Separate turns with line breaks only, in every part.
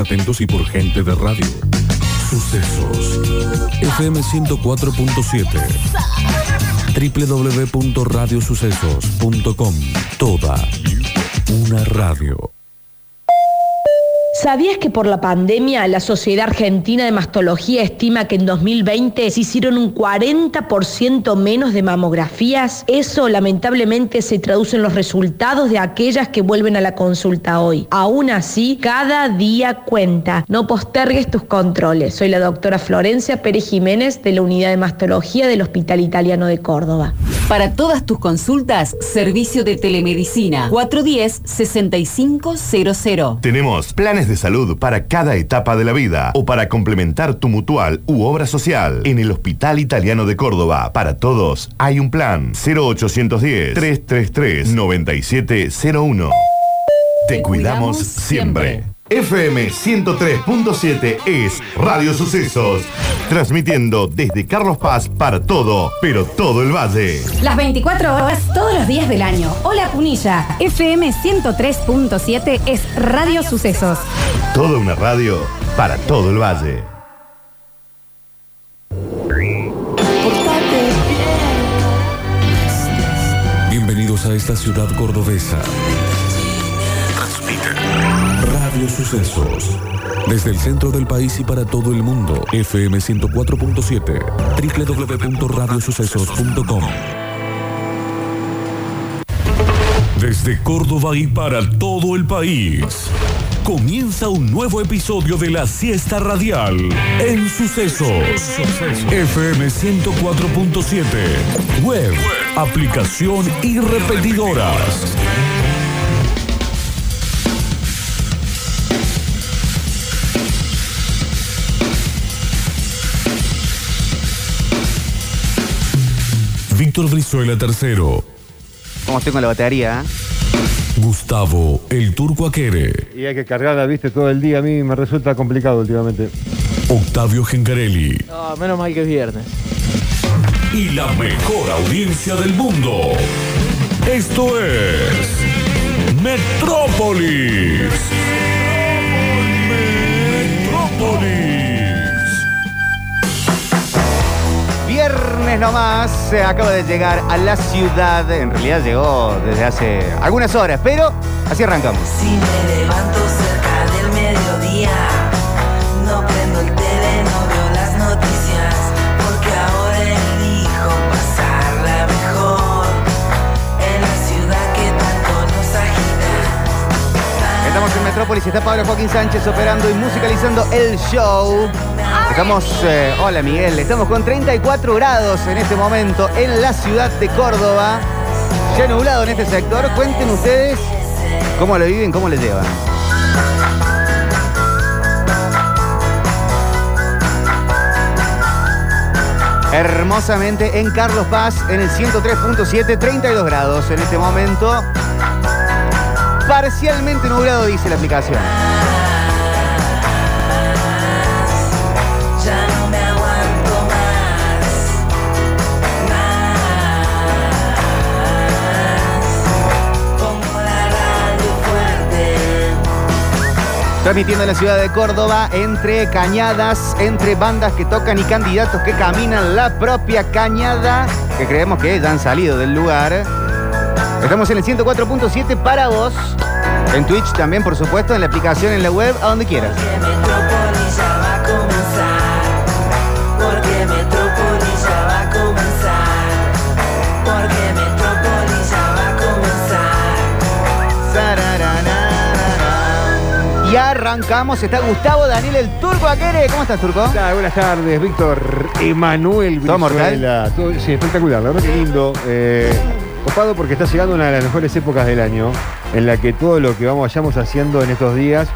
Atentos y por gente de radio. Sucesos. FM 104.7. www.radiosucesos.com. Toda una radio.
¿Sabías que por la pandemia la Sociedad Argentina de Mastología estima que en 2020 se hicieron un 40% menos de mamografías? Eso lamentablemente se traduce en los resultados de aquellas que vuelven a la consulta hoy. Aún así, cada día cuenta. No postergues tus controles. Soy la doctora Florencia Pérez Jiménez de la Unidad de Mastología del Hospital Italiano de Córdoba.
Para todas tus consultas, servicio de telemedicina 410-6500.
Tenemos planes de salud para cada etapa de la vida o para complementar tu mutual u obra social. En el Hospital Italiano de Córdoba, para todos hay un plan 0810-333-9701. Te cuidamos siempre. FM 103.7 es Radio Sucesos, transmitiendo desde Carlos Paz para todo, pero todo el valle.
Las 24 horas, todos los días del año. Hola Punilla. FM 103.7 es Radio Sucesos.
Toda una radio para todo el valle.
Bienvenidos a esta ciudad cordobesa. Transmite Radio Sucesos. Desde el centro del país y para todo el mundo. FM 104.7. www.radiosucesos.com. Desde Córdoba y para todo el país. Comienza un nuevo episodio de la siesta radial en Sucesos. FM 104.7. Web, aplicación y repetidoras. Víctor Brizuela III.
¿Cómo estoy con la batería?
Gustavo El Turco Aquere.
Y hay que cargarla, viste, todo el día. A mí me resulta complicado últimamente.
Octavio Gencarelli.
No, menos mal que es viernes.
Y la mejor audiencia del mundo. Esto es. Metrópolis.
Viernes nomás, se acaba de llegar a la ciudad. En realidad llegó desde hace algunas horas, pero así arrancamos.
Si me levanto cerca del mediodía, no prendo el tele, no veo las noticias, porque ahora elijo pasarla mejor en la ciudad que tanto nos agita.
Estamos en Metrópolis, está Pablo Joaquín Sánchez operando y musicalizando el show. Eh, hola Miguel, estamos con 34 grados en este momento en la ciudad de Córdoba. Ya nublado en este sector. Cuenten ustedes cómo lo viven, cómo le llevan. Hermosamente en Carlos Paz, en el 103.7, 32 grados en este momento. Parcialmente nublado, dice la aplicación. Transmitiendo en la ciudad de Córdoba, entre cañadas, entre bandas que tocan y candidatos que caminan la propia cañada, que creemos que ya han salido del lugar. Estamos en el 104.7 para vos. En Twitch también, por supuesto, en la aplicación, en la web, a donde quieras. Arrancamos. Está Gustavo Daniel el Turco Aquere. ¿Cómo estás, Turco?
Hola, buenas tardes, Víctor Emanuel
¿Todo mortal?
Todo- sí, espectacular, la verdad que lindo. Eh, copado porque está llegando una de las mejores épocas del año en la que todo lo que vamos, vayamos haciendo en estos días,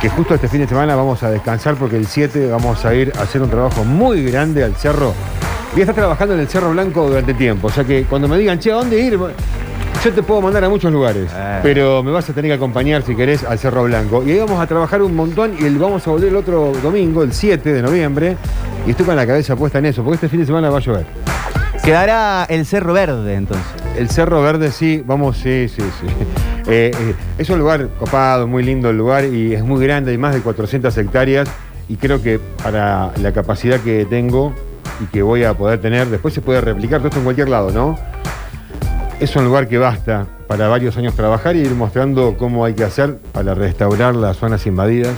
que justo este fin de semana vamos a descansar porque el 7 vamos a ir a hacer un trabajo muy grande al cerro. Voy a estar trabajando en el Cerro Blanco durante tiempo, o sea que cuando me digan, che, ¿a dónde ir? Yo te puedo mandar a muchos lugares,
Eh.
pero me vas a tener que acompañar si querés al Cerro Blanco. Y ahí vamos a trabajar un montón y el, vamos a volver el otro domingo, el 7 de noviembre. Y estoy con la cabeza puesta en eso, porque este fin de semana va a llover.
Quedará el Cerro Verde, entonces.
El Cerro Verde sí, vamos, sí, sí, sí. Eh, eh, es un lugar copado, muy lindo el lugar y es muy grande, hay más de 400 hectáreas y creo que para la capacidad que tengo y que voy a poder tener, después se puede replicar todo esto en cualquier lado, ¿no? Es un lugar que basta para varios años trabajar y ir mostrando cómo hay que hacer para restaurar las zonas invadidas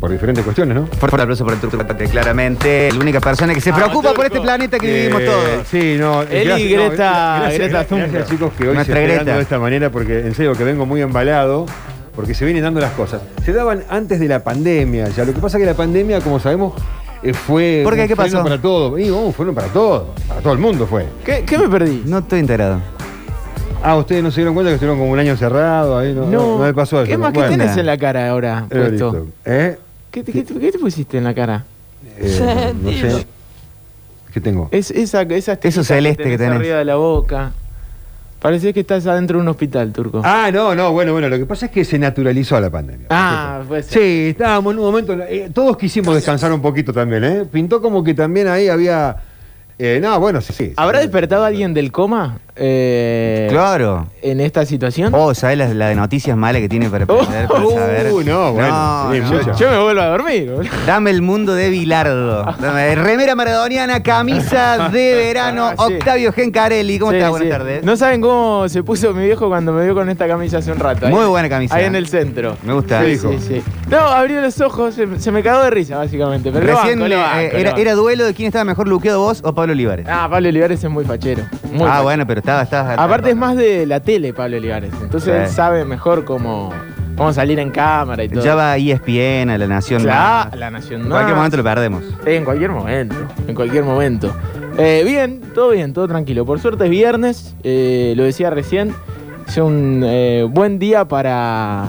por diferentes cuestiones, ¿no?
Por favor, aplauso para el turco, claramente. La única persona que se preocupa por este planeta que vivimos
Eh,
todos.
Sí, no.
Él y
gracias-
Greta-
gracias,
Greta
gracias,
Thunberg.
chicos que hoy
Nuestra
se
Greta.
de esta manera porque en serio que vengo muy embalado porque se vienen dando las cosas. Se daban antes de la pandemia, ya lo que pasa es que la pandemia, como sabemos, eh, fue
¿Por qué? ¿Qué pasó?
para todo. Y oh, fueron para todo, para todo el mundo fue.
¿Qué, qué me perdí?
No estoy enterado.
Ah, ustedes no se dieron cuenta que estuvieron como un año cerrado ahí, no, no, no me pasó eso.
¿Qué más que
Bueno,
tenés en la cara ahora puesto?
¿Eh?
¿Qué, te- qué te- qué te pusiste en la cara?
Eh, no sé. ¿Qué tengo?
Es esa, esa
Eso celeste que tenés.
arriba de la boca. Parece que estás adentro de un hospital, turco.
Ah, no, no, bueno, bueno, lo que pasa es que se naturalizó la pandemia.
Ah, puede ser.
Sí, estábamos en un momento, eh, todos quisimos descansar un poquito también, ¿eh? Pintó como que también ahí había... eh, no, bueno, sí, sí.
¿Habrá despertado alguien del coma eh,
Claro.
en esta situación?
Oh, ¿sabes la, la de noticias malas que tiene para aprender, para
Uh,
saber?
no, bueno, sí.
Yo me vuelvo a dormir. boludo.
Dame el mundo de Bilardo. Dame remera maradoniana, camisa de verano,
Ah, sí.
Octavio Gencarelli. ¿Cómo
Sí,
estás? Buenas
sí.
tardes.
No saben cómo se puso mi viejo cuando me vio con esta camisa hace un rato. ahí-
Muy buena camisa.
Ahí en el centro.
Me gusta.
¿Qué
Sí, sí, sí. No, abrió los ojos, se, se me cagó de risa, básicamente. Pero lo
Recién
banco, lo
eh,
banco, lo
era,
banco.
era duelo de quién estaba mejor luqueado, vos o Pablo Olivares.
Ah, Pablo Olivares es muy fachero. muy
ah,
fachero.
bueno, pero estaba, estaba.
Aparte es más de la tele, Pablo Olivares. Entonces él sabe mejor cómo, cómo salir en cámara y todo.
Ya va ESPN, a La Nación.
Claro,
Más.
la Nación
En cualquier momento lo perdemos.
En cualquier momento, en cualquier momento. Eh, bien, todo bien, todo tranquilo. Por suerte es viernes, eh, lo decía recién, es un eh, buen día para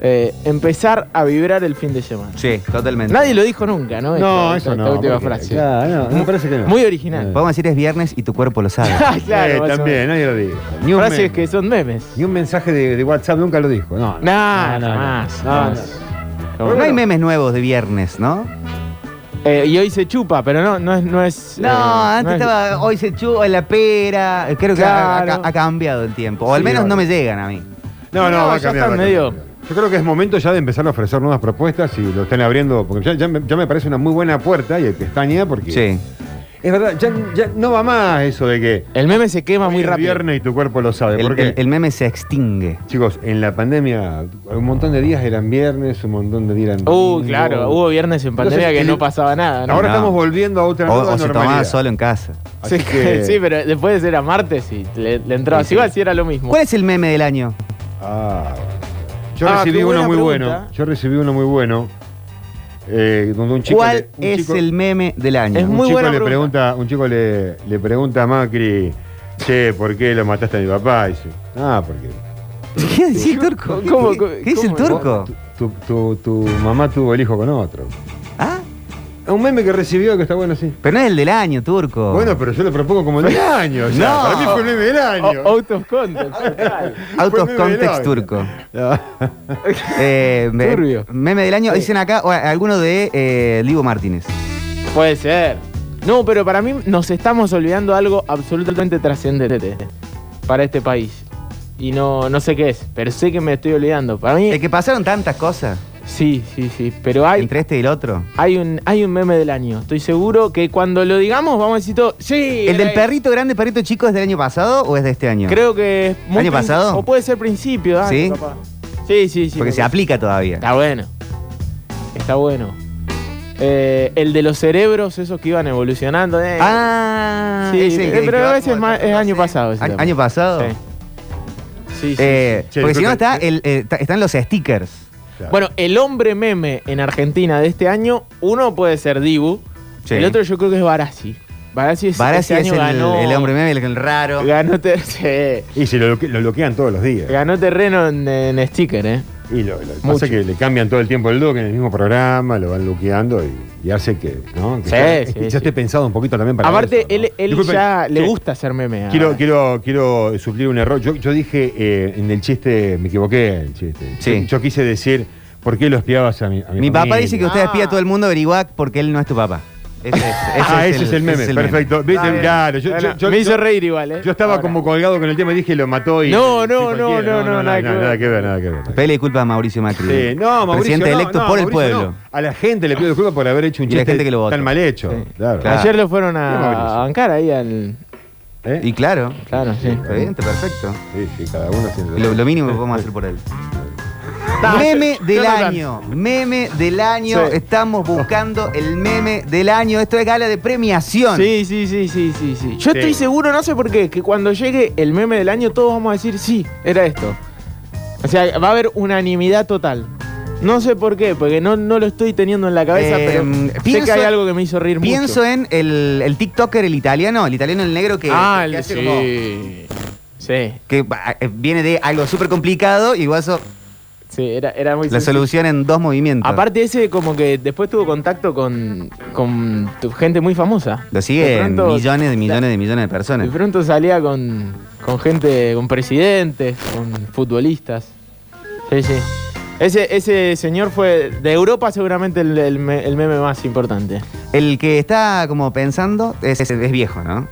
eh, empezar a vibrar el fin de semana.
Sí, totalmente.
Nadie lo dijo nunca, ¿no?
No,
Esta-
eso
esta
no.
última
porque-
frase.
claro, no, me parece que no.
Muy original.
Podemos decir es viernes y tu cuerpo lo sabe.
Ah, claro,
Eh,
más o
también, nadie lo dijo. Ni un,
Frases
men-
que son memes.
ni un mensaje de, de WhatsApp nunca lo dijo. No, no.
Nah,
No, no, no.
jamás,
No,
jamás.
Pero no hay memes nuevos de viernes, ¿no?
Eh, y hoy se chupa, pero no, no es. No, es,
No,
eh,
antes
no es-
estaba, hoy se chupa la pera. Creo que ha-
Claro.
ha, ha cambiado el tiempo. O al
Sí,
menos no me llegan a mí.
No, no,
No,
va a
ya
cambiar.
están
va a
medio-
cambiar. Yo creo que es momento ya de empezar a ofrecer nuevas propuestas y lo están abriendo, porque ya, ya me, ya me parece una muy buena puerta y hay pestaña, porque
Sí.
es verdad, ya, ya no va más eso de que
El meme se quema
hoy
muy
es
rápido.
viernes y tu cuerpo lo sabe.
El,
porque,
el- el meme se extingue.
chicos, en la pandemia un montón de días eran viernes, un montón de días eran
Uh,
domingo.
claro, hubo viernes en pandemia
Entonces,
que
el-
no pasaba nada, ¿no?
Ahora
No.
estamos volviendo a otra
O,
nueva
o se tomaba
normalidad.
solo en casa.
Así
sí,
que-
sí, pero después de ser a martes y le, le entraba.
Sí, sí.
Igual si era lo mismo.
¿Cuál es el meme del año?
Ah, yo
Ah,
recibí
qué
uno muy
pregunta.
bueno. Yo recibí uno muy bueno. eh, donde un chico
¿Cuál
le- un
es
chico-
el meme del año?
Es
un
muy
chico
buena
le
pregunta.
pregunta, un chico le, le pregunta a Macri, che, ¿por qué lo mataste a mi papá? Y dice, ah, porque
¿Qué dice el turco?
¿Cómo?
¿Qué, qué dice el turco?
tu, tu, tu mamá tuvo el hijo con otro.
Ah,
Es un meme que recibió que está bueno así.
pero no es el del año, turco.
Bueno, pero yo lo propongo como el del año. o sea,
No.
Para mí fue el meme del año.
O- out of context. total.
Out of context turco.
No.
Eh,
Turbio.
meme del año, dicen acá, o, alguno de eh, Livo Martínez.
Puede ser. No, pero para mí nos estamos olvidando algo absolutamente trascendente para este país. Y no, no sé qué es, pero sé que me estoy olvidando. Para mí,
Es que pasaron tantas cosas
sí, sí, sí. Pero hay,
entre este y el otro.
hay, un, hay un meme del año. Estoy seguro que cuando lo digamos vamos a decir todo. Sí.
¿El del perrito grande, perrito chico es del año pasado o es de este año?
Creo que es muy
¿Año pasado?
O puede ser principio de año,
¿Sí?
capaz. Sí, sí, sí.
Porque se aplica todavía.
Está bueno. Está bueno. Eh, el de los cerebros, esos que iban evolucionando. eh.
Ah,
sí,
ese
eh, pero a veces más- es año pasado. ese
¿Año, pasado?
Sí. Sí, sí,
Eh,
sí.
porque si no está el, eh, está- están los stickers.
Claro.
Bueno, el hombre meme en Argentina de este año, uno puede ser Dibu,
Sí.
el otro yo creo que es Barassi. Barassi, es,
Barassi
este
es
año
el,
ganó,
el hombre meme, el, el raro.
Ganó, ter- sí,
Y se lo, lo bloquean todos los días.
ganó terreno en, en sticker, ¿eh?
Y lo, lo que pasa es que le cambian todo el tiempo el look en el mismo programa, lo van luqueando y, y hace que, ¿no? Que
Sí,
ya,
sí,
que ya
sí.
esté pensado un poquito también para
Aparte,
eso, ¿no?
él, él
Disculpen,
ya le gusta hacer meme. a-
Quiero, quiero, quiero suplir un error. Yo, yo dije eh, en el chiste, me equivoqué en el chiste.
Sí.
Yo, yo quise decir, ¿por qué lo espiabas a mi, a mi
Mi papá
familia?
dice que usted
Ah.
espía a todo el mundo, averigua porque él no es tu papá. Ese es, ese
ah, ese es el meme,
ese es
perfecto. Viste,
Está bien.
claro, yo,
Bueno,
yo- yo-
me hizo
yo-
reír igual, ¿eh?
Yo estaba
Ahora.
como colgado con el tema y dije lo mató y.
No, no,
cualquiera.
no, no, no, nada que ver.
nada que ver, nada que ver.
Pele disculpa a Mauricio Macri.
Sí, no, Mauricio,
Presidente
no,
electo
no,
por el
Mauricio
pueblo.
no. A la gente le pido disculpas por haber hecho un
Y la
chiste
gente que lo votó.
tan mal hecho.
Sí.
Claro.
Claro.
Ayer lo fueron
Sí,
a,
Mauricio.
a bancar ahí al.
¿Eh?
Y claro,
Claro, sí.
evidente, perfecto.
Sí, sí, cada uno tiene.
Lo, lo mínimo que podemos hacer por él. Meme del año. Meme del año.
Sí.
Estamos buscando el meme del año. Esto es gala de premiación.
Sí, sí, sí, sí, sí, sí. Yo estoy seguro, no sé por qué, que cuando llegue el meme del año todos vamos a decir, sí, era esto. O sea, va a haber unanimidad total. No sé por qué, porque no, no lo estoy teniendo en la cabeza,
Eh,
pero sé
pienso-
que hay algo que me hizo reír
Pienso
mucho.
en el, el TikToker, el italiano, el italiano el negro que,
ah,
que
el
hace
sí.
como-
Sí,
que eh, viene de algo súper complicado y igual eso,
sí, era, era muy
la
sencillo.
solución en dos movimientos.
Aparte ese como que después tuvo contacto con, con tu- gente muy famosa.
lo sigue
de pronto-
millones de millones de millones de
De
personas.
pronto salía con, con gente, con presidentes, con futbolistas. Sí, sí. Ese, ese señor fue de Europa seguramente el, el me- el meme más importante.
El que está como pensando es, es- es viejo, ¿no?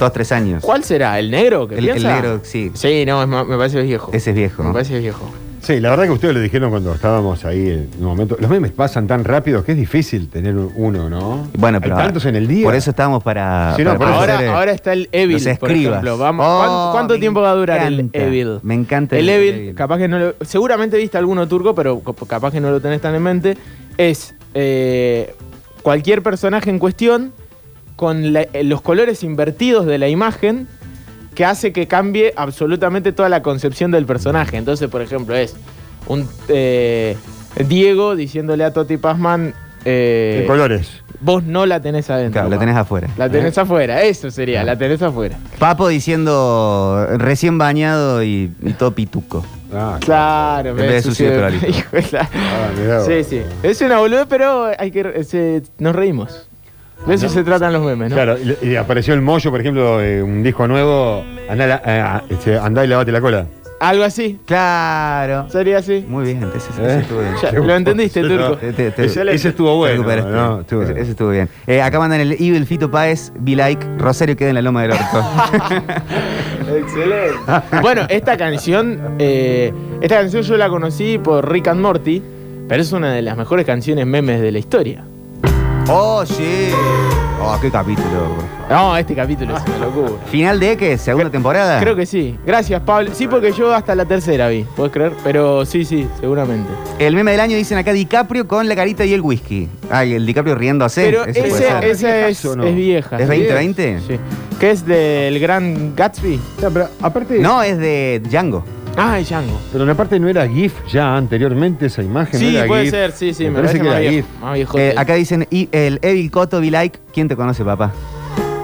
Dos, tres años.
¿Cuál será? ¿El negro que
El, el
piensa?
negro, sí.
Sí, no, es me parece viejo.
Ese es viejo.
Me parece viejo.
Sí, la verdad que ustedes lo dijeron cuando estábamos ahí en un momento. Los memes pasan tan rápido que es difícil tener uno, ¿no?
Bueno,
Hay
pero
tantos en el día.
Por eso estábamos para,
Sí, no,
Ahora,
hacer,
ahora está el Evil,
los
por
escribas.
ejemplo. Vamos,
Oh,
¿cuánto, tiempo va a durar el. Evil?
Me encanta
el,
el
Evil,
Evil.
capaz que no lo, seguramente viste alguno turco, pero capaz que no lo tenés tan en mente. Es eh, cualquier personaje en cuestión con la- eh, los colores invertidos de la imagen que hace que cambie absolutamente toda la concepción del personaje. Entonces, por ejemplo, es un eh, Diego diciéndole a Toti Pazman, eh,
colores.
vos no la tenés adentro.
Claro, la tenés afuera.
La tenés afuera, eso sería, la tenés afuera.
Papo diciendo recién bañado y, y todo pituco.
Ah,
Claro,
En vez de sucio de Peralito.
Hijo de la-
Ah.
Sí, sí. Es una boludez, pero hay que se- nos reímos. De eso se tratan los memes, ¿no?
Claro, y, y apareció el Moyo, por ejemplo, eh, un disco nuevo. Andá, la- eh, este, andá y lavate la cola.
Algo así.
Claro.
Sería así.
Muy bien, ese, ese
¿Eh?
estuvo bien.
Ya, lo entendiste, Turco.
Te- te- te-
Ese, ese estuvo bueno. ¿no? Estuvo
ese, ese estuvo bien. Eh, acá mandan el Evil Fito Páez, Be Like, Rosario queda en la loma del orto.
Excelente. bueno, esta canción, eh, esta canción yo la conocí por Rick and Morty, pero es una de las mejores canciones memes de la historia.
Oh, sí. Oh, qué capítulo. por favor.
No, este capítulo es una locura.
¿Final de qué? ¿Segunda temporada?
Creo que sí. Gracias, Pablo. Sí, porque yo hasta la tercera vi, ¿puedes creer? Pero sí, sí, seguramente.
El meme del año dicen acá DiCaprio con la carita y el whisky. Ay, el DiCaprio riéndose.
Pero
Ese puede ser.
esa es,
¿Viejazo o no?
es vieja.
¿Es 2020?
Sí. ¿Qué es del Gran Gatsby?
No, pero aparte.
No, es de Django.
Ah, es Django.
Pero aparte no era GIF ya anteriormente esa imagen.
Sí,
no era
puede
GIF.
ser, sí, sí.
Me,
Me,
parece
parece,
que era GIF.
más viejo.
Eh, acá dicen y- el Evil Coto Be Like. ¿Quién te conoce, papá?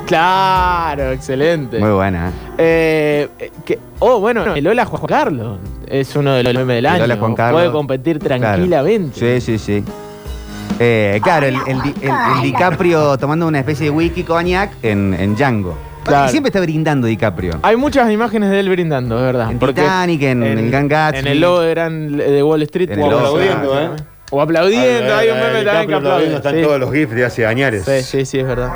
Claro, excelente.
Muy buena.
Eh, eh, que- oh, bueno, el Hola Juan Carlos es uno de los memes del
El
año.
Hola Juan Carlos.
Puede competir
Claro.
tranquilamente.
Sí, sí, sí. Eh, claro, el, el Di- el- el DiCaprio tomando una especie de whisky coñac en, en Django.
Claro.
Siempre está brindando DiCaprio.
Hay muchas imágenes de él brindando, es verdad.
En
porque
Titanic, en, el Gran Gatsby.
En el logo de, Gran, de Wall Street.
En el logo,
aplaudiendo. ¿eh? O aplaudiendo, hay un meme
El
también que aplaude.
aplaudiendo, Están
Sí.
todos los GIFs de hace añares.
sí, sí, sí, es verdad.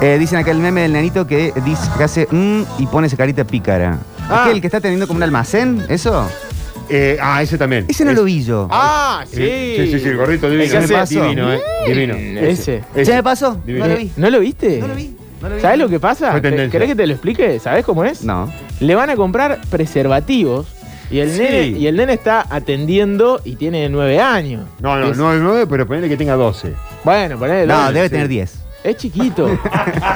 Eh, dicen acá el meme del nanito que dice que hace mm, y pone esa carita pícara.
Ah.
¿Es que el que está teniendo como un almacén? ¿Eso?
Eh, ah, ese también.
Ese no
Es-
lo vi yo.
Ah, sí.
Sí, sí, sí, el gorrito divino.
Ese
me pasó.
Divino, eh. Divino.
Ese.
¿Ya me pasó?
Divino.
No lo vi.
¿No lo viste?
No lo vi. No.
¿Sabes lo que pasa?
Fue
¿Te-
tendencia.
¿Querés que te lo explique? ¿Sabes cómo es?
No.
Le van a comprar preservativos y el,
Sí.
nene, y el nene está atendiendo y tiene nueve años.
No, no,
Es-
no es 9, pero ponele que tenga 12.
Bueno, ponele
No, debe
sí.
tener 10.
Es chiquito.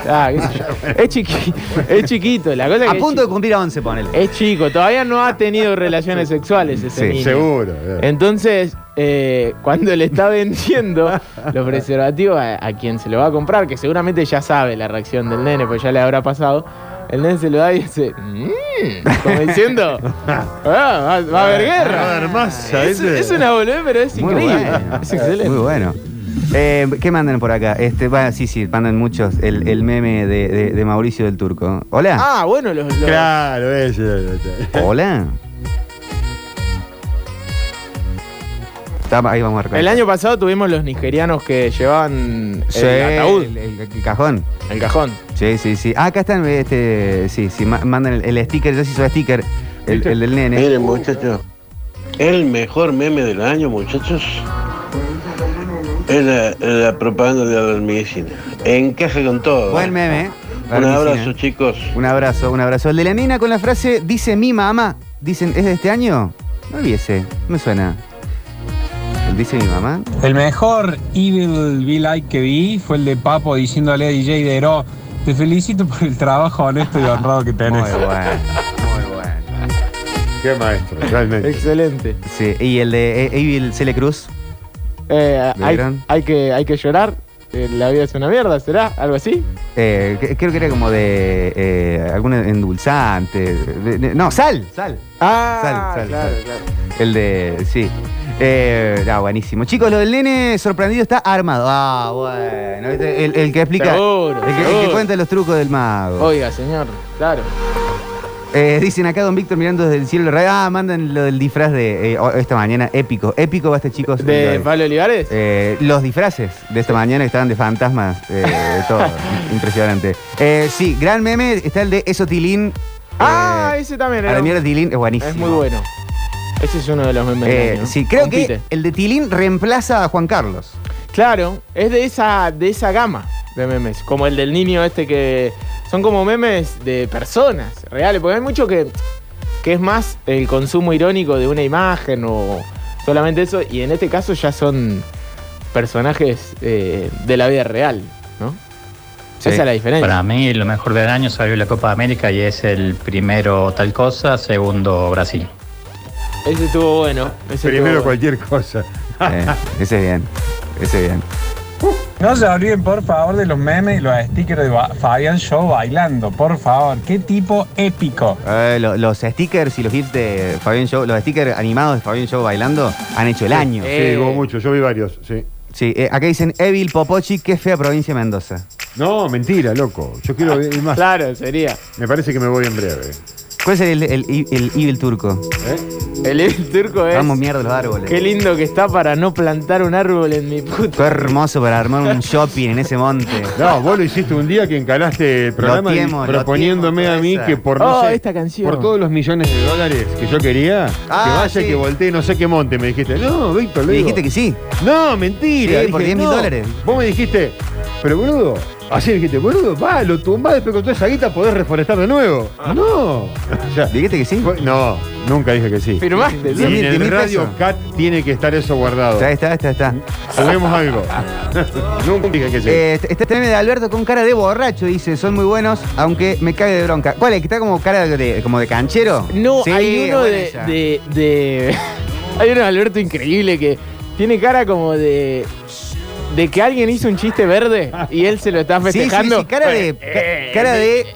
Ah, qué sé yo. Es chiquito. Es chiquito. La cosa
A
que es
punto de cumplir a 11, ponele.
Es chico. Todavía no ha tenido relaciones sexuales ese
Sí,
niño.
Seguro. eh.
Entonces, eh, cuando le está vendiendo los preservativos a, a quien se lo va a comprar, que seguramente ya sabe la reacción del nene, pues ya le habrá pasado, el nene se lo da y dice, "Mm", como diciendo, "Ah, va, va a haber guerra.
Va a haber masa,
es, es una boludez, pero es
Muy
increíble.
bueno.
Es excelente.
Muy bueno. Eh, ¿Qué mandan por acá? Este, bueno, sí, sí, mandan muchos. El, el meme de, de- de Mauricio del Turco. Hola.
Ah, bueno, los, los-
Claro, ese.
Hola. Está- ahí vamos a recordar.
El año pasado tuvimos los nigerianos que llevaban
Sí,
el ataúd,
el, el- el cajón.
el cajón.
Sí, sí, sí. Ah, acá están, este, sí, sí, ma- mandan el, el sticker, ya se hizo sticker, el, el del nene.
Miren, muchachos, el mejor meme del año, muchachos, es la, la propaganda de la medicina. Encaja con todo.
Buen meme, ¿eh?
Un abrazo, chicos.
Un abrazo, un abrazo. El de la nena con la frase, dice mi mamá. Dicen, ¿es de este año? No vi ese, no me suena. ¿El dice mi mamá?
El mejor Evil Be Like que vi fue el de Papo diciéndole a DJ Dero, te felicito por el trabajo honesto y honrado que tenés.
Muy bueno, muy bueno.
Qué maestro, realmente.
Excelente.
Sí, y el de Evil Cele Cruz.
Eh, hay, que, hay que llorar. eh, La vida es una mierda, ¿será? ¿Algo así?
Eh, que- creo que era como de eh, algún endulzante. de- de- no, sal, sal.
Ah,
Sal, sal,
claro,
sal.
claro.
El de. Sí. Eh, ah, buenísimo. Chicos, lo del nene sorprendido está armado. Ah, bueno. ¿viste? El, el que explica.
Seguro,
el, que, el que
seguro.
cuenta los trucos del mago.
Oiga, señor, claro.
Eh, dicen acá Don Víctor mirando desde el cielo. de radio, Ah, mandan lo del disfraz de eh, esta mañana. Épico. Épico va este chicos.
¿De Pablo Olivares?
eh, los disfraces de esta mañana que estaban de fantasmas. eh, todo. Impresionante. Eh, sí, gran meme. Está el de Esotilín.
ah,
eh,
ese también
a la mierda Tilín es buenísimo.
Es muy bueno. Ese es uno de los memes. del
Eh,
año.
sí, creo
Compite.
que el de Tilín reemplaza a Juan Carlos.
Claro, es de esa, de esa gama de memes. Como el del niño este que. Son como memes de personas reales. Porque hay mucho que. que es más el consumo irónico de una imagen o solamente eso. Y en este caso ya son personajes eh, de la vida real, ¿no?
Sí.
Esa es la diferencia.
Para mí lo mejor del año salió la Copa América y es el primero tal cosa, segundo Brasil.
Ese estuvo bueno. Ese
Primero
estuvo bueno.
cualquier cosa.
Eh, ese es bien. Ese es bien.
No se olviden, por favor, de los memes y los stickers de Ba- Fabián Show bailando. Por favor, qué tipo épico.
Eh, lo- los stickers y los gifs de Fabián Show, los stickers animados de Fabián Show bailando han hecho el año.
Sí,
Eh.
hubo mucho, yo vi varios, sí.
Sí, eh, acá dicen Evil Popochi, qué fea provincia de Mendoza.
No, mentira, loco. Yo quiero ir más.
Claro, sería.
Me parece que me voy en breve.
¿Cuál es el, el, el Evil turco?
¿Eh?
El Evil turco es.
Vamos mierda los árboles.
Qué lindo que está para no plantar un árbol en mi puta.
Qué hermoso para armar un shopping en ese monte.
No, vos lo hiciste un día que encalaste el programa y
tiemo,
proponiéndome
tiemo,
a mí
esa.
que por no
Oh,
sé,
esta canción.
por todos los millones de dólares que yo quería,
Ah,
que vaya
sí.
que voltee no sé qué monte, me dijiste. No, Víctor,
Me
le
dijiste que sí.
No, mentira.
Sí, por
Dije,
10.000
no.
dólares.
Vos me dijiste, pero boludo, así me dijiste, boludo, va, lo tumbás después con toda esa guita podés reforestar de nuevo. No. O sea,
¿Dijiste que sí?
no, nunca dije que sí.
Firmaste,
Y en el Radio. Cat tiene que estar eso guardado.
Está, está, está, está.
Juguemos algo. nunca dije que sí.
Eh, este este meme de Alberto con cara de borracho dice, son muy buenos, aunque me cague de bronca. ¿Cuál es? ¿Que está como cara de, como de canchero?
No,
Sí,
hay uno de- Hay uno de Alberto increíble que tiene cara como de. De que alguien hizo un chiste verde y él se lo está
Sí, sí,
festejando.
sí, cara de, ca- cara de,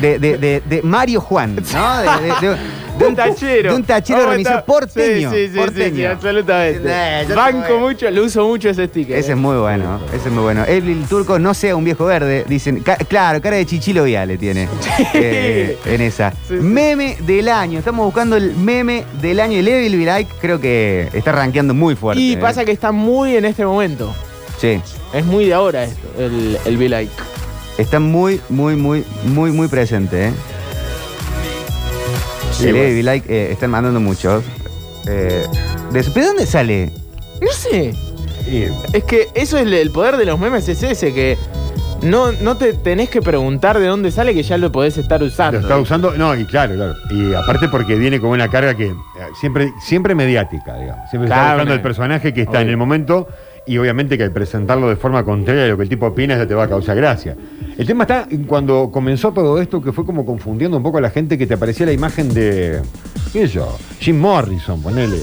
de, de, de- de Mario Juan, ¿no? De, de- de- de
un tachero.
De un tachero
¿Cómo
organizado
está?
porteño.
Sí, sí, sí,
porteño.
sí, sí, absolutamente.
Eh, yo te
Banco
voy.
mucho, lo uso mucho ese sticker.
Ese
eh.
es muy bueno, ese es muy bueno. El turco no sea un viejo verde, dicen, ca- claro, cara de chichilo viale tiene eh, en esa.
Sí, sí.
Meme del año, estamos buscando el meme del año. El Evil Be Like creo que está rankeando muy fuerte.
Y
eh.
pasa que está muy en este momento.
Sí,
Es muy de ahora esto, el, el Be Like.
está muy, muy, muy, muy, muy presente. ¿eh?
Sí,
el
bueno.
Be Like eh, están mandando muchos. Eh, de, ¿Pero dónde sale?
No sé. Es que eso es el- el poder de los memes, es ese, que no, no te tenés que preguntar de dónde sale, que ya lo podés estar usando.
Lo está usando, no, y claro, claro. Y aparte porque viene con una carga que eh, siempre, siempre mediática, digamos. Siempre está
Claro,
buscando
me-
el personaje que está
Obvio.
en el momento y obviamente que al presentarlo de forma contraria a lo que el tipo opina ya te va a causar gracia. El tema está en cuando comenzó todo esto que fue como confundiendo un poco a la gente que te aparecía la imagen de, qué sé yo, Jim Morrison, ponele.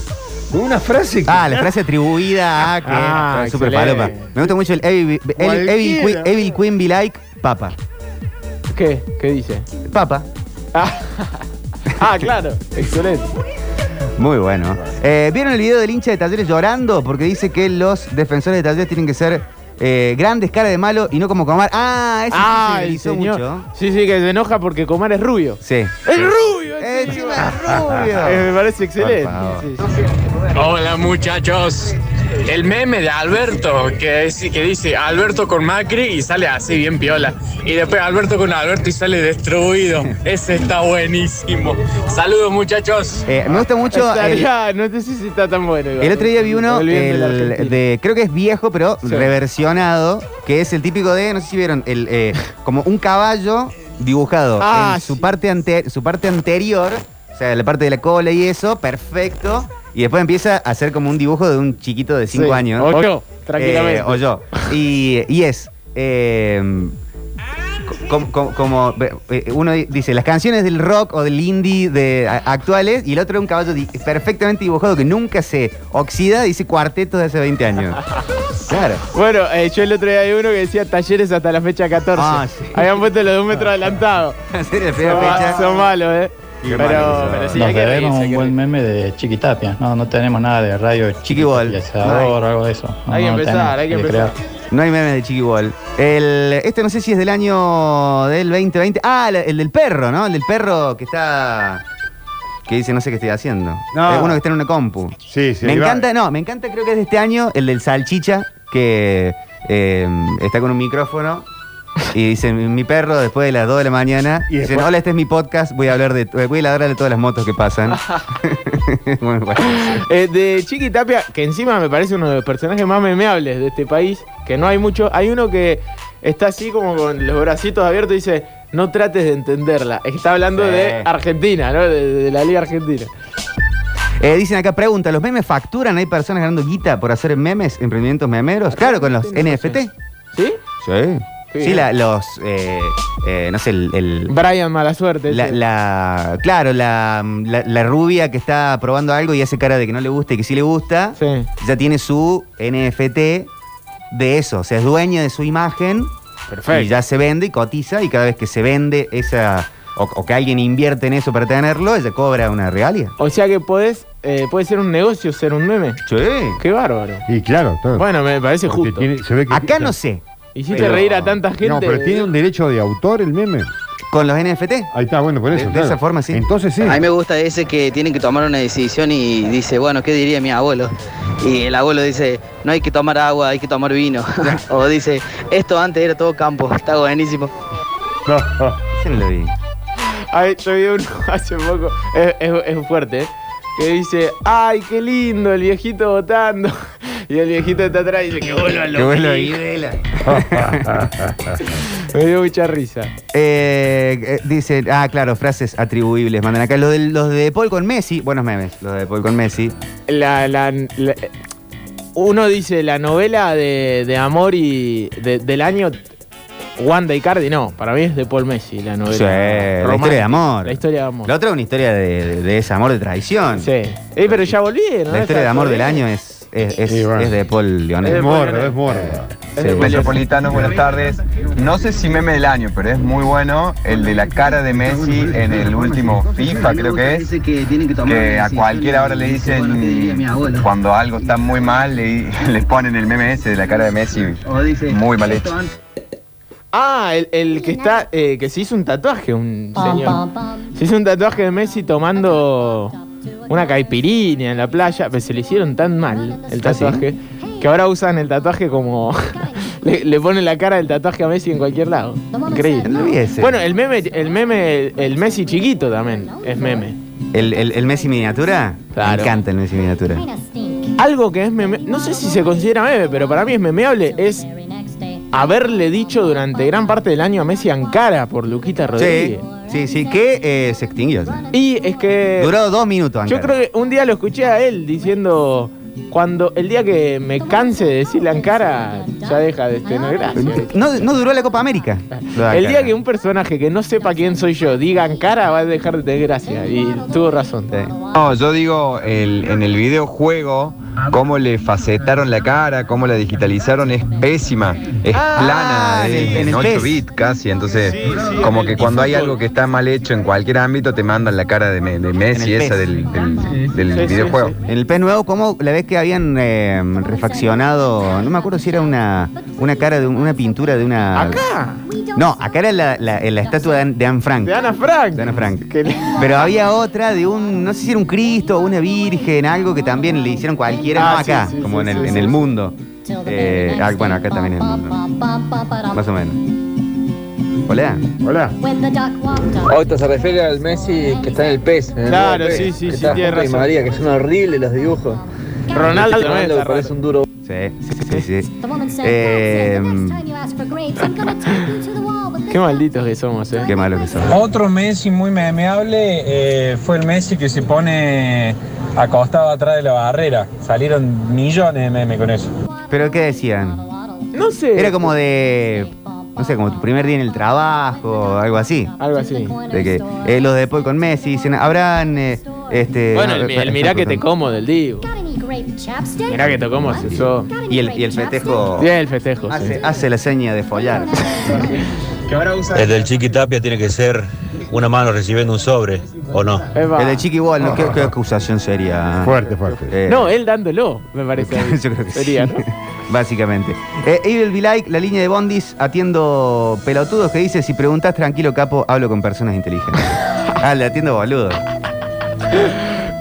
Con una frase que...
Ah, la frase atribuida a que
Ah,
super falopa. Me gusta mucho el Evil, el Evil,
Cualquiera.
Queen, Evil Queen Be Like Papa.
¿Qué? ¿Qué dice?
Papa.
Ah, ah, claro, excelente.
Muy bueno. Eh, ¿Vieron el video del hincha de Talleres llorando? Porque dice que los defensores de Talleres tienen que ser eh, grandes, cara de malo y no como Comar. Ah, ese sí
Ah,
se
el
viralizó
señor.
mucho.
Sí, sí, que se enoja porque Comar es rubio.
Sí.
¡Es rubio!
Encima es rubio.
Eh, me parece excelente. Sí, sí, sí.
Hola muchachos, el meme de Alberto, que, es- que dice Alberto con Macri y sale así bien piola. Y después Alberto con Alberto y sale destruido. Ese está buenísimo. Saludos muchachos.
Eh, me gusta mucho. el-
no sé si está tan bueno. igual.
El otro día vi uno,
El de
creo que es viejo, pero
Sí.
reversionado, que es el típico de, no sé si vieron, el, eh, como un caballo dibujado
Ah,
en su parte, ante- su parte anterior, o sea, la parte de la cola y eso, perfecto, y después empieza a hacer como un dibujo de un chiquito de 5
Sí,
años.
o yo, tranquilamente.
Eh, o yo. Y, y es... eh, como, como- como, eh, uno dice las canciones del rock o del indie de, actuales y el otro es un caballo di- perfectamente dibujado que nunca se oxida, dice cuarteto de hace 20 años. Claro.
Bueno, eh, yo el otro día vi uno que decía talleres hasta la fecha 14.
Ah, sí.
Habían puesto lo de un metro adelantado. Son,
fecha.
son malos, ¿eh? Pero, pero sí,
Nos debemos
reírse,
un buen meme de Chiquitapia. No, no tenemos nada de radio
Chiquibol.
Chiquitapia o algo de eso. No,
Hay que
no
empezar,
tenemos,
hay que empezar.
crear.
No hay meme de Chiqui Ball. El, este no sé si es del año del 2020. Ah, el, el del perro, ¿no? El del perro que está. Que dice no sé qué estoy haciendo.
No.
Es uno que está en una compu.
Sí, sí.
me
va.
encanta, no, me encanta, creo que es de este año, el del salchicha, que eh, está con un micrófono. Y dice, mi perro después de las 2 de la mañana,
Y
dice,
después-
hola, este es mi podcast, voy a hablar de, voy a hablar de todas las motos que pasan. Bueno.
Eh, de Chiqui Tapia, que encima me parece uno de los personajes más memeables de este país, que no hay mucho. Hay uno que está así como con los bracitos abiertos y dice, no trates de entenderla. Está hablando
Sí.
de Argentina, ¿no? De, de la Liga Argentina.
Eh, dicen acá, pregunta, ¿los memes facturan? ¿Hay personas ganando guita por hacer memes, emprendimientos memeros? Claro, con los NFT.
¿Sí?
Sí. Sí, la- los, eh, eh, no sé, el... el-
Brian Mala Suerte.
la, claro, la, la- la rubia que está probando algo y hace cara de que no le gusta y que sí le gusta,
Sí.
ya tiene su NFT de eso, o sea, es dueña de su imagen
Perfecto.
y ya se vende y cotiza y cada vez que se vende esa, o, o que alguien invierte en eso para tenerlo, ella cobra una regalia.
O sea que podés, eh, puede ser un negocio ser un meme.
Sí.
Qué bárbaro.
Y claro, todo.
Bueno, me parece
Porque
justo.
tiene- se ve que-
Acá no sé,
Hiciste
pero-
reír a tanta gente.
No, pero tiene un derecho de autor el meme.
con los NFT.
Ahí está, bueno, por
De-
eso.
de
claro.
esa forma, sí.
Entonces sí.
A mí me gusta ese que tienen que tomar una decisión y dice, bueno, ¿qué diría mi abuelo? Y el abuelo dice, no hay que tomar agua, hay que tomar vino. o dice, esto antes era todo campo, está buenísimo.
No lo vi.
Ay, yo vi uno hace poco, es, es- es fuerte, ¿eh? que dice, ay, qué lindo el viejito votando. Y el viejito está atrás y dice, que vuelva
Que vuelva
lo
Videla.
Me dio mucha risa.
Eh, eh, dice, ah, claro, frases atribuibles. Mandan acá. Lo de, los de Paul con Messi, buenos memes, los de Paul con Messi.
La, la- la- uno dice la novela de, de amor y de- del año Wanda y Cardi, no, para mí es de Paul Messi la novela.
Sí, la
romántica.
historia de amor.
La historia de amor.
La otra es una historia de, de- de ese amor de traición.
Sí. Eh, pero ya volvieron.
La historia de amor del
volvieron.
año es, es, es-
Sí, bueno.
es de Paul Leonel.
Es
morro, es morro.
Sí.
Paul
Metropolitano, buenas tardes. No sé si meme del año, pero es muy bueno el de la cara de Messi en el último FIFA, creo que es. Que a cualquiera ahora le dicen cuando algo está muy mal, le, les ponen el meme ese de la cara de Messi. Muy mal hecho.
Ah, el, el que está, eh, que se hizo un tatuaje, un señor. Se hizo un tatuaje de Messi tomando una caipirinha en la playa, pero se le hicieron tan mal el
¿Ah, sí?
tatuaje que ahora usan el tatuaje como. le, le ponen la cara del tatuaje a Messi en cualquier lado. Increíble.
No.
Bueno, el meme, el meme, el Messi chiquito también es meme.
¿El, el, el Messi miniatura?
Claro.
Me encanta el Messi miniatura.
Algo que es meme, no sé si se considera meme, pero para mí es memeable, es haberle dicho durante gran parte del año a Messi Ankara por Luquita Rodríguez.
sí, sí, que eh, se extinguió. sí.
Y es que.
Duró dos minutos,
Yo
Ankara.
creo que un día lo escuché a él diciendo. Cuando el día que me canse de decirle Ankara, ya deja de tener gracia.
No, no duró la Copa América. lo de
El día
Ankara.
que un personaje que no sepa quién soy yo diga Ankara va a dejar de tener gracia. Y tuvo razón.
No, yo digo, el- en el videojuego, cómo le facetaron la cara, cómo la digitalizaron es pésima, es
Ah,
plana,
en
es
en
en 8
PES.
bits casi, entonces como que cuando hay algo que está mal hecho en cualquier ámbito te mandan la cara de, Me- de Messi, esa del, del- del
Sí, sí,
videojuego.
sí.
En el pez nuevo, ¿cómo la vez que habían eh, refaccionado? No me acuerdo si era una, una cara de un- una pintura de una.
Acá,
No, acá era la, la- la estatua de, An- de Anne Frank.
de Ana Frank.
De Ana Frank. Pero había otra de un, no sé si era un Cristo o una Virgen, algo que también le hicieron cualquier cualquiera,
Ah,
no acá,
sí, sí,
como
sí,
en, el,
sí,
en
sí.
el mundo. Eh, ah, bueno, acá también es el mundo. Más o menos. Hola.
Hola.
Otto se refiere al Messi que está en el PES. en el
Claro,
nuevo
sí, sí,
que
sí,
está
tiene
junto a Di
razón.
María, que son horribles los dibujos.
Ronaldo también
Ronaldo
está
parece un duro.
Sí, sí, sí. sí. Eh,
Qué malditos que somos, eh.
qué malo que son.
Otro Messi muy memeable eh, fue el Messi que se pone acostado atrás de la barrera. Salieron millones de memes con eso.
¿Pero qué decían?
No sé.
Era como de. No sé, como tu primer día en el trabajo, algo así.
Algo así.
De que eh, los de después con Messi dicen, habrán. eh, este,
Bueno,
no,
el, el mirá que te como del Divo. Mirá que te como se usó.
Y el, y el festejo.
Sí, el festejo, sí.
Hace, hace la seña de follar.
El del Chiqui Tapia tiene que ser una mano recibiendo un sobre, ¿o no?
El de Chiqui ¿no? ¿Qué, qué acusación sería?
Fuerte, fuerte.
Eh,
No, él dándolo, me parece.
Yo creo que
Sería,
sí.
¿no?
Básicamente. Eh, Evil Be Like, la línea de Bondis, atiendo pelotudos que dice: Si preguntas tranquilo, capo, hablo con personas inteligentes. ah, le atiendo boludo.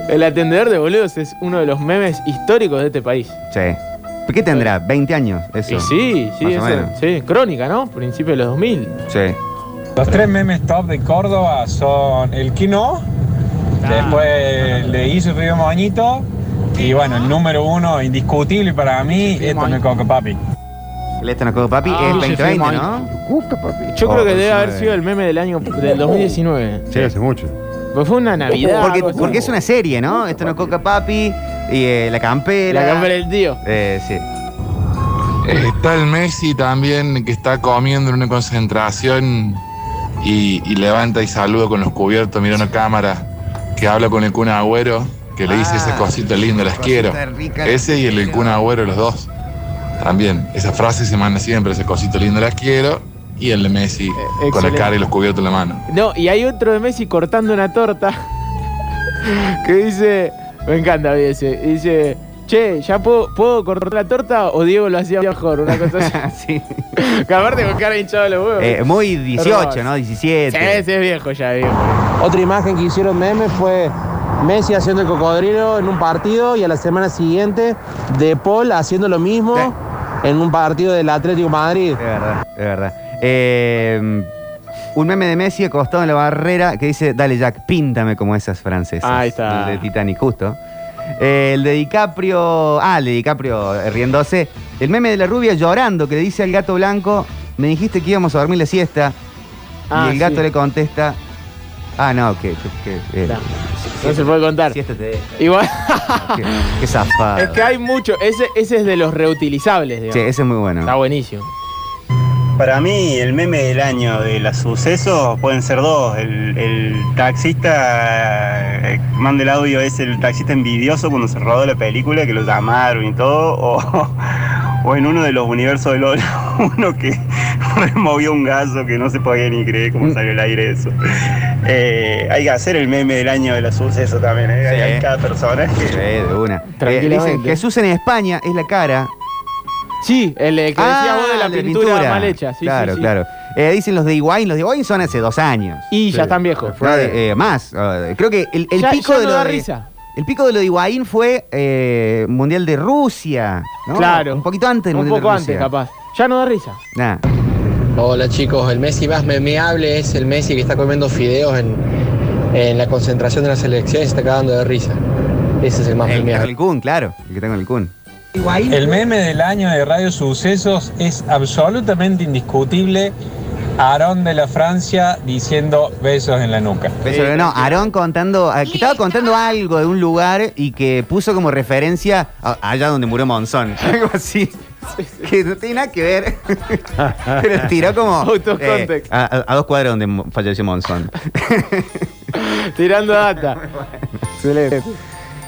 El atendedor de boludos es uno de los memes históricos de este país.
Sí. ¿Qué tendrá? ¿20 años? Eso.
Y sí, sí, eso, sí, crónica, ¿no? Principio de los 2000.
Sí.
Los tres memes top de Córdoba son el Kino, después el de Hizo Río Moñito y bueno, el número uno indiscutible para mí, esto no es Coco Papi.
El Esto no Coco Papi
Ah,
es
sí,
2020,
sí,
¿no?
Yo creo que
Oh,
debe haber
19.
sido el meme del año del 2019.
Sí, hace mucho.
Pues fue una Navidad.
Porque,
algo así.
porque es una serie, ¿no? Esto no Coca Papi y eh, la campera.
La campera del tío.
Eh, sí.
Está el Messi también que está comiendo en una concentración y, y levanta y saluda con los cubiertos, mira una cámara que habla con el Kun Agüero, que le dice ese cosito lindo, las quiero.
rica.
Ese y el del Kun Agüero, los dos. También, esa frase se manda siempre, ese cosito lindo, las quiero. Y el de Messi con la cara y los cubiertos en la mano.
No, y hay otro de Messi cortando una torta que dice, me encanta ese, dice, che, ¿ya puedo, puedo cortar la torta o Diego lo hacía mejor? Una cosa así.
sí.
que aparte con cara hinchado los huevos.
Eh, muy 18, ¿no?
Sí,
17.
ese es viejo ya, viejo.
Otra imagen que hicieron meme fue Messi haciendo el cocodrilo en un partido y a la semana siguiente De Paul haciendo lo mismo en un partido del Atlético Madrid.
Es verdad, es verdad. Eh, un meme de Messi acostado en la barrera que dice, dale Jack, píntame como esas francesas.
Ahí está.
El de Titanic, justo. Eh, el de DiCaprio, ah, el de DiCaprio eh, riéndose. El meme de la rubia llorando que le dice al gato blanco, me dijiste que íbamos a dormir la siesta.
Ah,
y el gato
sí.
le contesta, ah, no, que... que, que, eh,
No, no se puede contar.
Siesta te.
Igual.
Qué, qué zafado.
es que hay mucho. Ese, ese es de los reutilizables, digamos.
Sí, ese es muy bueno.
Está buenísimo.
Para mí, el meme del año de los sucesos pueden ser dos. El, el taxista, eh, manda el audio, es el taxista envidioso cuando se rodó la película, que lo llamaron y todo. O, o en uno de los universos de LOL, uno que removió un gaso que no se podía ni creer cómo salió el aire eso. Eh, hay que hacer el meme del año de los sucesos también, ¿eh? Hay- hay cada personaje.
Sí, de una. Eh, dicen, Jesús en España es la cara.
Sí, el que decía vos de la
Ah, de
pintura, mal hecha. Sí,
claro,
sí, sí.
claro. Eh, dicen los de Higuaín, los de Higuaín son hace dos años.
Y ya están viejos.
Eh, más. eh, creo que el, el
Ya-
pico
ya
de
no
lo
da
de-
risa.
El pico de lo de Higuaín fue eh, Mundial de Rusia. ¿no?
Claro.
Un poquito antes del
Un
Mundial
poco
de
antes,
Rusia.
capaz. Ya no da risa.
Nah.
Hola chicos, el Messi más memeable es el Messi que está comiendo fideos en, en la concentración de la selección y se está cagando de risa. Ese es el más
El que está con
memeable.
el Kun, claro. El que está con el Kun.
El meme del año de Radio Sucesos es absolutamente indiscutible. Aarón de la Francia diciendo besos en la nuca.
No, Aarón contando, ah, que estaba contando algo de un lugar y que puso como referencia a- allá donde murió Monzón. Algo así. Que no tiene nada que ver. Pero tiró como.
Out of
eh,
context.
a, a- a dos cuadras donde mo- falleció Monzón.
Tirando data. Excelente.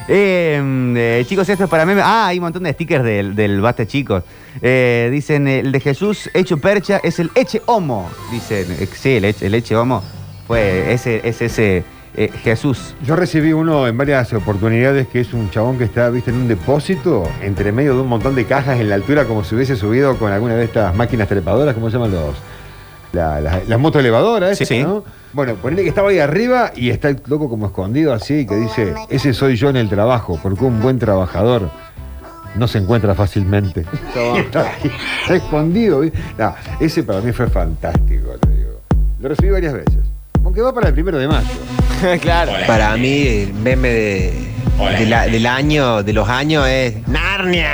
Eh, eh, chicos, esto es para mí. Ah, hay un montón de stickers del, del Basta Chicos. Eh, dicen, el de Jesús hecho percha es el Eche Homo. Dicen, eh, sí, el el Eche Homo fue ese, es ese Jesús.
Yo recibí uno en varias oportunidades que es un chabón que está, viste, en un depósito entre medio de un montón de cajas en la altura como si hubiese subido con alguna de estas máquinas trepadoras, ¿cómo se llaman los? La, la- las motos elevadoras,
Sí,
esas,
sí.
¿no? Bueno, ponele que estaba ahí arriba y está el loco como escondido así, que dice, ese soy yo en el trabajo, porque un buen trabajador no se encuentra fácilmente. Está ahí, está escondido. ese para mí fue fantástico, te digo. Lo recibí varias veces. Aunque va para el primero de mayo.
claro.
Para mí, el meme de, de la- del año, de los años es Narnia.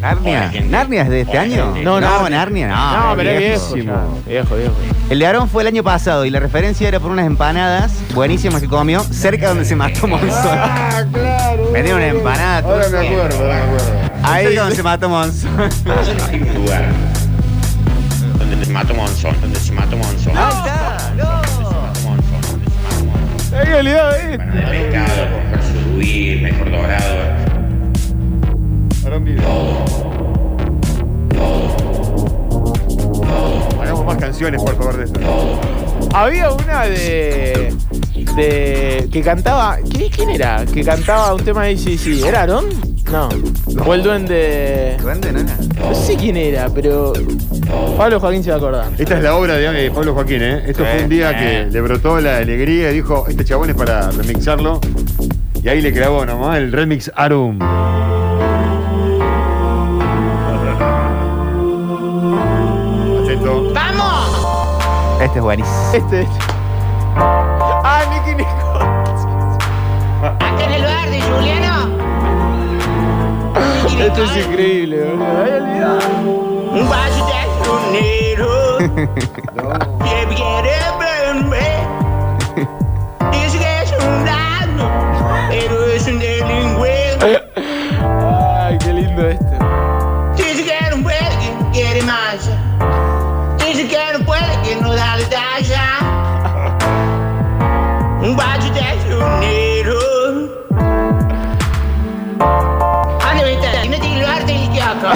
¿Narnia? ¿Narnia es de este año?
No, no,
Narnia no.
No, pero es viejo. Viejo, viejo.
El de Aarón fue el año pasado y la referencia era por unas empanadas buenísimas que comió cerca donde se mató Monzón.
Ah, claro.
Dieron una empanada.
Ahora me acuerdo, ahora me acuerdo.
Ahí donde se mató Monzón.
Hay un lugar donde se mató Monzón, donde se mató Monzón.
Me había olvidado de esto.
Pescado, con surubí, mejor dorado.
Hagamos más canciones, por favor, de esto.
Había una de. de. que cantaba. ¿qué- ¿Quién era? Que cantaba un tema de sí, ¿Era Aarón? No. O el duende.
¿Duende, no era?
No sé quién era, pero. Pablo Joaquín se va a acordar.
Esta es la obra de eh, Pablo Joaquín, ¿eh? Esto fue un día que le brotó la alegría y dijo, este chabón es para remixarlo. Y ahí le clavó nomás el remix Arum. Atento.
¡Vamos! Este es buenísimo.
Este. Ah, Nicky Nicole.
Acá en el bar de Juliano.
Esto es increíble, boludo. Había olvidado.
Un vaso de. Que
Ay, qué lindo este.
Dice que no puede, que no quiere más. Dice que no puede, que no da la talla. Un vaso de dinero. Anda, vete, no te lo arte el kiosco.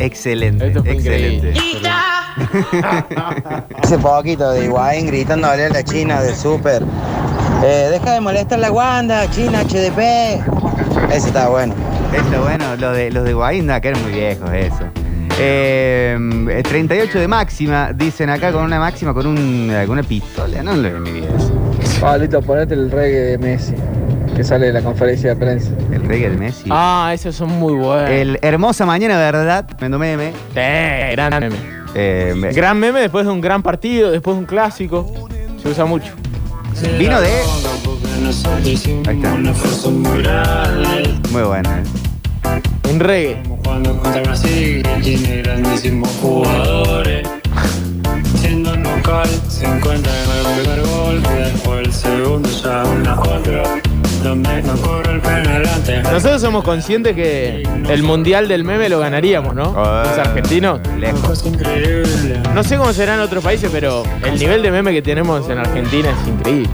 Ah, es excelente. excelente.
Hace poquito de Higuaín gritándole a la China del súper. Eh, deja de molestar la Wanda, China HDP. Ese está bueno.
Eso, bueno, lo de, los de Guainda, que eran muy viejos, eso. Eh, 38 de máxima, dicen acá con una máxima con un, con una pistola. No lo vi en mi vida eso.
Pablito, ponete el reggae de Messi, que sale de la conferencia de prensa.
Reggae de Messi.
Ah, esos son muy buenos.
El Hermosa Mañana, ¿verdad? Mendo meme.
Eh, gran meme.
Eh, me-
Gran meme después de un gran partido, después de un clásico. Se usa mucho.
Vino de. Ahí está. Muy bueno, eh.
En reggae.
Cuando contra Brasil, que tiene grandísimos jugadores. Siendo local, se encuentra en el primer gol, y después el segundo ya una otra,
Nosotros somos conscientes que el mundial del meme lo ganaríamos, ¿no? Los argentinos.
Cosa increíble.
No sé cómo será en otros países, pero el nivel de meme que tenemos en Argentina es increíble.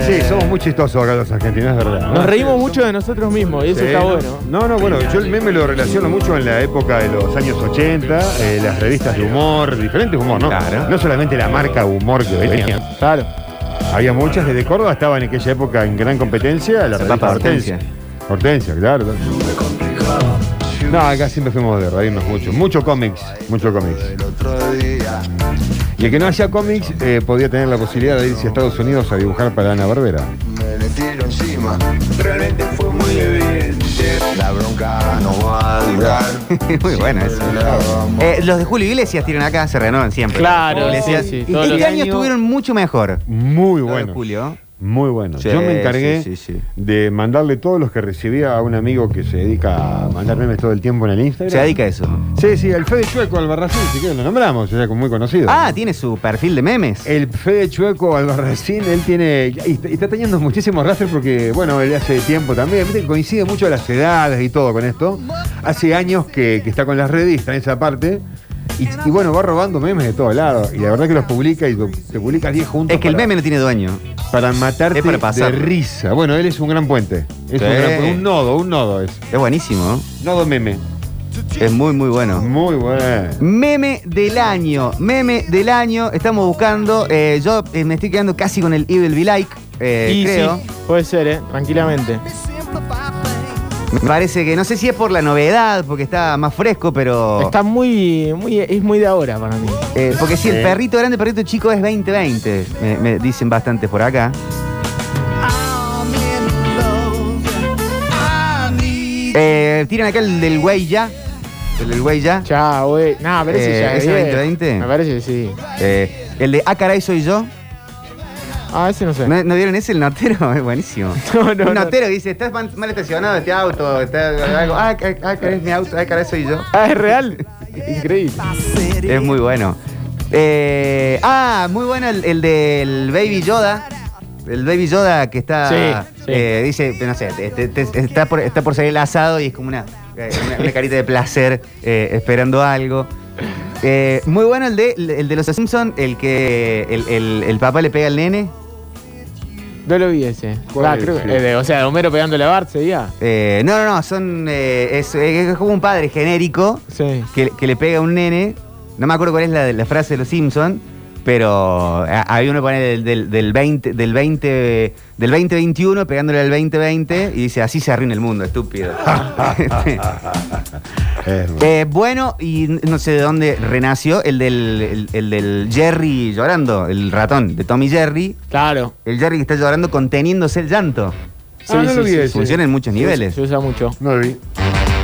Sí, somos muy chistosos acá los argentinos, es verdad. ¿no?
Nos reímos mucho de nosotros mismos y eso
Sí,
está
no,
bueno.
No, no, bueno, yo el meme lo relaciono mucho en la época de los años 80, eh, las revistas de humor, diferentes humor, ¿no? No solamente la marca humor que venía.
Claro.
Había muchas, desde Córdoba estaban en aquella época en gran competencia, la revista Hortensia. Hortensia, claro. No, acá siempre fuimos de reírnos mucho. Mucho cómics, mucho cómics. Y el que no hacía cómics eh, podía tener la posibilidad de irse a Estados Unidos a dibujar para Ana Barbera.
Realmente fue muy evidente. La bronca no va a durar.
Muy bueno eso. Eh, los de Julio Iglesias tienen acá, se renovan siempre.
Claro,
Iglesias.
sí, sí,
Y
todos
este
los
año
años.
estuvieron mucho mejor.
Muy
de
bueno.
Julio.
Muy bueno.
Sí,
Yo me encargué
sí, sí, sí.
de mandarle todos los que recibía a un amigo que se dedica a mandar memes todo el tiempo en el Instagram.
Se dedica a eso.
Sí, sí, el Fede Chueco Albarracín, si quieren lo nombramos, es muy conocido.
Ah, tiene su perfil de memes.
El Fede Chueco Albarracín, él tiene. Y está, y está teniendo muchísimos rastros porque, bueno, él hace tiempo también. Coincide mucho las edades y todo con esto. Hace años que, que está con las redes, está en esa parte. Y, y bueno, va robando memes de todos lados. Y la verdad que los publica y lo- te publica 10 juntos.
Es que el meme no tiene dueño.
Para matarte
Es para pasar.
de risa. Bueno, él es un gran puente. Es un, gran- un nodo, un nodo es.
Es buenísimo.
Nodo meme.
Es muy, muy bueno.
Muy bueno.
Meme del año. Meme del año. Estamos buscando. eh, yo eh, me estoy quedando casi con el Evil Be Like. eh,
y
creo.
sí, puede ser, ¿eh? Tranquilamente.
Me parece que no sé si es por la novedad, porque está más fresco, pero.
Está muy, muy, es muy de ahora para mí.
Eh, porque si el
Sí.
perrito grande, el perrito chico es 2020. Me, me dicen bastante por acá. Eh, tiran acá el del güey ya. El del güey ya.
Ya, güey. No, pero ese
Eh,
ya es
¿ese
viejo.
2020?
Me parece que sí.
Eh, el de Ah, caray, soy yo.
Ah, ese no sé.
¿No, no vieron ese? El notero es buenísimo.
No, no,
Un
no.
notero que dice, estás mal, estacionado este auto. Está, algo. Ah, ah, es mi auto. Ah, caray, soy yo.
Ah, es real. Increíble.
Es muy bueno. Eh, ah, muy bueno el, el del Baby Yoda. El Baby Yoda que está.
Sí, sí.
eh, dice, no sé, te- te- te- está, por, está por salir el asado y es como una, una, una carita de placer eh, esperando algo. Muy bueno el de, el de los Simpsons, el que el, el- el papá le pega al nene.
No lo vi ese.
¿Cuál
Ah,
es
creo,
ese?
eh, de- o sea, de Homero pegándole a Bart sería.
Eh, no, no, no, son. eh, es, es como un padre genérico que, que le pega a un nene. No me acuerdo cuál es la, la frase de los Simpsons, pero a- hay uno pone del, del, del 20, del 20, del 2021 pegándole al 2020 y dice así se arruina el mundo, estúpido. Eh, bueno, y no sé de dónde renació el del, el, el del Jerry llorando, el ratón de Tommy Jerry.
Claro.
El Jerry que está llorando conteniéndose el llanto.
Sí, Ah, no sí, lo vi sí.
Funciona en muchos niveles.
se usa mucho.
No lo vi.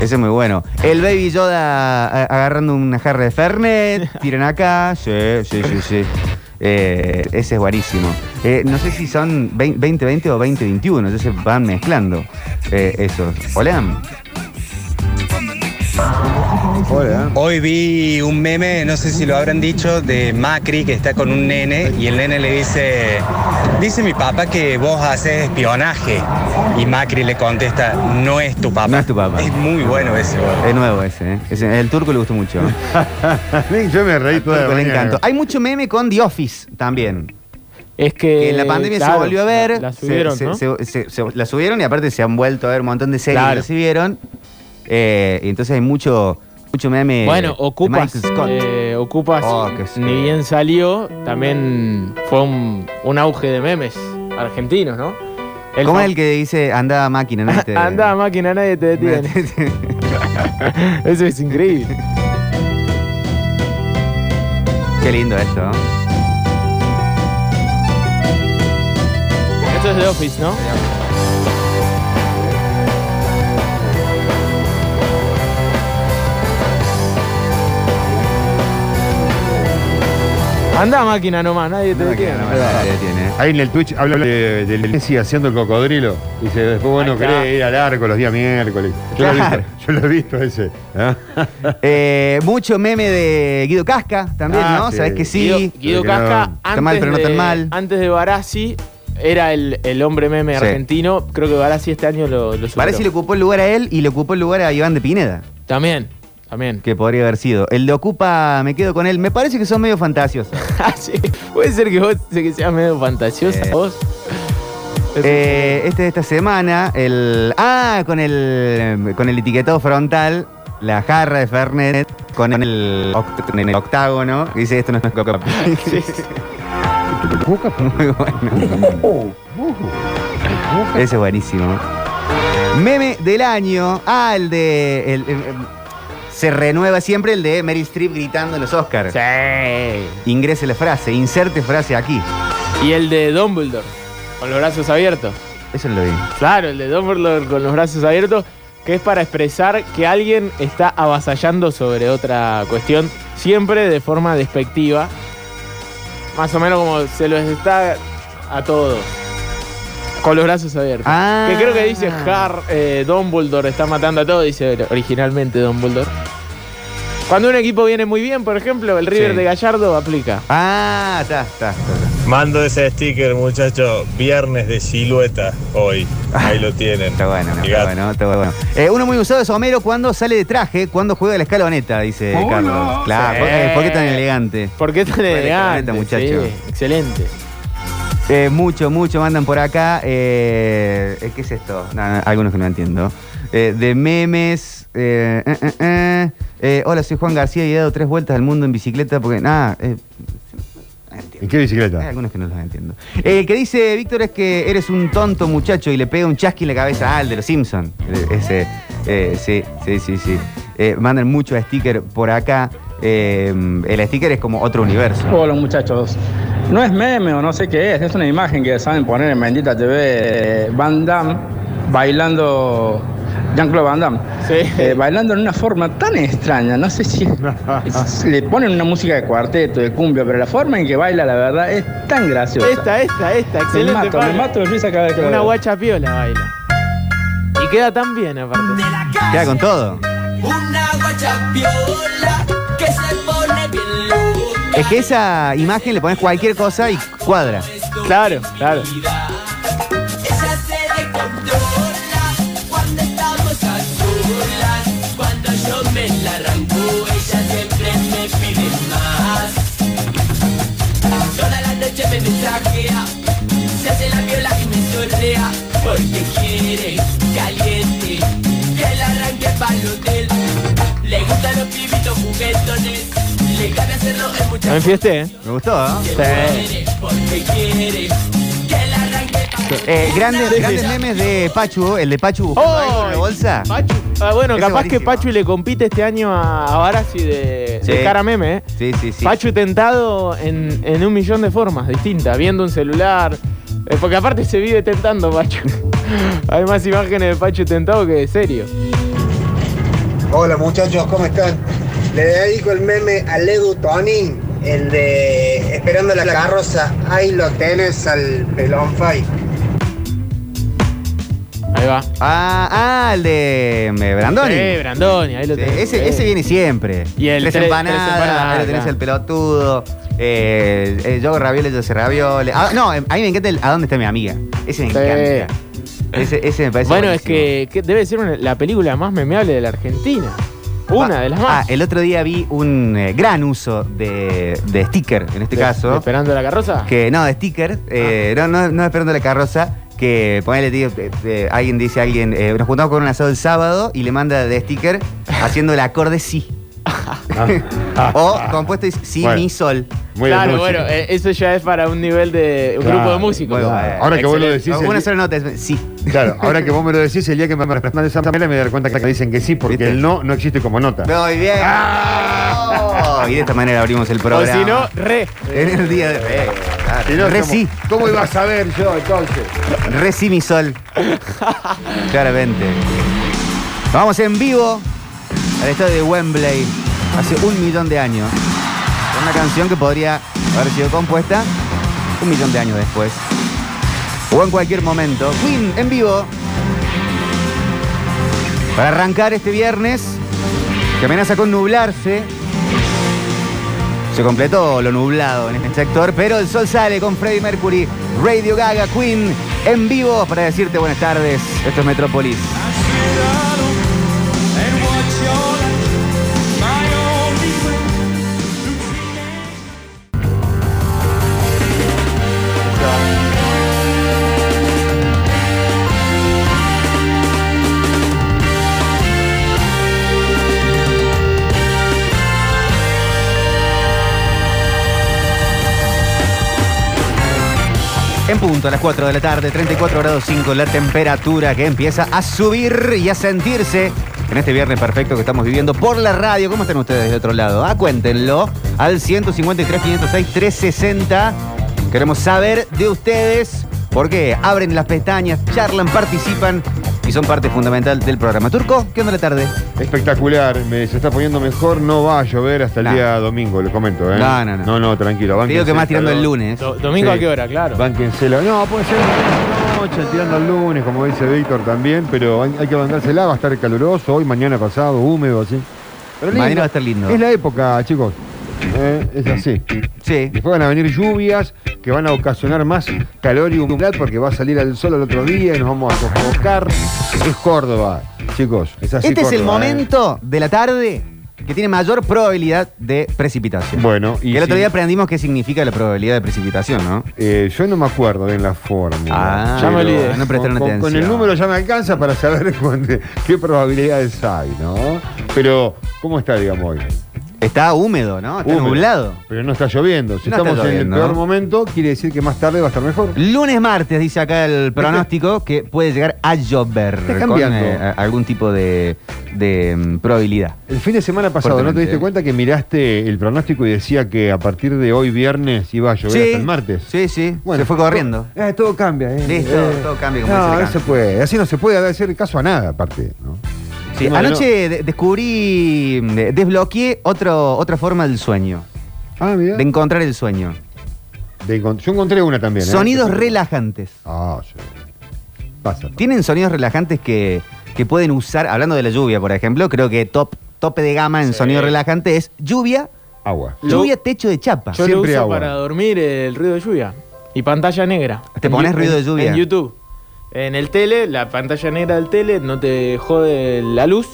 Ese es muy bueno. El Baby Yoda a- agarrando una jarra de Fernet, tiran acá. Sí, sí, sí, sí. Eh, ese es buenísimo. Eh, no sé si son 20- 2020 o 2021, ya se van mezclando eh, esos. Hola.
Hoy vi un meme, no sé si lo habrán dicho, de Macri que está con un nene y el nene le dice, dice mi papá que vos haces espionaje. Y Macri le contesta, no es tu papá.
No es tu papá.
Es muy bueno ese. boludo.
Es nuevo ese, ¿eh? Ese- el turco le gustó mucho.
Yo me reí toda la
turco le
mañana.
encantó. Hay mucho meme con The Office también.
Es que.
Que en la pandemia
claro,
se volvió a ver.
La, subieron,
se,
¿no?
se- se- se- la subieron y aparte se han vuelto a ver un montón de series
Claro.
que la subieron. Eh, y entonces hay mucho, mucho meme.
Bueno, Ocupas. Eh, Ocupas,
Oh, sí.
ni bien salió, también fue un, un auge de memes argentinos, ¿no? El
¿Cómo es el que dice anda máquina? nadie te-
Anda, máquina, nadie te detiene. Eso es increíble.
Qué lindo esto.
Esto es de Office, ¿no? Anda máquina nomás, nadie te detiene.
Ahí en el Twitch habla de- del Messi haciendo el cocodrilo. Dice, después, bueno,
Ahí está.
querés ir al arco los días miércoles. Yo, lo, he
Claro.
visto, yo lo he visto ese. ¿ah?
Eh, mucho meme de Guido Casca también,
Ah,
¿no?
sí.
Sabes que sí.
Guido, Guido
Que no-
Casca,
está
antes,
mal, pero no
de,
tan mal.
antes de Barassi, era el, el hombre meme
Sí.
argentino. Creo que Barassi este año lo, lo superó.
Parece que le ocupó el lugar a él y le ocupó el lugar a Iván de Pineda.
También, también.
Que podría haber sido. El de Ocupa, me quedo con él. Me parece que son medio fantasiosos.
Ah, sí. Puede ser que vos que seas medio fantasiosa
Eh.
vos.
Eh, este de esta semana, el. Ah, con el. Con el etiquetado frontal, la jarra de Fernet con el, oct- en el octágono. Dice esto no es coca. Muy bueno. Ese es buenísimo. Meme del año. Ah, el de. el- el- se renueva siempre el de Meryl Streep gritando en los Oscars.
Sí.
Ingrese la frase, inserte frase aquí.
Y el de Dumbledore, con los brazos abiertos.
Eso lo vi.
Claro, el de Dumbledore con los brazos abiertos, que es para expresar que alguien está avasallando sobre otra cuestión, siempre de forma despectiva. Más o menos como se los está a todos. Con los brazos abiertos.
Ah.
Que creo que dice Har, eh, Dumbledore está matando a todos, dice originalmente Dumbledore. Cuando un equipo viene muy bien, por ejemplo, el River
Sí.
de Gallardo aplica.
Ah, está, está, está.
Mando ese sticker, muchacho. Viernes de silueta hoy. Ahí lo tienen.
Está bueno, no, está bueno, está bueno. Eh, uno muy usado es Homero cuando sale de traje, cuando juega la escaloneta, dice
Oh,
Carlos.
no.
Claro,
Sí.
¿por, qué, por qué tan elegante?
¿Por qué tan elegante?
escaloneta, muchacho.
Sí, excelente.
Eh, mucho, mucho mandan por acá. Eh, ¿Qué es esto? No, no, algunos que no entiendo. Eh, de memes. eh, eh, eh, eh. Eh, hola, soy Juan García y he dado tres vueltas al mundo en bicicleta porque. Nada, eh.
¿En qué
Hay
bicicleta?
algunos que no los entiendo. Eh, El que dice Víctor es que eres un tonto muchacho y le pega un chasqui en la cabeza al de los Simpson. Ese, eh, sí, sí, sí, sí. Eh, mandan mucho sticker por acá. Eh, el sticker es como otro universo.
Hola muchachos. No es meme o no sé qué es, es una imagen que saben poner en Bendita TV eh, Van Damme bailando, Jean-Claude Van Damme, eh, bailando en una forma tan extraña, no sé si es- le ponen una música de cuarteto, de cumbia, pero la forma en que baila la verdad es tan graciosa.
Esta, esta, esta,
Me
excelente.
mato, me mato de risa cada vez que
Una
veo.
guacha piola baila. Y queda tan bien aparte.
Queda con todo.
Una guachapiola que
Es que esa imagen le pones cualquier cosa y cuadra.
Claro, claro.
Ella se descontrola cuando estamos a solas. Cuando yo me la arranco, ella siempre me pide más. Toda la noche me mensajea, se hace la viola y me. Porque quiere caliente, que la arranque pa'l hotel. Le gustan los pibitos juguetones, muchas
enfiesté, ¿eh?
Me gustó, ¿no?
arranque
Eh, grandes,
Sí, sí.
grandes memes de Pachu, el de Pachu buscando algo en la bolsa.
Pachu. Ah, bueno,
Ese
capaz que
buenísimo.
Pachu le compite este año a, a Barassi de,
Sí.
de cara meme, ¿eh?
Sí, sí, sí.
Pachu tentado en, en un millón de formas distintas, viendo un celular. Eh, porque aparte se vive tentando, Pachu. Hay más imágenes de Pachu tentado que de serio.
Hola muchachos, ¿cómo están? Le dedico el meme a Ledu Tonin, el de Esperando la carroza. Ahí lo tenés al pelón Fai.
Ahí va.
Ah, ah, el de eh, Brandoni.
Sí, Brandoni, ahí lo
Sí,
tenés.
ese,
Sí.
ese viene siempre.
Y el
tres
tres-
empanadas,
tres empanadas,
ahí lo tenés el pelotudo. Eh, eh, yo ravioles, yo hago ravioles. Ah, no, a mí me encanta el ¿A dónde está mi amiga? Ese me
Sí.
encanta. Ese, ese me parece
Bueno, es que, que debe ser una- la película más memeable de la Argentina. Una de las
Ah,
más.
el otro día vi un eh, gran uso de, de sticker, en este
De-
caso.
de Esperando la carroza.
Que no, de sticker, eh, no, no, no esperando la carroza, que ponele, tío, eh, eh, alguien dice a alguien, eh, nos juntamos con un asado el sábado y le manda de sticker haciendo el acorde sí. o compuesto dice sí,
Bueno.
mi, sol.
Muy
claro, bueno, eh, eso ya es para un nivel de un
Claro,
grupo de músicos.
Bueno,
Claro.
eh,
Ahora que vos lo
excelente.
decís,
Una
el-
sola nota, es sí.
Claro, ahora que vos me lo decís, el día que me mandan esa mela me voy a dar cuenta que dicen que sí, porque
¿Viste?
el no no existe como nota.
Muy bien. Oh, y de esta manera abrimos el
o
programa.
si no, re.
En el día de. eh, claro.
Si no,
re
¿cómo-
sí.
¿Cómo iba a saber yo entonces?
Re sí, mi sol. Claramente. Vamos en vivo al estadio de Wembley hace un millón de años. Una canción que podría haber sido compuesta un millón de años después. O en cualquier momento. Queen en vivo. Para arrancar este viernes, que amenaza con nublarse. Se completó lo nublado en este sector, pero el sol sale con Freddie Mercury, Radio Gaga, Queen, en vivo para decirte buenas tardes. Esto es Metrópolis. En punto, a las 4 de la tarde, 34 grados 5, la temperatura que empieza a subir y a sentirse en este viernes perfecto que estamos viviendo por la radio. ¿Cómo están ustedes de otro lado? Ah, cuéntenlo al 153, 506, 360. Queremos saber de ustedes porque abren las pestañas, charlan, participan y son parte fundamental del programa. Turco, ¿qué onda la tarde?
Espectacular, me, se está poniendo mejor, no va a llover hasta el
No.
día domingo, le comento, ¿eh?
No, no, no.
No, no, tranquilo.
Te digo que
bánquense
más tirando
calor.
el lunes.
Do- ¿Domingo
Sí.
a qué hora? Claro.
Bánquensela. No, puede ser la noche, tirando el lunes, como dice Víctor también, pero hay, hay que bancársela, va a estar caluroso hoy, mañana pasado, húmedo, así. Pero lindo.
Mañana va a estar lindo.
Es la época, chicos. Eh, es así.
Sí.
Después van a venir lluvias que van a ocasionar más calor y humedad porque va a salir el sol el otro día y nos vamos a sofocar. Es Córdoba, chicos. Es así
Este es el
¿eh?
momento de la tarde que tiene mayor probabilidad de precipitación.
Bueno, y
el otro día aprendimos qué significa la probabilidad de precipitación, ¿no?
Eh, yo no me acuerdo bien la fórmula.
Ah,
Ya me
pero
olvidé.
No prestaron
con, con- con el número ya me alcanza para saber cuánto- qué probabilidades hay, ¿no? Pero, ¿cómo está, digamos, hoy?
Está húmedo, ¿no? Está
Húmedo.
nublado.
Pero no está lloviendo. Si
No
estamos en
lloviendo.
el peor momento, quiere decir que más tarde va a estar mejor.
Lunes, martes, dice acá el pronóstico, que puede llegar a llover.
Está
con,
cambiando.
eh, a- algún tipo de, de, mm, probabilidad.
El fin de semana pasado, ¿no te
Fuertemente.
diste cuenta que miraste el pronóstico y decía que a partir de hoy viernes iba a llover hasta el martes?
Sí, sí. se fue corriendo.
todo- eh, todo cambia, ¿eh?
Listo,
Eh,
todo cambia como
No,
dice el
no se puede. Así no se puede hacer caso a nada, aparte. ¿no?
Sí, anoche de- descubrí, de- desbloqueé otro, otra forma del sueño.
Ah, mira.
De encontrar el sueño.
De encont- yo encontré una también. ¿eh?
Sonidos relajantes.
Ah, sí. Pasa.
Tienen sonidos relajantes que, que pueden usar, hablando de la lluvia, por ejemplo, creo que top, tope de gama en sonido relajante es lluvia,
Agua.
lluvia, techo de chapa.
Yo lo uso para dormir el ruido de lluvia. Y pantalla negra.
¿Te
En
pones
Yu-
ruido de lluvia?
En YouTube. En el tele, la pantalla negra del tele no te jode la luz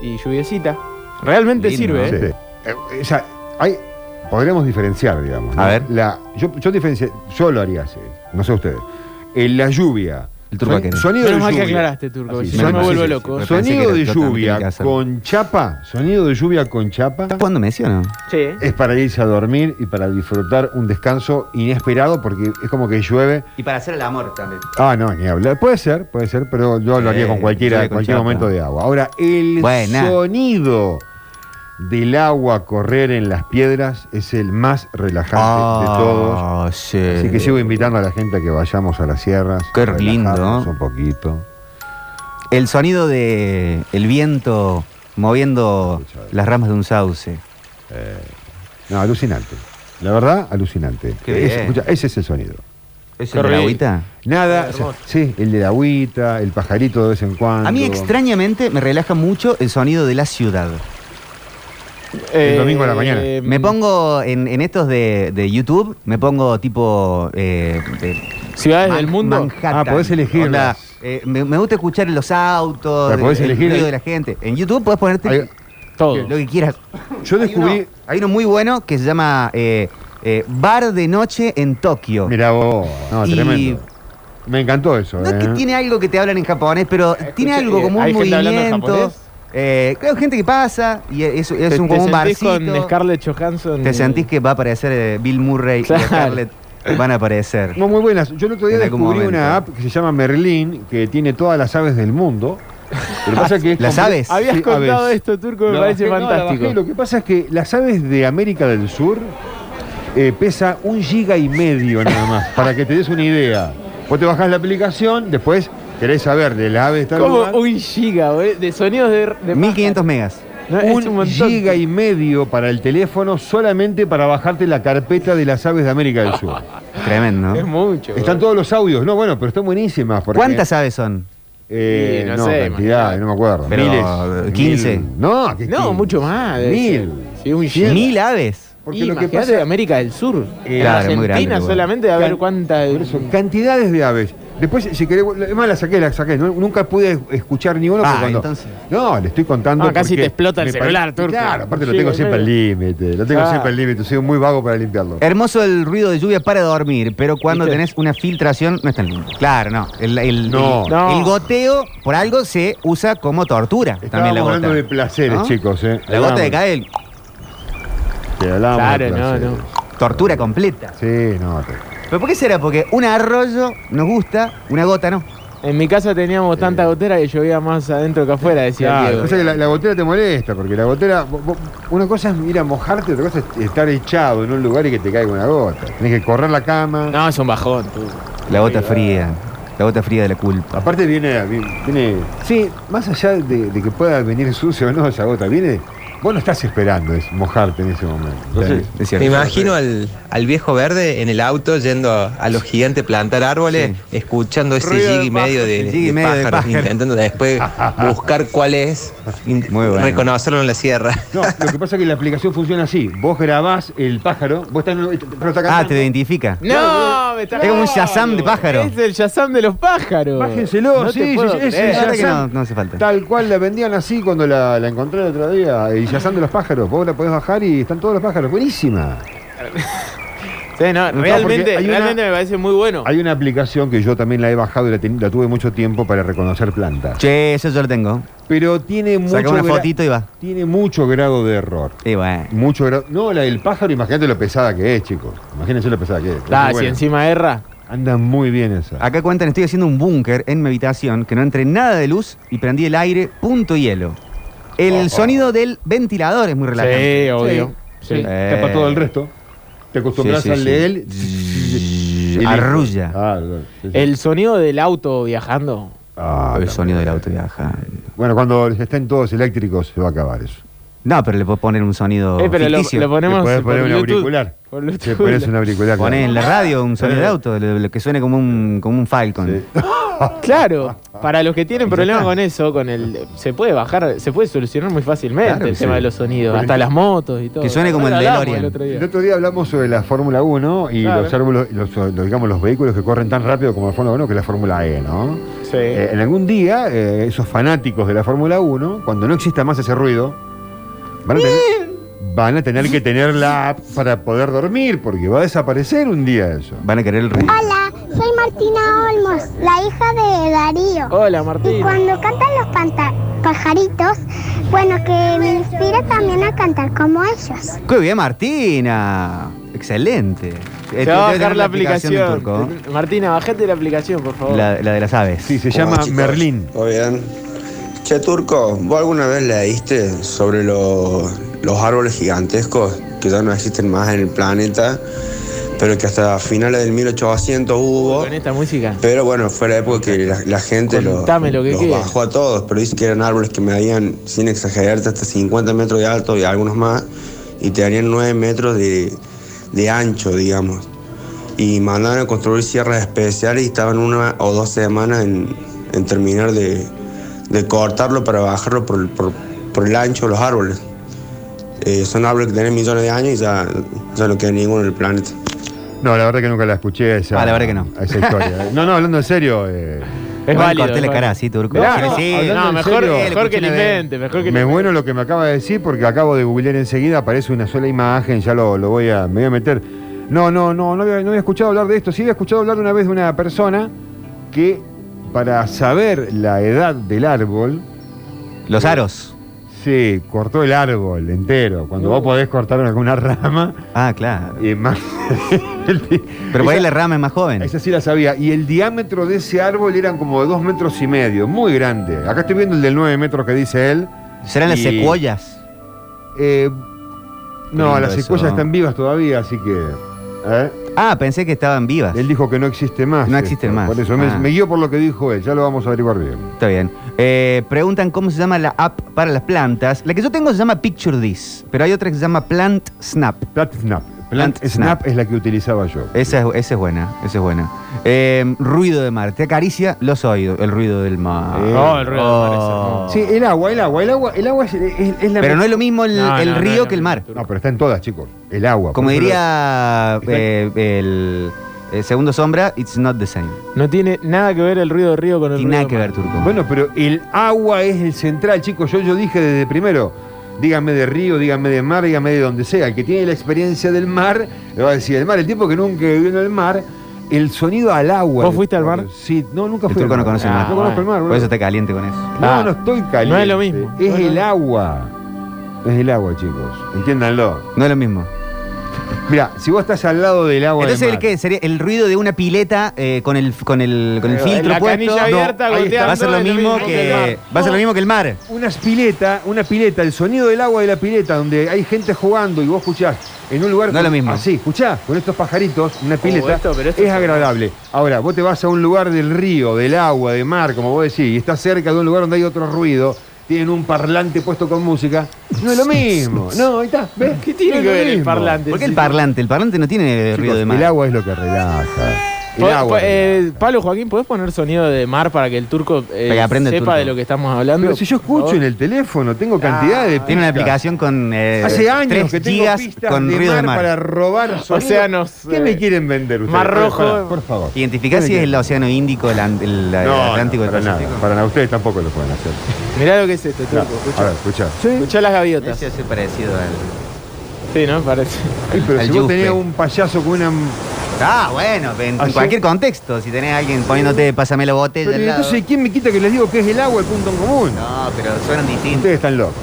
y lluviecita. Realmente
Lindo,
sirve,
sí.
¿eh?
Eh, o sea, hay, podríamos diferenciar, digamos. ¿no?
A ver.
La, yo, yo diferencié, yo lo haría así, no sé ustedes. En la lluvia.
El turco
sonido
Menos
de
mal que
lluvia.
aclaraste, Turco,
Así,
si no
son-
me
sí,
vuelvo
sí,
loco.
sí.
Me parece
Sonido
que
de
yo también tenía que
lluvia
hacerlo.
con chapa, sonido de lluvia con chapa.
¿Estás jugando Messi o no?
Sí.
Es para irse a dormir y para disfrutar un descanso inesperado porque es como que llueve.
Y para hacer el amor también.
Ah, no, ni hablar. Puede ser, puede ser, pero yo lo haría
Eh,
con cualquiera,
con
cualquier
chapa.
momento de agua. Ahora, el
Buena.
sonido del agua correr en las piedras es el más relajante de todos.
Ah, sí.
Así que sigo invitando a la gente a que vayamos a las sierras.
Qué lindo.
Un poquito.
El sonido de el viento moviendo las ramas de un sauce.
No, alucinante. La verdad, alucinante.
Qué
Es-
bien.
escucha, ese es el sonido.
¿Es el de la agüita?
Nada, o sea, sí, el de la agüita, el pajarito de vez en cuando.
A mí extrañamente me relaja mucho el sonido de la ciudad.
El domingo a la mañana.
Eh,
Me pongo en, en estos de, de YouTube, me pongo tipo... eh, de
Ciudades
Man-
del mundo.
Manhattan.
Ah, podés elegirlas.
Onda, eh, me, me gusta escuchar los autos,
Pero podés
el
elegir
ruido
ahí.
de la gente. En YouTube podés ponerte
Hay-
Todo.
lo que quieras.
Yo descubrí.
Hay uno, hay uno muy bueno que se llama eh, eh, Bar de Noche en Tokio.
Mira vos, no,
Y-
tremendo. Me encantó eso.
No es que
¿eh?
tiene algo que te hablan en japonés, pero tiene algo
eh,
como un
¿hay gente hablando en
movimiento.
japonés?
Eh, gente que pasa y es, es
Te-
un, como un
sentís
barcito.
con Scarlett Johansson.
Te
y-
sentís que va a aparecer eh, Bill Murray
Claro.
y Scarlett van a aparecer.
No, muy buenas. Yo el otro día descubrí
momento.
una app que se llama Merlin, que tiene todas las aves del mundo. Lo que pasa es que.
Habías
Sí,
contado
aves.
esto, Turco, me
La
parece
bajé, no, la
fantástico.
bajé. Lo que pasa es que las aves de América del Sur eh, pesa un giga y medio nada más, para que te des una idea. Vos te bajás la aplicación, después querés saber de la ave tal
Como
lugar.
un giga, güey, de sonidos de, de
1500 megas.
No, es un
un giga y medio para el teléfono solamente para bajarte la carpeta de las aves de América del Sur.
Tremendo.
Es mucho.
Están todos los audios, no, bueno, pero están buenísimas. porque-
¿Cuántas aves son?
Eh,
Sí, no
no,
sé,
cantidad, no me acuerdo.
Pero,
Miles.
15.
Mil. No, ¿qué
No,
15?
mucho más. debe
Mil.
ser. Sí, un giga.
Mil aves.
Porque
Y
lo que
imagínate
pasa-
de América del Sur.
Eh,
claro, muy
Argentina
grande, igual.
solamente a ver cuántas.
Cantidades de aves. Después, si querés, es más, la saqué, la saqué. No- nunca pude escuchar ni uno.
Ah,
porque cuando-
entonces.
No, le estoy contando.
No, casi te explota el celular,
pare-
Turco.
Claro, aparte lo tengo
en
siempre al límite. Lo tengo
Ah.
siempre al límite. Soy muy vago para limpiarlo.
Hermoso el ruido de lluvia para dormir, pero cuando
¿Viste?
tenés una filtración no es tan lindo. Claro, no. El, el-
No.
el-
No.
el goteo, por algo, se usa como tortura.
Estábamos
también la gota.
hablando de placeres,
¿No?
chicos. ¿eh?
La gota de caer,
que hablábamos de
Claro, no, no.
tortura completa.
Sí, no. te-
¿Pero por qué será? Porque un arroyo nos gusta, una gota no.
En mi casa teníamos tanta gotera que llovía más adentro que afuera, decía
Claro,
Diego.
o sea que la, la gotera te molesta, porque la gotera, vo- vo- una cosa es ir a mojarte, otra cosa es estar echado en un lugar y que te caiga una gota. Tenés que correr la cama.
No, es un bajón. tú.
La gota fría. La gota fría de la culpa.
Aparte viene, viene, sí, más allá de, de que pueda venir sucio o no esa gota, viene, vos no estás esperando es mojarte en ese momento. Entonces,
Es cierto.
Me imagino al, al viejo verde en el auto yendo a los gigantes a plantar árboles, escuchando ese jig y medio de,
medio
pájaros,
pájaro.
intentando después buscar cuál es, in-
Muy bueno.
reconocerlo en la sierra.
no, lo que pasa es que la aplicación funciona así. Vos grabás el pájaro, vos estás, en- pero está
Ah, te identifica.
No, me está
Es como un Shazam de pájaro.
Es el Shazam de los pájaros.
Bájenselo,
no
sí, sí, sí, es
que no hace falta.
Tal cual la vendían así cuando la, la encontré el otro día. Y Shazam de los pájaros. Vos la podés bajar y están todos los pájaros. Buenísima.
Sí, no,
No,
realmente,
una-
me parece muy bueno.
Hay una aplicación que yo también la he bajado y la, ten- la tuve mucho tiempo para reconocer plantas.
Che, eso yo lo tengo.
Pero tiene mucho
Saca una
gra-
fotito y va.
Tiene mucho grado de error.
Y bueno.
Mucho grado. No, la del pájaro, imagínate lo pesada que es, chicos. Imagínense lo pesada que es. Muy
si
buena.
encima erra.
Anda muy bien esa.
Acá cuentan, estoy haciendo un búnker en mi habitación que no entre nada de luz y prendí el aire, punto hielo. El sonido del ventilador es muy relajante.
Sí, obvio.
Sí.
Sí.
Tapa todo el resto. Te acostumbras
Sí, sí,
al de él. y
Arrulla.
Ah, sí, sí.
El sonido del auto viajando.
Ah,
el
no.
sonido del auto viaja.
Bueno, cuando estén todos eléctricos se va a acabar eso.
No, pero le puedo poner un sonido
Eh, pero lo,
ficticio.
lo ponemos
Le podés
por
poner un auricular.
Por
pones un auricular. Claro.
en la radio un sonido de
Eh.
auto, lo, lo que suene como un, como un Falcon.
Claro, para los que tienen problemas con eso, con el se puede bajar, se puede solucionar muy fácilmente
Claro,
el
sí.
tema de los sonidos,
Pero
hasta
el-
las motos y todo.
Que suene como el
Lo hablamos
DeLorean.
el otro día.
El otro día hablamos sobre la Fórmula 1 y
Claro.
los, árboles- los, los, digamos, los vehículos que corren tan rápido como la Fórmula 1 que la Fórmula E, ¿no?
Sí.
Eh, en algún día, eh, esos fanáticos de la Fórmula 1, cuando no exista más ese ruido, van a, tener, van a tener que tener la app para poder dormir, porque va a desaparecer un día eso.
Van a querer el ruido.
Hola, soy Martina Olmos, la hija de Darío.
Hola
Y
Martín.
cuando cantan los pajaritos, bueno, que me inspira también a cantar como ellos.
¡Qué bien, Martina! Excelente.
Se va a bajar la
de
aplicación.
Turco.
Martina, bajate la aplicación, por favor.
La, la de las aves.
Sí, se llama
chicos.
Merlín.
¿Todo bien? Che, Turco, ¿vos alguna vez leíste sobre lo- los árboles gigantescos que ya no existen más en el planeta, pero que hasta finales del 1800 hubo?
Con esta música.
Pero bueno, fue la época que la, la gente lo-
lo que
los bajó a todos, pero dice que eran árboles que medían, sin exagerarte, hasta 50 metros de alto y algunos más, y tenían 9 metros de, de ancho, digamos. Y mandaron a construir sierras especiales y estaban una o dos semanas en, en terminar de, de cortarlo para bajarlo por, el- por- por el ancho de los árboles. Eh, son árboles que tienen millones de años y ya, ya no queda ninguno en el planeta.
No, la verdad que nunca la escuché esa,
Ah, la verdad que no.
esa historia. No, no, hablando en serio. eh,
Es válido.
corté la cara así, Turco.
Claro,
Sí,
hablando
no, mejor,
serio,
mejor que invente, mejor que
Me
lo
es bueno
invente.
lo que me acaba de decir porque acabo de googlear enseguida, aparece una sola imagen, ya lo, lo voy a, me voy a meter. No, no, no, no había, no había escuchado hablar de esto. Sí había escuchado hablar una vez de una persona que para saber la edad del árbol,
Los aros.
Sí, cortó el árbol entero. Cuando vos podés cortar alguna rama,
Ah, claro.
y más.
Pero por ahí
Esa-
la rama es más joven.
Esa sí la sabía. Y el diámetro de ese árbol eran como de dos metros y medio, muy grande. Acá estoy viendo el del 9 metros que dice él.
¿Serán las
Y-
secuoyas?
Eh, no,
lindo
las
eso.
secuoyas están vivas todavía, así que. ¿eh?
Ah, pensé que estaban vivas.
Él dijo que no existe más.
No
esto.
existen más.
Por eso me,
Ah.
me guío por lo que dijo él, ya lo vamos a averiguar bien.
Está bien. Eh, preguntan cómo se llama la app para las plantas. La que yo tengo se llama Picture This, pero hay otra que se llama Plant Snap.
Plant Snap. Plant, Snap.
Snap.
es la que utilizaba yo.
Esa es, esa es buena, esa es buena. Eh, ruido de mar. Te acaricia los oídos, el ruido del mar.
Eh.
Oh, el ruido del mar es
Oh.
Sí, el agua, el agua, el agua, el agua es, es- es la
Pero no es lo mismo el,
No,
el
no, no
río que el mar.
No, pero está en todas, chicos. El agua.
Como diría eh, el, el segundo sombra, it's not the same.
No tiene nada que ver el ruido de río con el
Tiene
ruido
nada que ver, Turco.
Bueno, pero el agua es el central, chicos. Yo, yo dije desde primero. Díganme de río, díganme de mar, díganme de donde sea. El que tiene la experiencia del mar, le va a decir el mar. El tipo que nunca vivió en el mar, el sonido al agua.
¿Vos fuiste al mar?
Sí, no, nunca
el
fui.
turco
al
no conoce el
Ah,
mar.
No conozco el mar.
Por eso está caliente con eso.
No,
Ah.
no estoy caliente.
No es lo mismo.
Es el agua. Es el agua, chicos. Entiéndanlo.
No es lo mismo.
Mira, si vos estás al lado del agua.
Entonces,
del
¿el qué? Sería el ruido de una pileta eh, con el, con el, con el filtro
la
puesto.
canilla abierta,
ahí está.
goteando,
Va a ser lo mismo que,
el mar.
va a ser lo mismo que el mar.
Unas pileta, una pileta, el sonido del agua de la pileta, donde hay gente jugando y vos escuchás en un lugar.
No es lo mismo.
Así, escuchá, con estos pajaritos, una pileta.
esto, pero esto
es
es-
agradable. Ahora, vos te vas a un lugar del río, del agua, de mar, como vos decís, y estás cerca de un lugar donde hay otro ruido. Tienen un parlante puesto con música. No es lo mismo. No, ahí está. ¿Ves?
¿Qué tiene
No
que ver el parlante?
¿Por qué el parlante? El parlante no tiene
Chicos,
ruido de mar.
El agua es lo que relaja. Agua.
po- eh, Pablo Joaquín, ¿podés poner sonido de mar para que el turco eh,
que el
sepa
turco.
de lo que estamos hablando?
Pero si yo escucho en el teléfono, tengo cantidad de
Tiene una
pistas.
aplicación con eh,
Hace años
3
que tengo pistas
con
de
ruido
mar,
de mar.
para robar sonido.
Océanos,
¿Qué
eh,
me quieren vender ustedes?
Mar Rojo.
para, por favor.
Identificar si es el océano Índico, el, el- el
No,
Atlántico
no,
el
para nada. Para nada. Ustedes tampoco lo pueden hacer.
Mirá lo que es esto, turco.
A ver,
Escucha.
escucha.
Escuchá las gaviotas.
Ese hace parecido al.
Sí, ¿no? Parece.
Ay, pero
Al
si vos tenías un payaso con una.
Ah, bueno, en, en
Así-
cualquier contexto, si tenés a alguien poniéndote pásame la botella
Pero
al lado.
entonces, ¿quién me quita que les digo que es el agua el punto en común?
No, pero suenan distintos.
Ustedes están locos.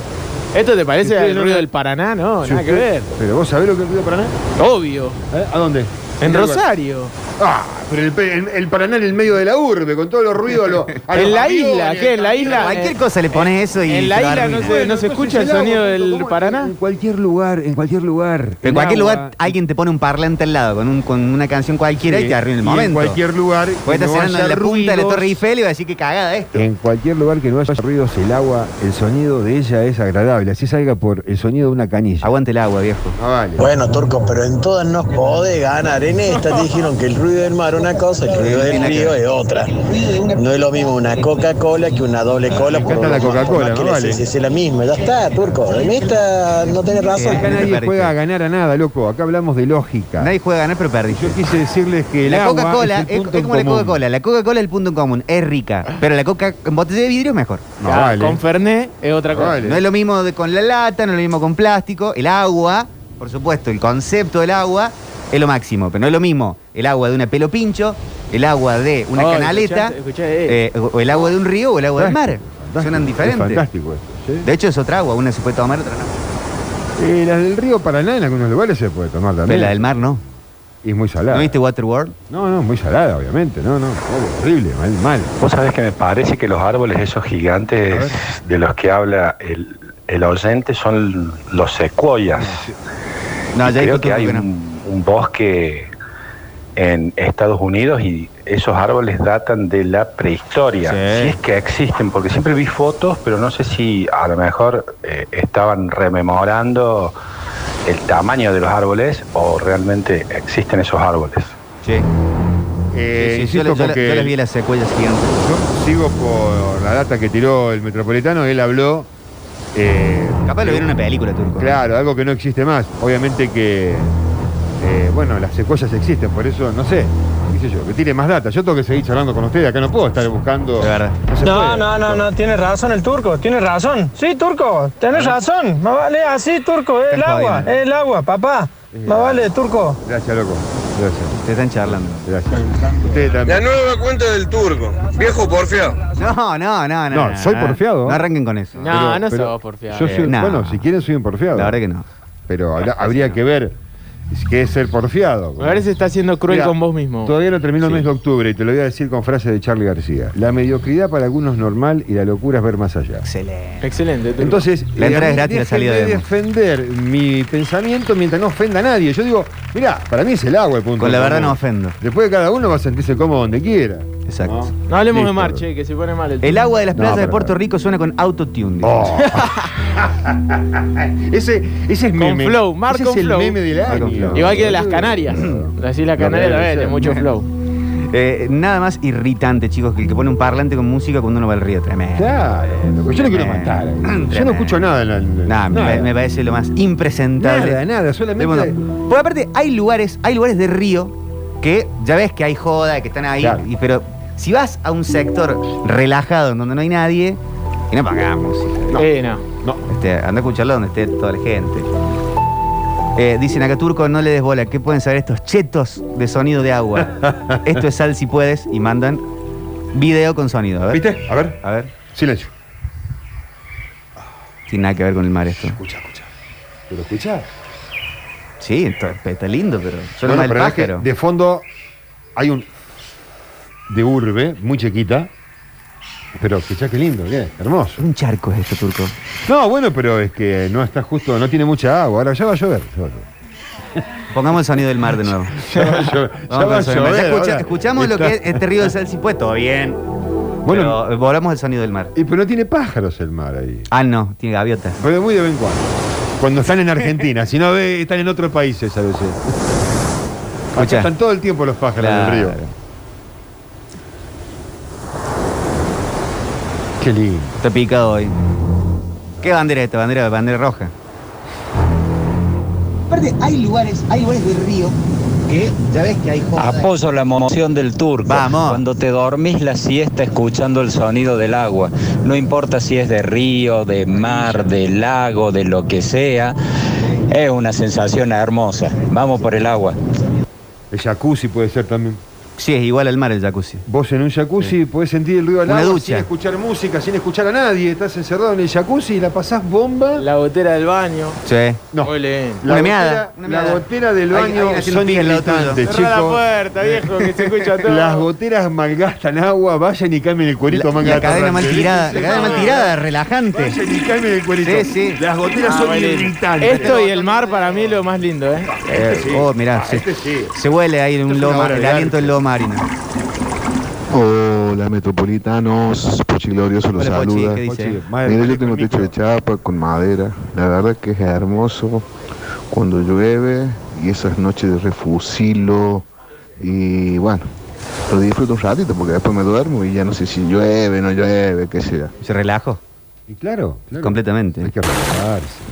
¿Esto te parece el
no
ruido del Paraná? No,
Si
nada que
usted-
ver.
Pero vos sabés lo que es el río Paraná.
Obvio.
¿Eh? ¿A dónde?
En? Rosario.
Ah, pero el, pe- el- el Paraná en el medio de la urbe, con todos los ruidos. a los
En la
aviones,
isla, ¿qué? En la isla.
Cualquier
eh,
cosa le pones eso y.
En la isla no se, no se escucha el sonido del. Paraná.
En cualquier lugar, en cualquier lugar.
Pero en cualquier
agua,
lugar alguien te pone un parlante al lado con, un, con una canción cualquiera
Sí,
y te arruina el
y
momento.
En cualquier lugar.
Puede
que
estar cenando en la punta de la. Torre Eiffel y va a decir que cagada esto.
En cualquier lugar que no haya ruidos, el agua, el sonido de ella es agradable. Así salga por el sonido de una canilla.
Aguante el agua, viejo.
Ah, vale.
Bueno, Turco, pero en todas nos podés ganar. En esta te dijeron que el ruido del mar es una cosa, el ruido del río es otra. No es lo mismo una Coca-Cola que una doble cola.
Me encanta la
por
Coca-Cola, ¿no? Vale.
Es la misma. Ya está, Turco. En esta no tenés razón.
Acá nadie juega a ganar a nada, loco. Acá hablamos de lógica.
Nadie juega a ganar, pero perdiste.
Yo quise decirles que el
La Coca-Cola
es,
como la. Coca-Cola. La Coca-Cola es el punto en común. Es rica. Pero la Coca en botella de vidrio es mejor.
No,
Ah,
vale.
Con Fernet es otra cosa.
Vale.
No es lo mismo de- con la lata, no es lo mismo con plástico. El agua, por supuesto, el concepto del agua es lo máximo. Pero no es lo mismo el agua de una pelo pincho, el agua de una
Oh,
canaleta,
escuchaste-
eh, o el agua de un río o el agua del mar. Suenan
Es
diferentes.
fantástico esto. ¿sí?
De hecho, es otra agua. Una se puede tomar, otra no.
Eh, las del río Paraná en algunos lugares se puede tomar
Pero
también.
la del mar no.
Y es muy salada.
¿No viste Waterworld?
No, no, muy salada, obviamente. No, no. Oh, horrible, mal, mal.
Vos sabés que me parece que los árboles, esos gigantes de los que habla el, el oyente, son los secuoyas.
No,
Y
ya
creo que hay
que no.
un, un bosque en Estados Unidos y esos árboles datan de la prehistoria.
Sí.
Si es que existen, porque siempre vi fotos, pero no sé si a lo mejor eh, estaban rememorando el tamaño de los árboles o realmente existen esos árboles.
Sí.
Eh,
Sí, sí,
insisto
yo, yo les vi las secuelas gigantes.
yo sigo por la data que tiró el metropolitano. Él habló. eh,
Capaz lo vieron en una película, Turco.
Claro, algo que no existe más. Obviamente que, eh, bueno, las secuoyas existen, por eso, no sé, qué sé yo, que tire más data. Yo tengo que seguir charlando con ustedes, acá no puedo estar buscando...
De verdad.
se
No,
puede.
no, no, no, tiene razón el turco, tiene razón. Sí, turco, tenés razón. Más vale así, turco, es el agua, es el agua, papá. Más vale, turco.
Gracias, loco. Gracias.
Te están charlando.
Gracias. Ustedes también.
nueva cuenta del turco. Viejo porfiado.
No, no, no, no.
No, soy porfiado.
No arranquen con eso.
No,
Pero-
no sos porfiado.
Yo soy,
Eh, no.
Bueno, si quieren soy un porfiado.
La verdad que no.
Pero habrá- habría que ver qué es ser porfiado.
Me parece que está siendo cruel
Mira,
con vos mismo.
Todavía no termino el
Sí.
mes de octubre y te lo voy a decir con frase de Charlie García. La mediocridad para algunos es normal y la locura es ver más allá.
Excelente.
Excelente.
Entonces,
La
eh,
entrada
mí
es gratis, la salida
de
de
defender mi pensamiento mientras no ofenda a nadie. Yo digo, mirá, para mí es el agua el punto.
Con la verdad
común.
no ofendo.
Después de cada uno va a sentirse cómodo donde quiera.
Exacto.
No hablemos de
Listo.
mar, che, que se pone mal el
El agua de las
No,
playas de
pero-
Puerto Rico suena con autotune. dice.
Oh. ese, ese es
Con
meme.
flow, mar
ese
con
es el
flow.
meme del
Mar con
año.
flow.
Igual que de las Canarias. Así las Canarias también,
ese-
de mucho flow.
Eh, nada más irritante, chicos, que el que pone un parlante con música cuando uno va al río. Tremendo.
Claro, loco, yo no quiero matar. Yo no escucho nada. en la- en la-
Nah, me,
nada.
me parece lo más impresentable.
Nada, nada, solamente-.
Porque aparte hay lugares, hay lugares de río que ya ves que hay joda, que están ahí,
Claro.
y- pero si vas a un sector relajado en donde no hay nadie, y no pagamos.
Eh, no.
No.
Este, anda a escucharlo donde esté toda la gente. Eh, dicen acá Turco, no le des bola. ¿Qué pueden saber estos chetos de sonido de agua? Esto es sal si puedes y mandan video con sonido. A ver.
¿Viste? A ver.
A ver.
Silencio.
Tiene nada que ver con el mar esto.
Escucha, escucha. ¿Pero escucha?
Sí, está, está lindo, pero yo
Bueno,
no el
pero es que
pájaro.
de fondo hay un de urbe, muy chiquita. Pero escuchá qué lindo, qué hermoso.
Un charco es esto, Turco.
No, bueno, pero es que no está justo, no tiene mucha agua. Ahora ya va a llover. ya va a llover.
Pongamos el sonido del mar de nuevo.
Ya va a llover, ya va a
el. Ya
llover,
escucha- escuchamos lo que es este río de sal si puede, todo bien.
Bueno,
Pero eh, volvamos al sonido del mar.
y pero no tiene pájaros el mar ahí.
Ah, no, tiene gaviotas.
Pero muy de vez en cuando. Cuando están en Argentina, si no ve, están en otros países a veces.
Escuchá.
están todo el tiempo los pájaros
Claro.
del río. Qué lindo.
Está picado hoy. ¿Qué bandera es esta? Bandera, bandera roja.
Aparte, hay lugares, hay lugares del río que ya ves que hay joda.
Apoyo la moción del turco.
Vamos.
Cuando te dormís la siesta escuchando el sonido del agua. No importa si es de río, de mar, de lago, de lo que sea. Es una sensación hermosa. Vamos por el agua.
El jacuzzi puede ser también.
Sí, es igual al mar el jacuzzi.
Vos en un jacuzzi podés sentir el ruido del
Una
agua
ducha.
sin escuchar música, sin escuchar a nadie. Estás encerrado en el jacuzzi y la pasás bomba.
La gotera del baño.
Sí.
No.
Lindo.
La
Una
gotera,
meada,
la gotera del
Hay-
baño
hay una
son
al
irritantes,
la puerta, viejo, que se escucha todo.
Las goteras malgastan agua, vayan y cambien el cuerito
La,
manga
la
de
cadena mal tirada, la cadena mal tirada, relajante.
Vayan y cambien el cuerito.
Sí, sí.
Las goteras
Ah,
son irritantes.
Esto y el mar para mí es lo más lindo, ¿eh?
Eh,
sí.
Oh, mirá,
Ah,
se,
este sí.
se huele ahí en un
obra
el aliento del
arte.
Lobo marino.
Hola metropolitanos, Pochi Glorioso los
Hola, Pochi,
saluda.
¿qué dice?
Pochi, madre,
Mira, yo tengo techo de chapa con madera. La verdad que es hermoso cuando llueve y esas noches de refusilo. Y bueno, lo disfruto un ratito porque después me duermo y ya no sé si llueve, no llueve, qué sea.
Se relajó
Y claro, claro.
completamente.
Hay que.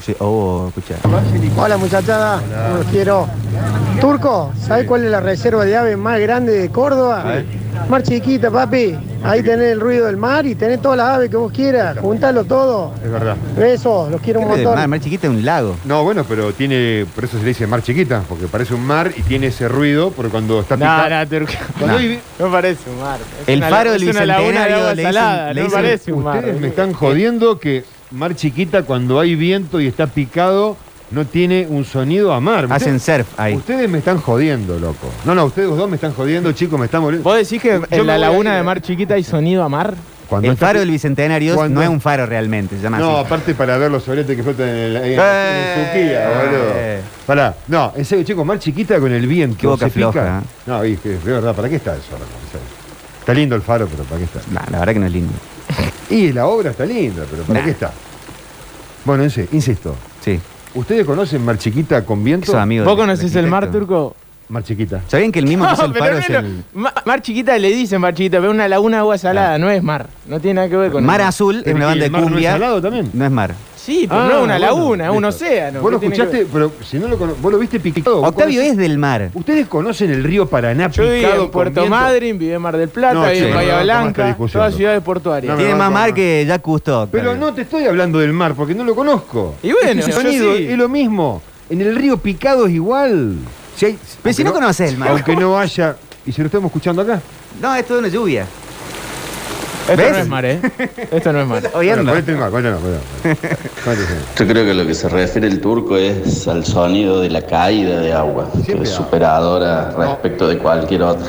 Sí, Oh, escucha.
Hola muchachada, los quiero. Turco, ¿sabes cuál es la reserva de aves más grande de Córdoba? Mar chiquita, papi. Ahí tenés el ruido del mar y tenés todas las aves que vos quieras. Juntalo todo.
Es verdad.
Besos, los quiero un
Mar,
montón.
mar chiquita es un lago.
No, bueno, pero tiene, por eso se le dice mar chiquita, porque parece un mar y tiene ese ruido, porque cuando está
No,
picado.
no.
Cuando
No.
hay-
No parece un mar. Es
El
una-
faro del
es una laguna de
Bicentenario le dicen-
salada,
le
no
dicen,
parece un mar.
Ustedes me están jodiendo que mar chiquita cuando hay viento y está picado no tiene un sonido a mar.
Hacen surf ahí.
Ustedes me están jodiendo, loco. No, no, ustedes dos me están jodiendo, chicos, me están muriendo.
¿Vos decís que en la laguna de
eh.
Mar Chiquita hay sonido a mar?
Cuando
El faro del Bicentenario
cuando-
no es un faro realmente, se llama
No,
así.
aparte para ver los sobretes que flotan en, el, en, en
Eh,
Turquía, boludo.
eh.
Pará, no, en serio, chicos, mar chiquita con el viento.
Qué boca
se pica.
floja,
No, y que, de verdad, ¿para qué está eso? Está lindo el faro, pero ¿para qué está?
No, la verdad que no es lindo.
Y la obra está linda, pero ¿para
Nah.
qué está? Bueno, insisto.
Sí.
¿Ustedes conocen Mar Chiquita con viento?
Esos amigos
¿Vos
del
conocés el mar,
arquitecto.
Turco?
Mar Chiquita.
¿Sabían que el mismo que hizo el
no
es el.
Ma- Mar Chiquita le dicen Mar Chiquita, pero una laguna de agua salada, no es mar. No tiene nada que ver con el
Mar Azul es una
¿y
banda de
el mar no es
cumbia.
salado también?
No es mar.
Sí, pero
Ah,
no es una
bueno,
laguna, es un
listo.
océano.
Vos lo
¿Qué tiene que
escuchaste, pero si no lo cono- vos lo viste picado. ¿Vos
Octavio
conocés-
es del mar.
¿Ustedes conocen el río Paraná
Yo viví
picado
en
con
Puerto
viento?
Madryn, viví en Mar del Plata,
No,
viví
che,
en
no
Bahía
me esta
Blanca,
discusión,
todas ciudades portuarias.
No me
Tiene más mar que Jacques Cousteau.
Pero
Octavio.
no te estoy hablando del mar, porque no lo conozco.
Y bueno,
Es que ese
yo
sonido
sí.
es lo mismo. En el río picado es igual. Si hay-
Pero si
aunque
no conoces el mar.
Aunque no haya... ¿Y si lo estamos escuchando acá?
No, es toda una lluvia.
Esto
¿Ves?
no es mar, ¿eh? Esto no es mar.
Oyendo.
Yo creo que lo que se refiere el turco es al sonido de la caída de agua, que es superadora respecto de cualquier otra.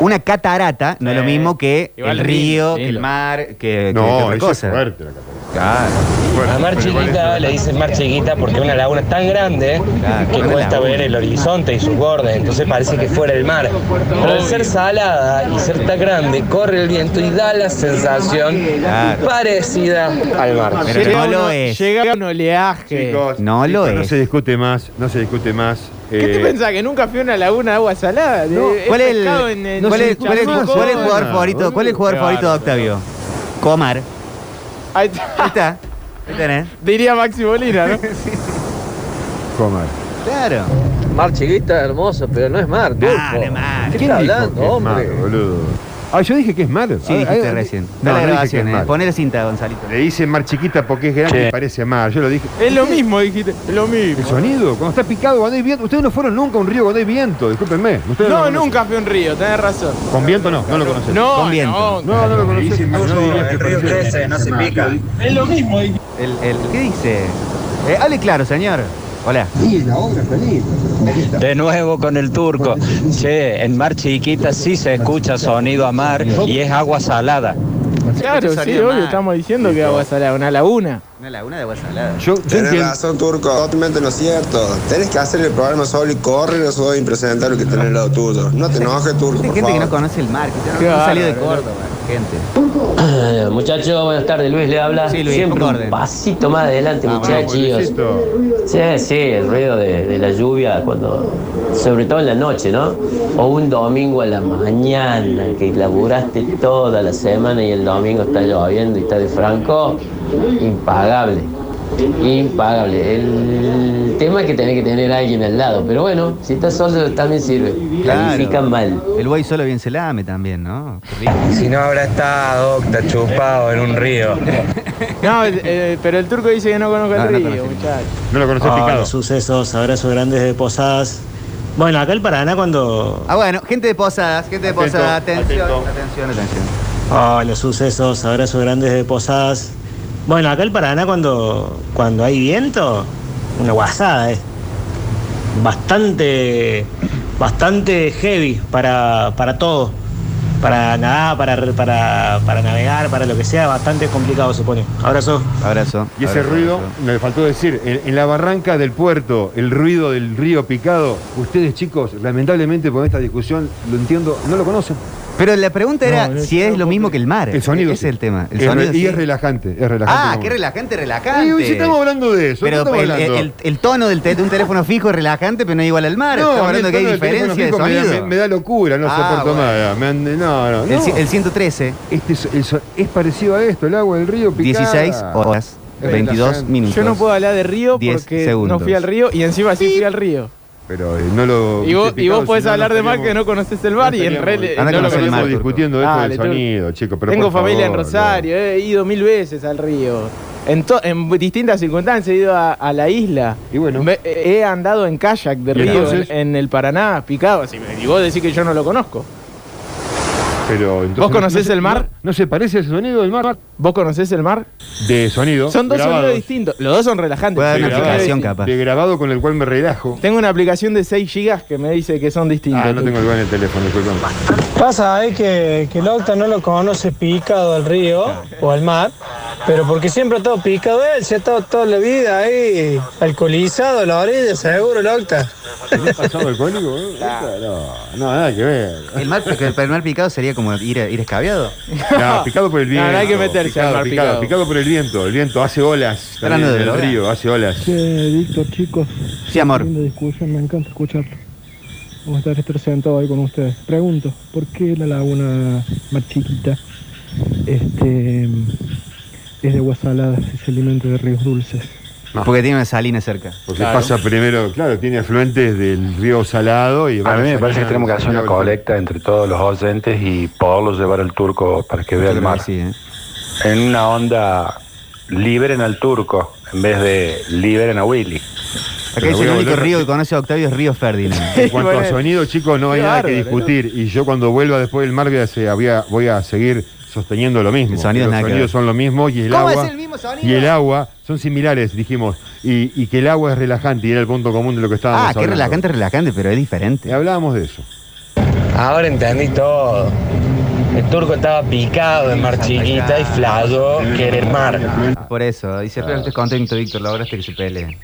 Una catarata no es lo mismo que
Igual
el
río,
que el mar, que, que- que
No,
otra cosa.
es fuerte la catarata.
Claro.
A Mar Chiquita
es-
le dicen Mar Chiquita porque es una laguna tan grande
Claro,
que cuesta ver el horizonte y sus bordes, entonces parece que fuera el mar. Pero al ser salada y ser tan grande, corre el viento y da la sensación
Claro.
parecida al mar.
Pero
Llega
no lo es.
Llega un oleaje.
Chicos,
No lo
listo, No
es.
se discute más, no se discute más.
¿Qué te
Eh,
pensás? ¿Que nunca fui a una laguna de agua salada?
No,
¿Cuál es el, cuál es- cuál es- cuál es jugador favorito? ¿Cuál es el jugador
Qué
favorito de. Octavio? Comar.
Ahí está.
Ahí está. Ahí tenés.
Diría Maxi Molina, ¿no?
Comar.
Claro.
Mar Chiquita hermoso, pero no es mar,
No, no es mar.
¿Qué
¿Quién
está hablando, hombre?
mar, boludo? Ah, yo dije que es mar.
Sí,
Ah,
dijiste
ah,
recién.
no,
la
no dije que es
eh. Poné la cinta, Gonzalito.
Le dicen mar chiquita porque es grande
Sí.
y parece mar. Yo lo dije.
Es lo mismo, dijiste. Es lo mismo.
El sonido, cuando está picado, cuando hay viento. Ustedes no fueron nunca a un río cuando hay viento, discúlpenme. Ustedes
No, nunca fui a un río, tenés razón.
Con viento no, no lo conocen.
No,
Con viento.
no.
No, no lo. No, no dirías que conocen.
no se pica.
Es lo mismo.
El, el, ¿Qué dice? Eh, claro, señor. Hola.
Sí, la obra está linda.
De nuevo con el turco. Che, en Mar Chiquita sí se escucha sonido a mar y es agua salada.
Claro, sí,
sonido
obvio,
mar.
estamos diciendo que agua salada, una laguna.
Una laguna de agua salada.
Yo, entiendo.
razón, Turco, totalmente no es cierto. Tenés que hacer el programa solo y correr o soy impresentable que tenés al lado tuyo. No te enojes, Turco,
Hay
por
gente que no conoce el mar, que no, salió de Córdoba. Gente.
Muchachos, buenas tardes, Luis le habla.
Sí, Luis,
Siempre un pasito más adelante,
Ah,
muchachos. Sí, sí, el ruido de, de la lluvia, cuando, sobre todo en la noche, ¿no? O un domingo a la mañana, que laburaste toda la semana y el domingo está lloviendo y está de franco, impagable. Impagable. El tema es que tenés que tener a alguien al lado, pero bueno, si estás solo también sirve. Planifican mal.
El buey solo bien se lame también, ¿no?
Si no habrá estado Octa chupado en un río.
No, eh, pero el turco dice que no conozco el
No, no
río,
el
muchachos.
No lo conoces
Ah,
picado.
los sucesos, abrazos grandes de Posadas. Bueno, acá el Paraná cuando...
Ah, bueno, gente de posadas, gente de
Atento,
posadas, atención,
atento.
atención, atención.
Ah, los sucesos, abrazos grandes de Posadas. Bueno, acá el Paraná cuando, cuando hay viento, una guasada, es bastante, bastante heavy para, para todo. Para nadar, para, para, para navegar, para lo que sea, bastante complicado se pone. Abrazo.
Abrazo.
Y ese
abrazo,
ruido,
abrazo.
me faltó decir, en, en la barranca del puerto, el ruido del río picado, ustedes chicos, lamentablemente por esta discusión, lo entiendo, no lo conocen.
Pero la pregunta era
No,
si es lo mismo que el mar.
El sonido.
Ese
sí.
es el tema. El
Es
sonido,
re- y
sí.
es relajante, es relajante.
Ah, qué relajante, relajante.
Y, si estamos hablando de eso,
Pero
¿qué estamos
el,
hablando?
el- el tono del te- de un teléfono fijo es relajante, pero no es igual al mar.
No,
Estamos hablando que hay diferencia de
fijo me da-
sonido.
Me, me da locura, no
Ah,
soporto
bueno.
más. no, no,
El,
no.
el 113,
Este es, es parecido a esto, el agua del río picada.
16 horas,
Es
22
relajante.
minutos.
Yo no puedo hablar de río
10
porque
segundos.
no fui al río y encima sí fui al río.
Pero eh, no lo.
Y vos, y vos podés
si no,
hablar
no
de
estaríamos-
que no conoces el bar y en realidad
no
no.
Turco.
discutiendo esto del sonido, chicos.
Tengo familia en
favor,
Rosario, he ido mil veces al río. En, to- en distintas circunstancias he ido a, a la isla.
Y bueno.
Me- he andado en kayak de
¿Y
río en, en el Paraná, picado. Así, y vos decís que yo no lo conozco.
Pero entonces
¿Vos
no-
conocés
no
el mar?
No, no se parece ese sonido del mar.
¿Vos conocés el mar?
De sonido.
Son dos
grabados.
sonidos distintos. Los dos son relajantes.
Puede haber una
grabado.
aplicación capaz.
De grabado con el cual me relajo.
Tengo una aplicación de 6 gigas que me dice que son distintos.
Ah, no tengo el en el teléfono, disculpame.
Pasa ahí que, que el Octa no lo conoce picado al río o al mar, pero porque siempre ha estado picado él, se ha estado toda la vida ahí alcoholizado a la orilla, seguro el Octa.
¿No pasado alcohólico? eh? No, no, nada que ver.
El mar, porque el mar picado sería como ir, ir escabeado.
No, picado por el viento.
no hay que meterse
picado,
al mar
picado,
picado.
picado por el viento. El viento hace olas.
Hablando
también el río, hace olas.
Che, Víctor, chicos.
Sí, amor.
Discusión, me encanta escucharlo. Vamos a estar sentado ahí con ustedes. Pregunto, ¿por qué la laguna más chiquita este, es de agua salada si se alimenta de ríos dulces?
Porque tiene una salina cerca.
Porque pasa primero, claro, tiene afluentes del río Salado y
A
van
mí me parece que
a-
tenemos que hacer una colecta entre todos los oyentes y poderlos llevar al turco para que vea el mar.
sí, ¿eh?
En una onda, liberen al turco en vez de liberen a Willy.
Acá
voy
el único
volver-
río que conoce a Octavio es Río Ferdinand.
En cuanto a sonido, chicos, no hay nada que discutir. Y yo cuando vuelva después del mar voy a, se- había- voy a seguir sosteniendo lo mismo.
El sonido
Que los
que
sonidos son lo mismo y el
¿Cómo
agua.
es el mismo sonido?
Y el agua son similares, dijimos. Y, y que el agua es relajante y era el punto común de lo que estábamos
Ah,
hablando.
qué relajante, relajante, pero es
Y
diferente.
hablábamos de eso.
Ahora entendí todo. El turco estaba picado en mar chiquita y flayó que era el mar.
Por eso, dice, pero estés contento, Víctor, lograste que se pelee.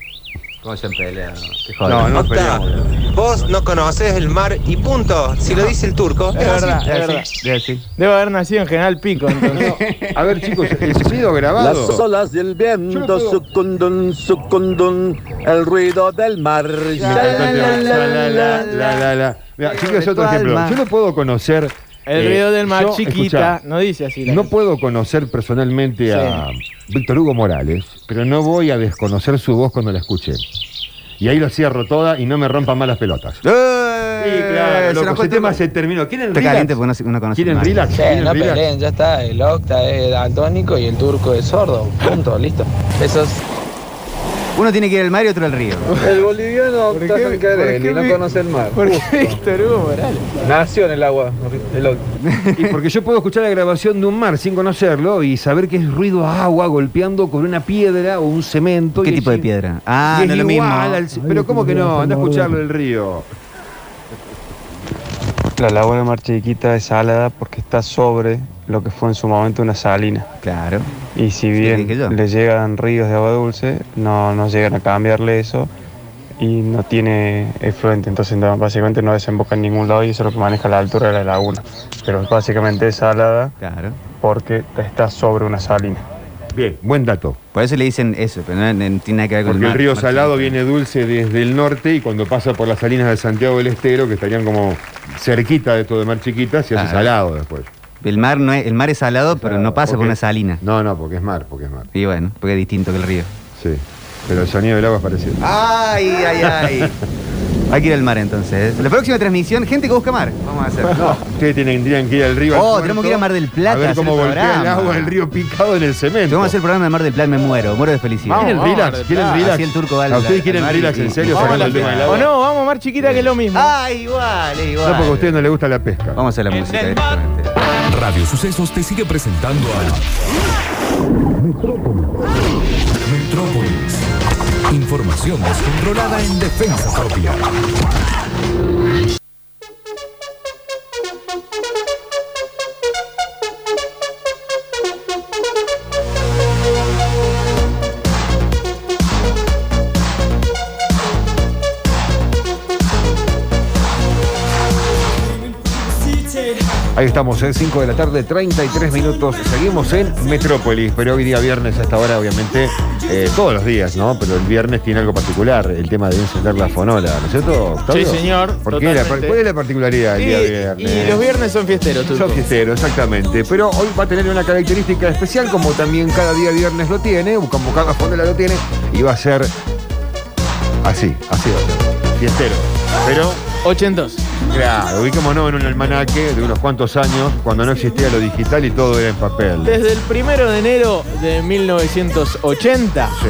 ¿Cómo se han peleado? Qué joder.
No, no
Octa,
peleamos.
vos no conoces el mar y punto. Si lo dice el turco,
Es verdad, es verdad.
debe
haber nacido en General Pico, entonces.
A ver, chicos, el sonido grabado.
olas y el viento sucundun, sucundun, el ruido del mar.
Tema. La, la, la, la, la, la. Mira, hacer otro ejemplo.
alma.
Yo no puedo conocer.
El
eh,
río del mar
yo,
chiquita,
escuchá,
no dice así. la
No
canción.
puedo conocer personalmente a Víctor Hugo Morales, pero no voy a desconocer su voz cuando la escuche. Y ahí lo cierro toda y no me rompan más las pelotas. Sí,
¡Eh!
claro,
Se
loco, ese tema se terminó. ¿Quieren
Está
relax?
caliente porque no, se- uno conoce
¿Quieren
más.
relax?
Che,
¿Quieren
no
relax?
peleen, ya está. El Octa es daltónico y el turco es sordo. Punto, listo. Esos.
Uno tiene que ir al mar y otro al río.
El boliviano
¿Por qué- por qué
no conoce el mar.
¿Por qué Víctor Hugo Morales?
Nació en el agua, el.
Y porque yo puedo escuchar la grabación de un mar sin conocerlo y saber que es ruido a agua golpeando con una piedra o un cemento.
¿Qué
y
tipo de piedra? Ah, no
es
lo mismo.
igual al- pero ¿cómo que no? Anda a escucharlo del río.
La laguna Mar Chiquita es salada porque está sobre lo que fue en su momento una salina.
Claro.
Y si bien le llegan ríos de agua dulce, no, no llegan a cambiarle eso y no tiene efluente. Entonces no, básicamente no desemboca en ningún lado y eso es lo que maneja la altura de la laguna. Pero básicamente es salada
Claro.
porque está sobre una salina.
Bien, buen dato.
Por eso le dicen eso, pero no, no tiene nada que ver con
Porque el
mar-
río Salado viene dulce desde el norte y cuando pasa por las salinas de Santiago del Estero, que estarían como cerquita de esto de Mar Chiquita, se hace
Claro.
salado después.
El mar, no es, el mar es salado, pero no pasa por una salina.
No, no, porque es mar, porque es mar.
Y bueno, porque es distinto que el río.
Sí. Pero el sonido del agua es parecido.
Ay, ay, ay. Hay que ir al mar entonces. La próxima transmisión, gente que busca mar. Vamos a hacer.
No, ustedes tienen, tendrían que ir al río. al
Oh,
puerto,
tenemos que ir a Mar del Plata
A ver
a hacer
cómo
el
golpea el
programa.
agua del río picado en el cemento.
Vamos a hacer el programa de Mar del Plata, me muero, muero de felicidad.
¿Quieren
Vamos,
relax?
Mar del
¿Quieren
Plata.
relax?
Así el turco va al-
¿A ustedes
al
quieren
mar y-
relax en serio
Vamos a
sacando
la
el tema del
fiesta.
agua?
O no, vamos mar chiquita que es lo mismo.
Ah, igual, igual.
No, porque a ustedes no les gusta la pesca.
Vamos a hacer la música directamente.
Radio Sucesos te sigue presentando a Metrópolis. Información descontrolada en defensa propia.
Ahí estamos, en 5 de la tarde, 33 minutos. Seguimos en Metrópolis, pero hoy día viernes, a esta hora, obviamente, eh, todos los días, ¿no? Pero el viernes tiene algo particular, el tema de encender la fonola, ¿no es cierto? Octavio?
Sí, señor,
¿Por qué la-. ¿Cuál es la particularidad del
Y,
día viernes?
y los viernes son fiesteros, Turco.
Son fiesteros, exactamente. Pero hoy va a tener una característica especial, como también cada día viernes lo tiene, como cada fonola lo tiene, y va a ser así, así va a ser. Fiestero. Pero
Ochentos.
Claro, ubicémonos en un almanaque de unos cuantos años, cuando no existía lo digital y todo era en papel.
Desde el primero de enero de 1980
Sí.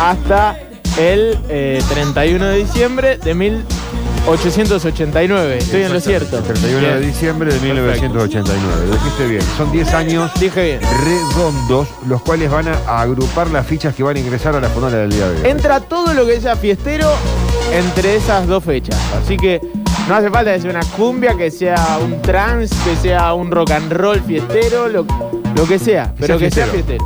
hasta el eh, 31 de diciembre de 1889. Estoy en lo cierto.
31 de
Bien.
diciembre de 1989. Lo dijiste bien. Son 10 años
Dije bien.
redondos, los cuales van a agrupar las fichas que van a ingresar a la fonola del día de hoy.
Entra todo lo que sea fiestero entre esas dos fechas. Así que no hace falta que sea una cumbia, que sea un trance, que sea un rock and roll fiestero, lo, lo que sea, pero que sea
fiestero.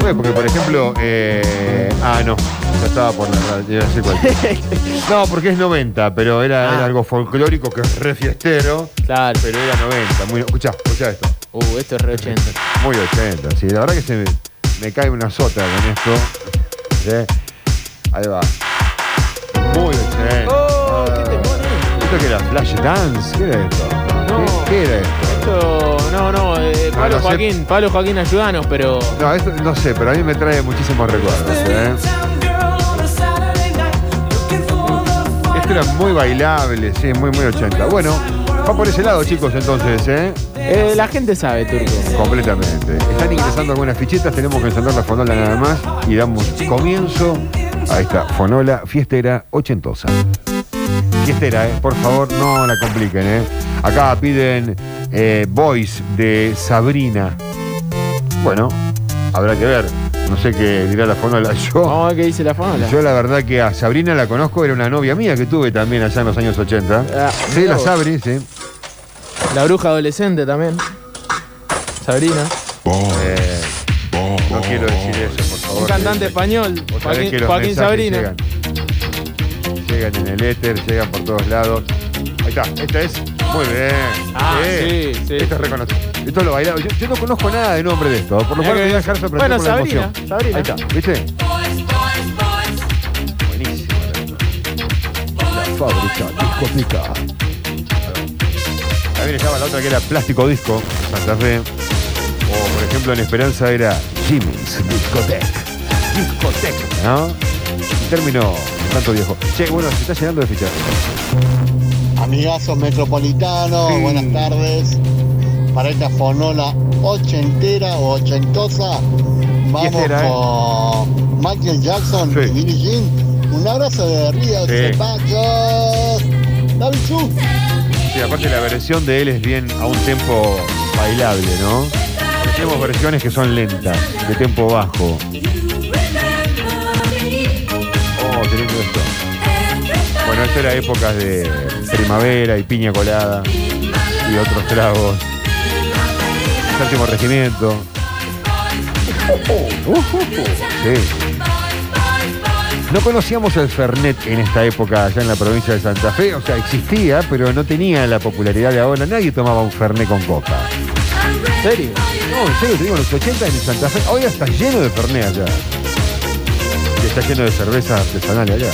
Bueno, porque por ejemplo, eh, ah, no, ya estaba por la radio, ya sé cuál. no, porque es 90, pero era,
Ah.
era algo folclórico que es re fiestero,
Claro.
pero era 90. Muy, escuchá, escuchá esto.
Uh, esto es re 80.
Muy 80, sí. La verdad que se me, me cae una sota con esto. ¿sí? Ahí va. ¿Esto qué era? ¿Flash Dance? ¿Qué era esto?
No.
¿Qué, qué era esto?
Esto, no, no, eh,
No,
Pablo
no sé.
Joaquín, Pablo Joaquín, ayúdanos, pero.
No, esto no sé, pero a mí me trae muchísimos recuerdos. ¿eh? Esto era muy bailable, sí, muy, muy 80. Bueno, va por ese lado, chicos, entonces, ¿eh?
Eh, la gente sabe, Turco.
Completamente. Están ingresando algunas fichitas, tenemos que encender la fonola nada más y damos comienzo a esta fonola fiestera ochentosa. Fiestera, eh, por favor, no la compliquen. Eh. Acá piden eh, Voice de Sabrina. Bueno, habrá que ver. No sé qué dirá la fonola. Yo,
ver qué dice la famola.
yo la verdad que a Sabrina la conozco, era una novia mía que tuve también allá en los años 80.
Ah,
Sí, la. Sabri, sí.
La bruja adolescente también. Sabrina.
Eh, no quiero decir eso, por favor.
Un cantante español. Joaquín, Sabrina.
Llegan, Llegan en el éter, llegan por todos lados. Ahí está, esta es. Muy bien.
Ah, sí, sí.
Esto es reconocido. Esto lo bailaba. Yo, yo no conozco nada de nombre de esto, por lo cual me voy a dejar sorprender
Bueno,
por la
Sabrina,
emoción.
Sabrina.
Ahí está, ¿viste? Buenísimo. La fábrica discoteca. También estaba la otra que era Plástico Disco, Santa Fe. O por ejemplo en Esperanza era Jimmy's Discotech. Discotech, ¿no? Un término tanto viejo. Che, bueno, se está llenando de fichas.
Amigazos metropolitanos,
Sí.
buenas tardes. Para esta fonola ochentera o ochentosa, vamos
¿eh?
con Michael Jackson
Sí.
y Billie Jean. Un abrazo de Río
Sí.
Cepachos. David Chu.
Sí, aparte la versión de él es bien a un tempo bailable, ¿no? Tenemos versiones que son lentas, de tempo bajo. Lindo esto. Bueno, esto era épocas de primavera y piña colada y otros tragos. Séptimo regimiento. Sí. No conocíamos el Fernet en esta época allá en la provincia de Santa Fe. O sea, existía, pero no tenía la popularidad de ahora. Nadie tomaba un Fernet con coca.
¿En serio?
No, en serio, te en los 80 en Santa Fe. Hoy está lleno de Fernet allá. Está lleno de cerveza artesanal allá.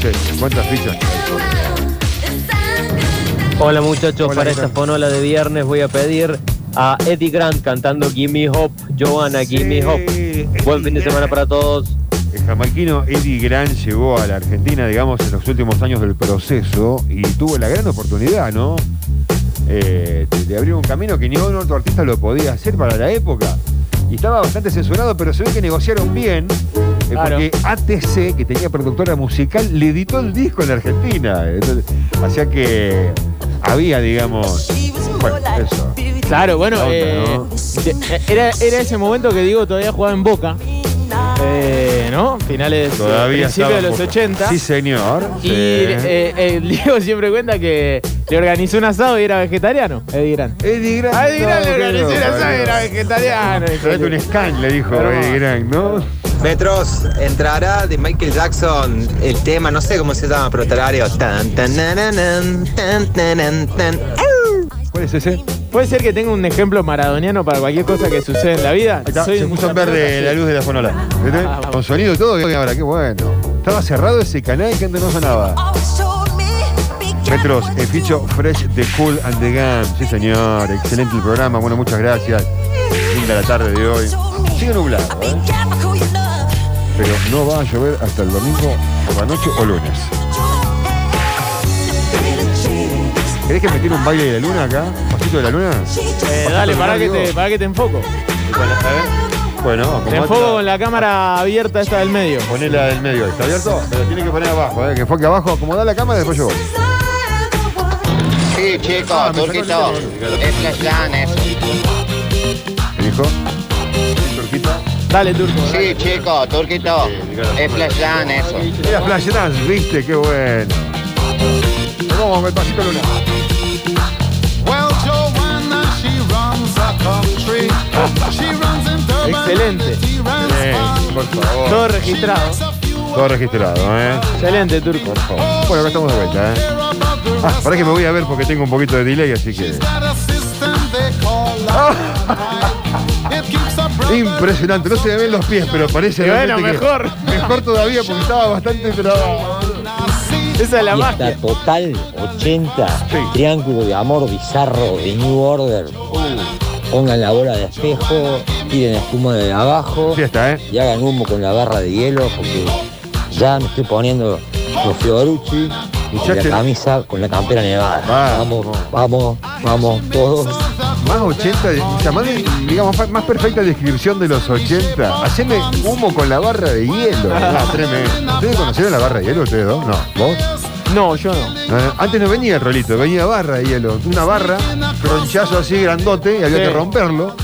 Che, ¿cuántas fichas?
Hola muchachos,
Hola,
para
¿qué
esta fonola de viernes voy a pedir a Eddie Grant cantando Gimme Hope, Joanna Gimme Hope.
Sí,
Buen fin de semana para todos.
El jamaiquino Eddie Grant llegó a la Argentina, digamos, en los últimos años del proceso y tuvo la gran oportunidad, ¿no? Eh, de, de abrir un camino que ni un otro artista lo podía hacer para la época. Y estaba bastante censurado, pero se ve que negociaron bien. eh,
Claro.
Porque ATC, que tenía productora musical, le editó el disco en la Argentina. Entonces, hacía que había, digamos. Bueno, eso.
Claro, bueno,
onda,
eh,
¿no?
de- era, era ese momento que digo todavía jugaba en Boca. Eh, ¿No? Finales,
Todavía
principios de los
poco.
80.
Sí, señor.
Y
Sí.
eh, eh, Diego siempre cuenta que le organizó un asado y era vegetariano. Eddie Grant.
Eddie Grant.
A Eddie Grant
no,
le organizó un asado y era vegetariano.
Traete un scan, le dijo
Pero
Eddie
más.
Grant, ¿no?
Metros, entrará de Michael Jackson el tema, no sé cómo se llama, pero tarario. Tan, tan, nananan, tan, tanan, tan.
¿Cuál es ese?
¿Puede ser que tenga un ejemplo maradoniano para cualquier cosa que sucede en la vida?
Está,
Soy
se
un-
puso en verde la luz de la fonola. ¿Viste?
Ah,
Con sonido y todo, y ahora, qué bueno. Estaba cerrado ese canal y que antes no sonaba. Metros, el ficho Fresh de Cool and the Gang. Sí, señor. Excelente el programa. Bueno, muchas gracias. Linda la tarde de hoy. Sigue nublado, ¿eh? Pero no va a llover hasta el domingo por la noche o lunes. ¿Querés que me tire un baile de la luna acá? ¿Un pasito de la luna?
Eh, dale, para que, te, para que te enfoco.
Bueno, a ver. Bueno,
enfoco con la cámara abierta esta del medio.
Poné la del medio. ¿Está abierto? Pero tiene que poner abajo, ¿eh? Que enfoque abajo, acomodar la cámara y después yo voy.
Sí, chicos,
Ah,
Turquito. Es.
¿Me dijo? Turquita.
Dale, Turco.
Sí, chicos, Turquito. Es flashan eso.
Era Flash Dance, ¿viste? Qué bueno. Vamos el pasito luna.
Excelente.
Eh, por favor.
Todo registrado.
Todo registrado, ¿eh?
Excelente, Turco.
Bueno, acá estamos de vuelta, ¿eh? Ah, para que me voy a ver porque tengo un poquito de delay, así que. Impresionante, no se me ven los pies, pero parece
Y bueno,
realmente que-
mejor.
Mejor todavía porque estaba bastante trabado.
Esa es la
Fiesta
magia.
total 80, triángulo de amor bizarro de New Order. Pongan la bola de espejo, tiren espuma de abajo
Fiesta, ¿eh?
y hagan humo con la barra de hielo porque ya me estoy poniendo los Fiorucci
Muchachos.
la camisa con la campera nevada.
Vamos.
Vamos, vamos, vamos, todos.
Más 80, de- o sea, más, digamos, más- perfecta descripción de los 80. Haceme humo con la barra de hielo. Ah, tremendo. ¿Ustedes conocieron la barra de hielo ustedes dos? No. ¿Vos?
No, yo no.
Antes no venía el rolito, venía barra de hielo. Una barra, tronchazo así grandote y había
Sí.
que romperlo.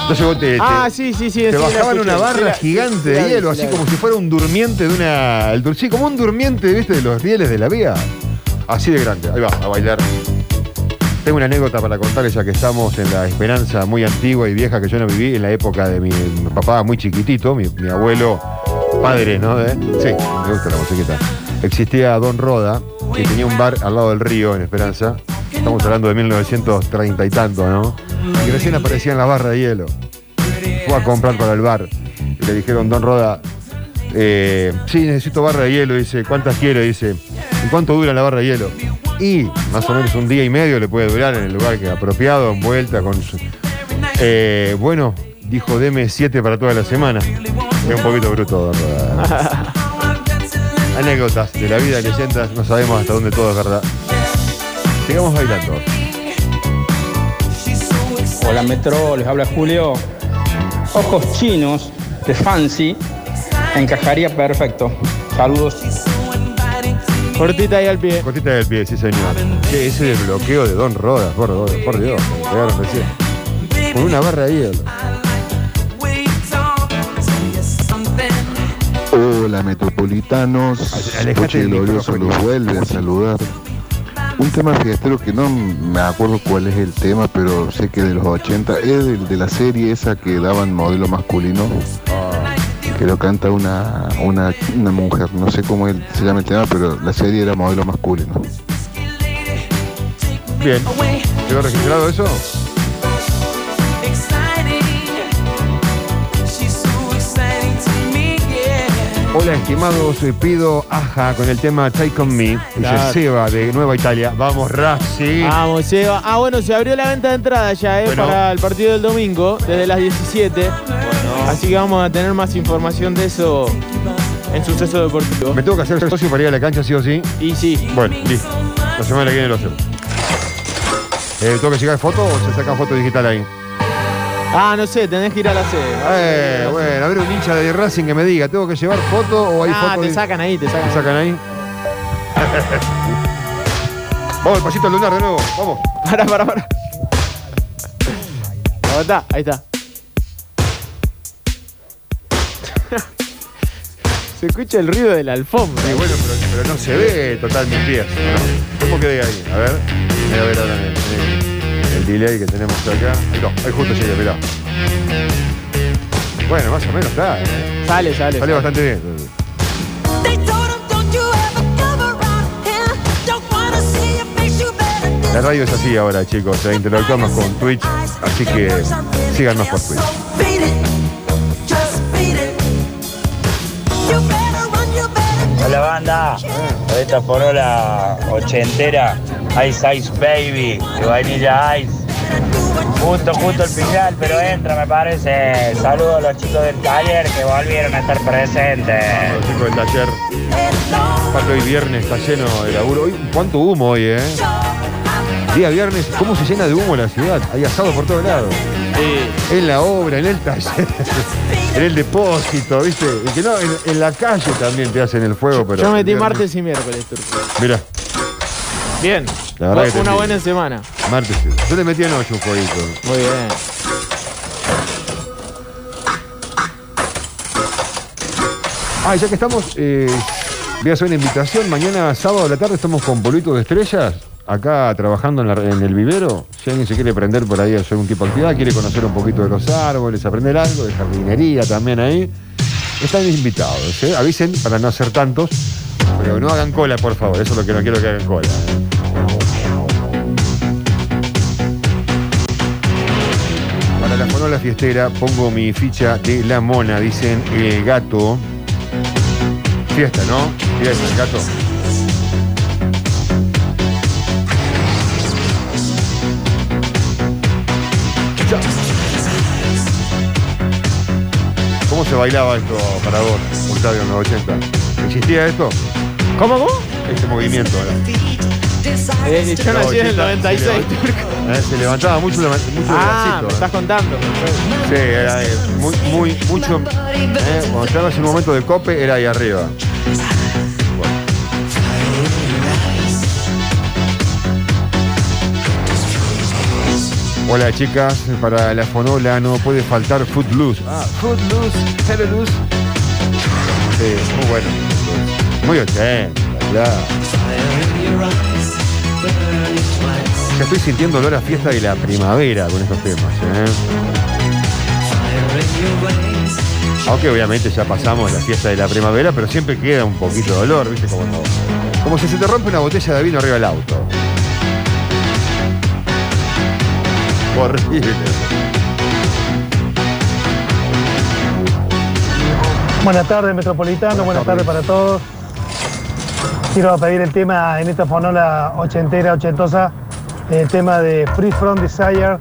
Entonces vos te, te-
Ah, sí, sí, sí.
te
sí, la
bajaban
escuché.
una
Sí,
barra
la-
gigante
sí,
de
la
hielo,
sí,
así
la
como si fuera un durmiente de una. el dur- sí, como un durmiente, ¿viste? De los rieles de la vía. Así de grande. Ahí va, a bailar. Tengo una anécdota para contarles ya que estamos en la esperanza muy antigua y vieja que yo no viví en la época de mi, mi papá muy chiquitito, mi, mi abuelo padre, ¿no? De- sí, me gusta la musiquita. Existía Don Roda, que tenía un bar al lado del río en Esperanza. Estamos hablando de 1930 y tanto, ¿no? Y recién aparecían las barras de hielo. Fue a comprar para el bar. Y le dijeron, Don Roda, eh, sí, necesito barra de hielo. Dice, ¿cuántas quiere? Dice, ¿y cuánto dura la barra de hielo? Y más o menos un día y medio le puede durar en el lugar que apropiado, envuelta con su... Eh, bueno, dijo, deme siete para toda la semana. Es un poquito bruto, Don Roda. Anécdotas de la vida, leyendas, no sabemos hasta dónde todo es verdad. Sigamos bailando.
Hola Metro, les habla Julio. Ojos chinos de Fancy encajaría perfecto. Saludos.
Cortita ahí al pie.
Cortita del pie, sí señor. Che, ese desbloqueo de Don Roda, por, por Dios, me pegaron recién. Con una barra de hielo.
Hola metropolitanos,
alejate
Coche
del
Glorioso
micrófono.
los vuelve a saludar. Un tema fiestero que no me acuerdo cuál es el tema, pero sé que de los 80 es de la serie esa que daban modelo masculino, que lo canta una, una, una mujer, no sé cómo se llama el tema, pero la serie era modelo masculino.
Bien. ¿Quedó registrado eso? Hola estimados, eh, pido aja con el tema Take On Me. Dice
Claro.
Seba de Nueva Italia. Vamos, Racing.
Vamos, Seba. Ah, bueno, se abrió la venta de entrada ya, ¿eh?
Bueno.
Para el partido del domingo, desde las 17. Así que vamos a tener más información de eso en Suceso Deportivo.
Me tengo que hacer socio para ir a la cancha, sí o sí.
Y sí.
Bueno, listo. La semana que viene lo hacemos. Eh, ¿Tengo que llegar foto o se sacan foto digital ahí?
Ah, no sé, tenés que ir a la sede.
Eh, bueno, a ver un hincha de Racing que me diga, ¿tengo que llevar foto o hay
Ah,
foto?
te sacan ahí, te sacan.
¿Me sacan ahí? Vamos, el pasito lunar de nuevo, vamos.
Para, para, para. Ahí está, ahí está. Se escucha el ruido de la alfombra.
Sí, bueno, pero, pero no se ve total mis pies. ¿Cómo quedé ahí? A ver. Voy a ver ahora en el, en el- el delay que tenemos acá. Ahí, no, ahí justo llegué, mirá. Bueno, más o menos está, ¿eh?
Sale, sale.
Sale bastante bien. La radio es así ahora, chicos. eh, interactuamos con Twitch, así que síganos por Twitch.
Hola banda, esta forola ochentera, Ice Ice Baby, de Vanilla Ice. Justo, justo el final, pero entra me parece. Saludos a los chicos del taller que volvieron a estar presentes.
Los chicos del taller. Aparte hoy viernes está lleno de laburo. Hoy, ¿Cuánto humo hoy, eh? Día viernes, ¿cómo se llena de humo la ciudad? Hay asado por todos lados. En la obra, en el taller, en el depósito, ¿viste? Y que no, en, en la calle también te hacen el fuego, pero.
Yo metí
viernes-
martes y miércoles, Turco.
Mirá,
Bien.
La verdad que te
Una
entiendo.
buena semana.
martes. sí. Yo le metí anoche un jueguito.
Muy bien.
Ah, ya que estamos, eh, voy a hacer una invitación. Mañana, sábado a la tarde, estamos con Polito de Estrellas, acá trabajando en, la- en el vivero. Si alguien se quiere prender por ahí a hacer un tipo de actividad, quiere conocer un poquito de los árboles, aprender algo, de jardinería también ahí, están invitados. ¿eh? Avisen para no hacer tantos, pero no hagan cola, por favor. Eso es lo que no quiero que hagan cola. ¿eh? La fiestera pongo mi ficha de la mona, dicen el gato. Fiesta, ¿no? Fiesta, el gato. ¿Cómo se bailaba esto para vos, Octavio, en los 80? ¿Existía esto?
¿Cómo, cómo?
Este movimiento, ¿verdad?
Eh, yo nací en el 96, Turco.
Eh, se levantaba mucho, el- mucho
Ah,
el
me
bracito,
estás contando.
¿eh? Sí, era eh, muy, muy, mucho. eh, cuando estabas en un momento de cope, era ahí arriba. Hola chicas, para la fonola no puede faltar Footloose. Ah, Footloose, Footloose. Sí, muy bueno. Muy ochenta, claro. Ya estoy sintiendo olor a fiesta de la primavera con estos temas, ¿eh? Aunque obviamente ya pasamos la fiesta de la primavera, pero siempre queda un poquito de olor, ¿viste? Como, como si se te rompe una botella de vino arriba del auto. Horrible.
Buenas tardes, Metropolitano. Buenas tardes para todos. Quiero pedir el tema en esta fonola ochentera, ochentosa, el tema de Free From Desire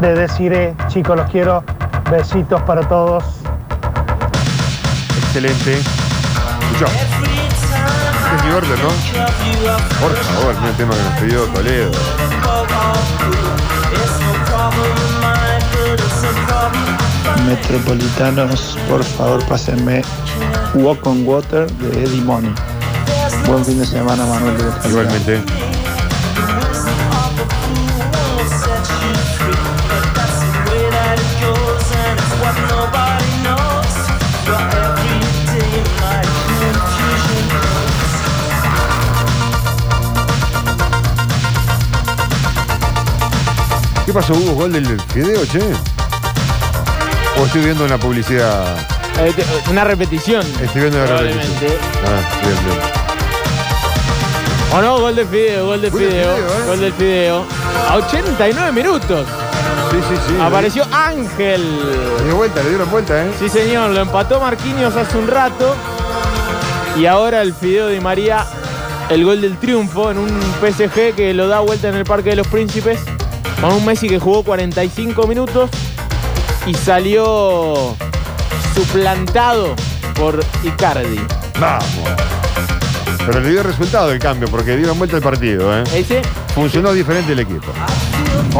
de Desiree. Chicos, los quiero. Besitos para todos.
Excelente. Escuchá. Es mi orden, ¿no? Por favor, mira el tema que nos pidió Toledo.
Metropolitanos, por favor, pásenme Walk on Water de Eddie Money. Buen fin de semana, Manuel.
Igualmente. ¿Qué pasó? ¿Hubo gol del Fideo, che? ¿O estoy viendo una publicidad?
Eh, te- una repetición.
Estoy viendo una repetición.
Probablemente.
Ah, bien, bien.
¿O no? Gol de Fideo, gol de
Gol de
Fideo,
Fideo, ¿eh?
gol del Fideo. A 89 minutos.
Sí, sí, sí.
Apareció Ángel.
Le dio vuelta, le dieron vuelta, ¿eh?
Sí, señor, lo empató Marquinhos hace un rato. Y ahora el Fideo de María, el gol del triunfo en un PSG que lo da vuelta en el Parque de los Príncipes. Con un Messi que jugó 45 minutos y salió suplantado por Icardi.
Vamos. Pero le dio resultado el cambio porque dieron vuelta el partido, ¿eh?
Ese.
Funcionó diferente el equipo.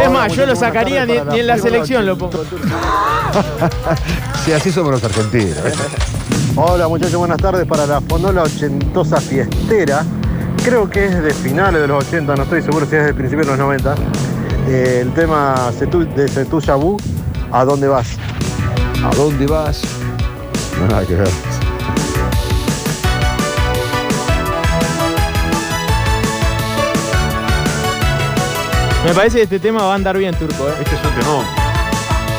Es más, yo lo sacaría ni, ni en la selección lo pongo.
Sí, así somos los argentinos.
Hola muchachos, buenas tardes para la Fonola Ochentosa Fiestera. Creo que es de finales de los 80, no estoy seguro si es de principios de los 90. Eh, el tema de Setu Yabu, ¿a dónde vas?
¿A dónde vas? No nada que ver.
Me parece que este tema va a andar bien, Turco. ¿eh?
Este es un temón.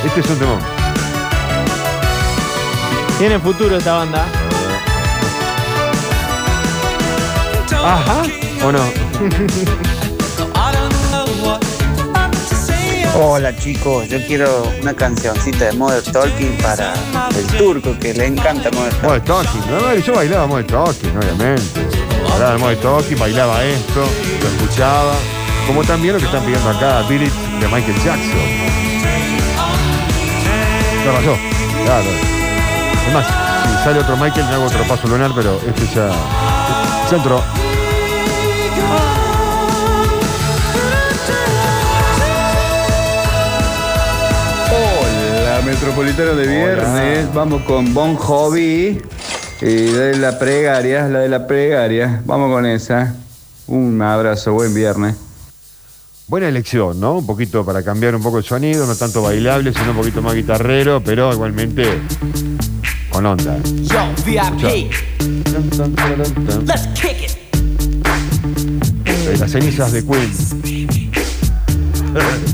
Este es un temón.
Tiene futuro esta banda.
Ajá. ¿O no?
Hola chicos, yo quiero una cancioncita de Mother Talking para el turco que le encanta Mother Talking.
Modern Talking, ¿no? Yo bailaba Modern Talking, obviamente. Bailaba Modern Talking, bailaba esto, lo escuchaba. Como también lo que están pidiendo acá, It de Michael Jackson. ¿Qué pasó? Claro. Es más, si sale otro Michael, me hago otro paso lunar, pero este ya. Ya.
Metropolitano de Viernes. Vamos con Bon Jovi. Y de la pregaria, la de la pregaria. Vamos con esa. Un abrazo, buen viernes.
Buena elección, ¿no? Un poquito para cambiar un poco el sonido, no tanto bailable, sino un poquito más guitarrero, pero igualmente con onda.
Yo, VIP. Let's kick it.
Las cenizas de Queen.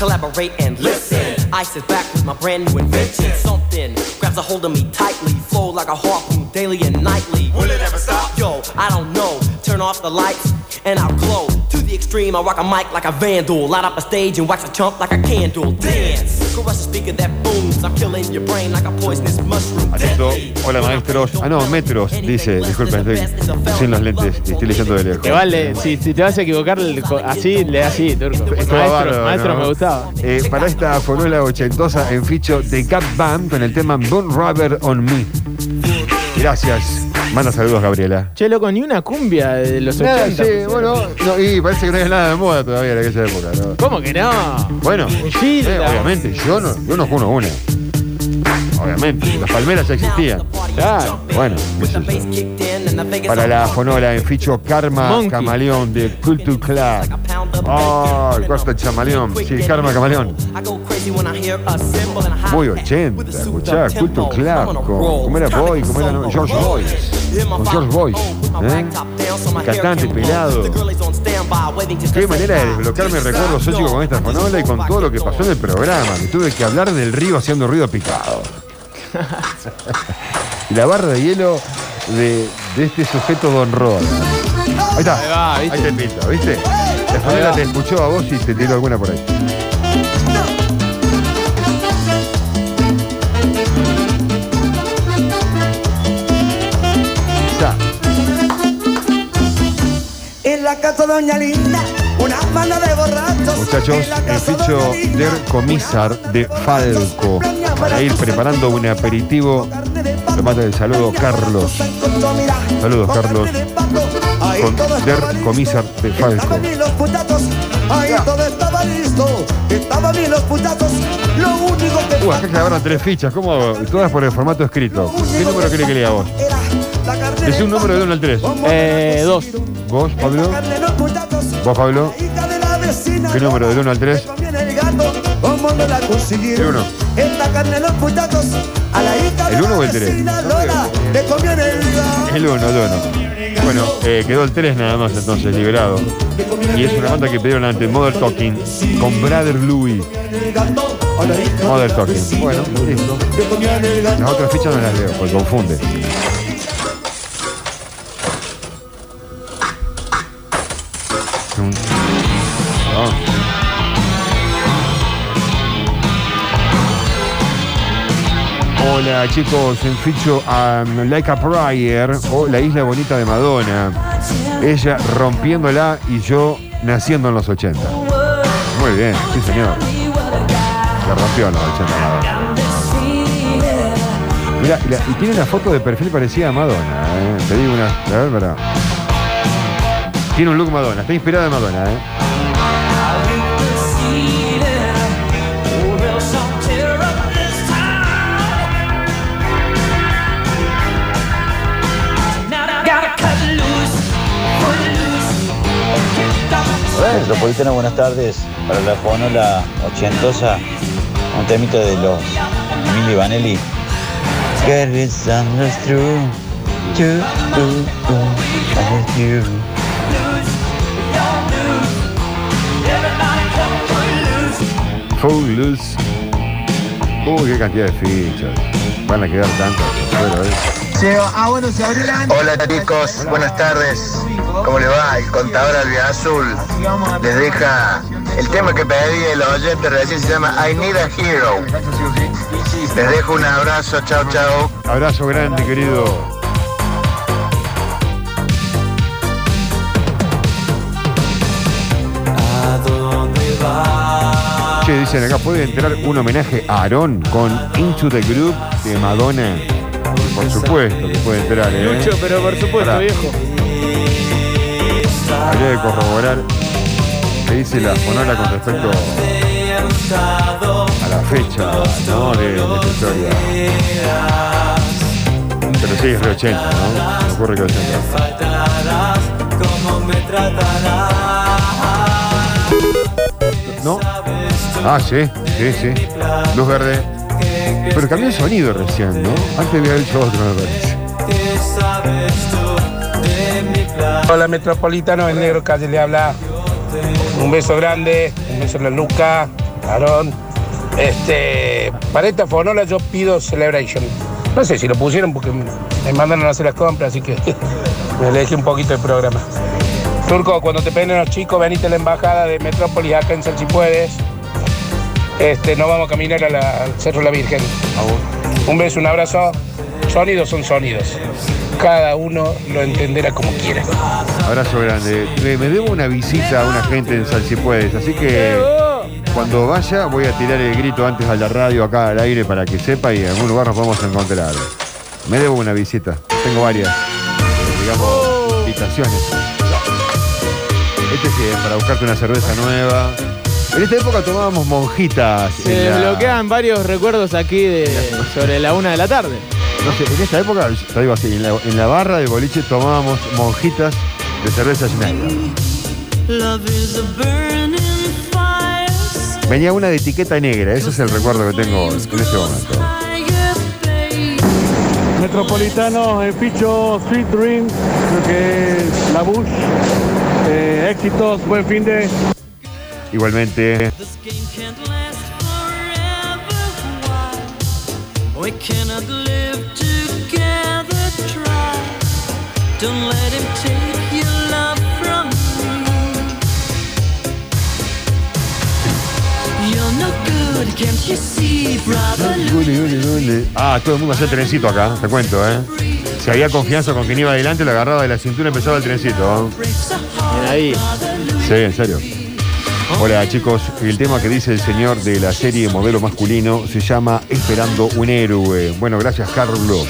Collaborate and listen. I sit back with my brand new invention. Something grabs a hold of me tightly. Flow like a harpoon daily and nightly. Will it ever stop? Yo, I don't know. Turn off the lights and I'll glow. The extreme, I rock a mic like a vandal. Light up a stage and wax a chump like a candle. Dance. Crush a speaker that booms. I'm killing your brain like a poisonous mushroom.
Atento. Hola maestros. Ah, no, metros, dice. Disculpen, estoy sin los lentes y estoy leyendo de lejos.
Te vale, si, si te vas a equivocar así, le así, Turco. Maestro,
bárbaro,
maestro
¿no?
me gustaba.
Eh, para esta fórmula ochentosa en ficho de Gap Band con el tema Bone Rubber on Me. Gracias. Manda saludos, Gabriela.
Che, loco, ni una cumbia de los
Nada,
80.
sí, bueno, no, y parece que no hay nada de moda todavía en aquella época, ¿no?
¿Cómo que no?
Bueno, eh, obviamente, yo no, yo no juno una. Obviamente, las palmeras ya existían.
Claro.
Bueno, qué sé yo. para la fonola en ficho Karma
Monkey.
Camaleón de Culture Club. Oh, el Costa Chamaleón. Sí, Karma Camaleón. Muy 80, escuchá, Culture Club. Con, ¿Cómo era Boy? ¿Cómo era? no? George Boyce. Con George Boyce. ¿eh? El cantante pelado. Qué manera de desbloquearme recuerdos chico con esta fonola y con todo lo que pasó en el programa. Me tuve que hablar del río haciendo ruido picado. y la barra de hielo de, de este sujeto Don Roda. Ahí está.
Ahí va,
Ahí
¿viste?
te pinto, ¿viste? La fonola
va.
te escuchó a vos y te tiró alguna por ahí.
Doña Linda, una banda de borrachos.
Muchachos, el ficho der comisar de Falco para ir preparando un aperitivo. Lo manda el saludo Carlos. Saludos, Carlos. Con der comisar de Falco.
Ahí todo estaba listo. Estaban bien los putazos, lo único que
Uh, acá clavaron tres fichas, ¿cómo? Todas por el formato escrito. ¿Qué número quiere que lea vos? Es un número de 1 al 3.
Eh, dos.
¿Vos, Pablo? ¿Vos, Pablo? ¿Qué número del 1 al 3?
Viene el gato, ¿cómo no la consiguieron?
El uno.
Esta carne de los putazos, a la hija de
¿El uno
la
o el tres?
vecina Lola, le conviene el gato.
El 1, el 1. Bueno, eh, quedó el 3 nada más entonces, liberado. Y es una banda que pidieron ante Mother Talking con Brother Louis. Mother Talking. Bueno, listo. Las otras fichas no las leo, porque confunde. Hola chicos, en ficho a Like a o La Isla Bonita de Madonna. Ella rompiéndola y yo naciendo en los 80. Muy bien, sí señor. La rompió en los 80 Madonna. Y, tiene una foto de perfil parecida a Madonna, ¿eh? Te digo una. A ver, pará. Tiene un look Madonna, está inspirada en Madonna, ¿eh?
Metropolitana, buenas tardes. Para la fonola ochentosa, un temito de los Emilio Vanelli. Get it through. You, ooh, ooh, you.
Full loose. Uy, qué cantidad de fichas. Van a quedar tantas. Bueno, ¿eh?
Ah, bueno, Hola chicos, buenas tardes. ¿Cómo le va? El contador Albiazul les deja el tema que pedí el oyente recién se llama I Need a Hero. Les dejo un abrazo, chao chao.
Abrazo grande, querido. Che, dicen acá, ¿puede entrar un homenaje a Aarón con Into the Group de Madonna? Por supuesto que puede entrar, ¿eh?
Lucho, pero por supuesto,
Pará,
viejo.
Habría de corroborar qué dice la fonola con respecto a la fecha, ¿no? De, de historia. Pero sí, es de 80, ¿no? Me ocurre que 80. ¿No? Ah, sí, sí, sí. Luz verde. Pero cambió el sonido recién, ¿no? Antes había hecho otro, me parece.
Hola Metropolitano, el negro calle le habla. Un beso grande, un beso a la Luca, Aarón. Este, para esta fonola yo pido Celebration. No sé si lo pusieron porque me mandaron a hacer las compras, así que me elegí un poquito el programa. Turco, cuando te peguen los chicos, venite a la embajada de Metrópolis acá en San si puedes. Este, nos vamos a caminar a la- al Cerro La Virgen. Un beso, un abrazo. Sonidos son sonidos. Cada uno lo entenderá como quiera.
Abrazo grande. Me, me debo una visita a una gente en Sal si puedes, así que cuando vaya voy a tirar el grito antes a la radio acá al aire para que sepa y en algún lugar nos podemos encontrar. Me debo una visita. Tengo varias, eh, digamos, invitaciones. Este sí, es para buscarte una cerveza nueva. En esta época tomábamos monjitas.
Se
la-
desbloquean varios recuerdos aquí de sobre la una de la tarde.
No sé, en esta época, te digo así, en la, en la barra de boliche tomábamos monjitas de cerveza Schneider. Venía una de etiqueta negra, ese es el recuerdo que tengo en este momento.
Metropolitano, el Picho, Sweet Dream, creo que es la Bush. Eh, éxitos, buen fin de.
Igualmente,
We cannot live together, Don't let him take your love from me. You're no good, can't you see, brother?
Uli, uli, uli. Ah, todo el mundo hacía trencito acá, te cuento, ¿eh? Si había confianza con quien iba adelante, lo agarraba de la cintura y empezaba el trencito.
Ahí.
Sí, en serio. Hola chicos, el tema que dice el señor de la serie Modelo Masculino se llama Esperando un héroe. Bueno, gracias Carlos.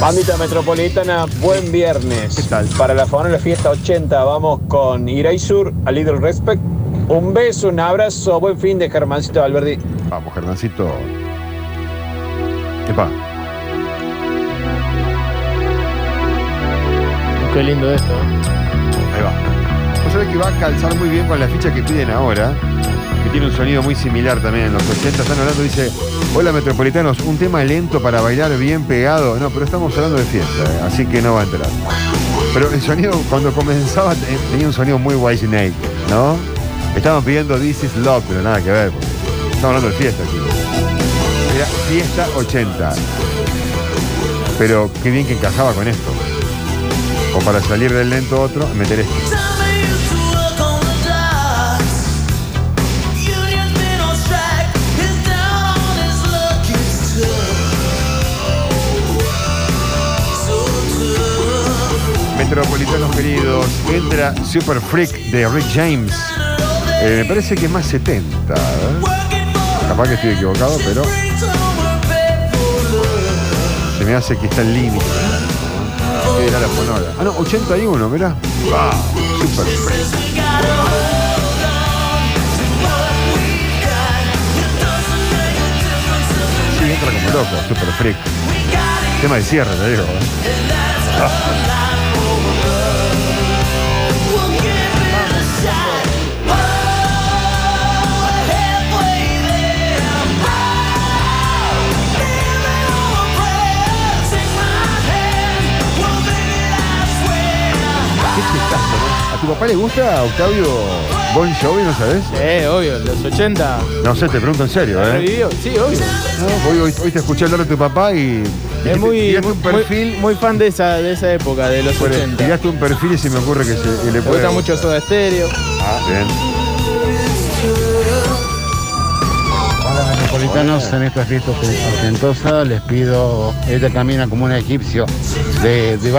Bandita Metropolitana, buen viernes.
¿Qué tal?
Para la Fonola Fiesta 80 vamos con Iraisur, a Little Respect. Un beso, un abrazo, buen fin de Germancito Alberdi.
Vamos, Germancito. Epa,
Qué lindo esto.
ahí va. Vos sabés que va a calzar muy bien con la ficha que piden ahora, que tiene un sonido muy similar también en los 80. Están hablando, dice, hola metropolitanos, un tema lento para bailar bien pegado. No, pero estamos hablando de fiesta, eh, así que no va a entrar. Pero el sonido, cuando comenzaba, te- tenía un sonido muy White Snake, ¿no? Estaban pidiendo This is Love, pero nada que ver. Estamos hablando de fiesta, chicos. Era fiesta 80. Pero qué bien que encajaba con esto. O para salir del lento otro, meter esto. Metropolitanos queridos, entra Super Freak de Rick James. Eh, me parece que es más 70. ¿eh? Capaz que estoy equivocado, pero se me hace que está el límite. ¿Qué era la fonora? Ah, no, 81, mirá. Ah, Super Freak. Sí, entra como loco, Super Freak. Tema de cierre, te digo. ¿eh? Ah. Qué chistazo, ¿no? ¿A tu papá le gusta, Octavio, Bon Jovi, no sabes?
Sí, obvio, los 80.
No sé, te pregunto en serio, ¿eh?
¿Revivió? Sí, obvio.
No, hoy, hoy- hoy te escuché hablar de tu papá y.
Es muy, muy,
un perfil.
muy- muy fan de esa, de esa época, de los
Bueno,
80.
Tiraste un perfil y se me ocurre que se, que le
Me
puede.
gusta mucho Soda Stereo.
Ah, bien.
Hola metropolitanos, en esta fiesta ostentosa les pido Ella camina como un egipcio de, de.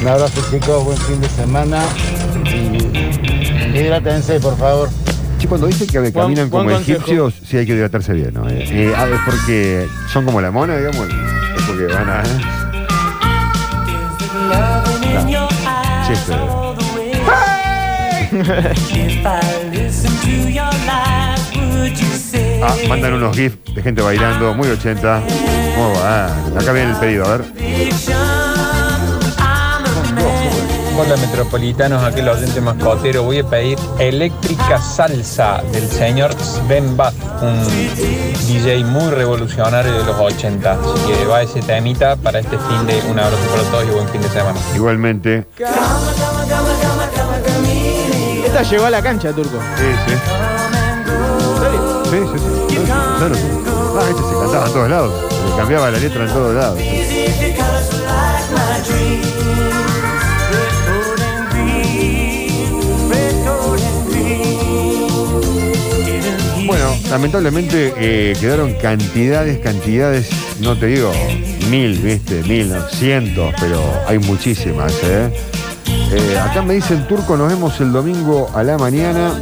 Un abrazo chicos, buen fin de semana y hidrátense por favor.
Sí, cuando dice que caminan
buen
como
consejo.
egipcios, sí hay que hidratarse bien, ¿no? Eh, eh, ah, es porque son como la mona, digamos. Es porque van a. Chiste. Ah, mandan unos GIFs de gente bailando, muy 80. Muy bueno. Acá viene el pedido, a ver.
Hola metropolitanos, aquel oyente mascotero. Voy a pedir Eléctrica Salsa del señor Sven Bath, un DJ muy revolucionario de los 80. Así que va ese temita para este fin de un abrazo para todos y buen fin de semana.
Igualmente.
Esta llegó a la cancha, Turco.
Sí, sí. Sí, sí, sí. Claro. Ah, este se cantaba en todos lados. Le cambiaba la letra en todos lados. Bueno, lamentablemente eh, quedaron cantidades, cantidades, no te digo mil, viste, mil, no, cientos, pero hay muchísimas, ¿eh? Eh, acá me dice el turco, nos vemos el domingo a la mañana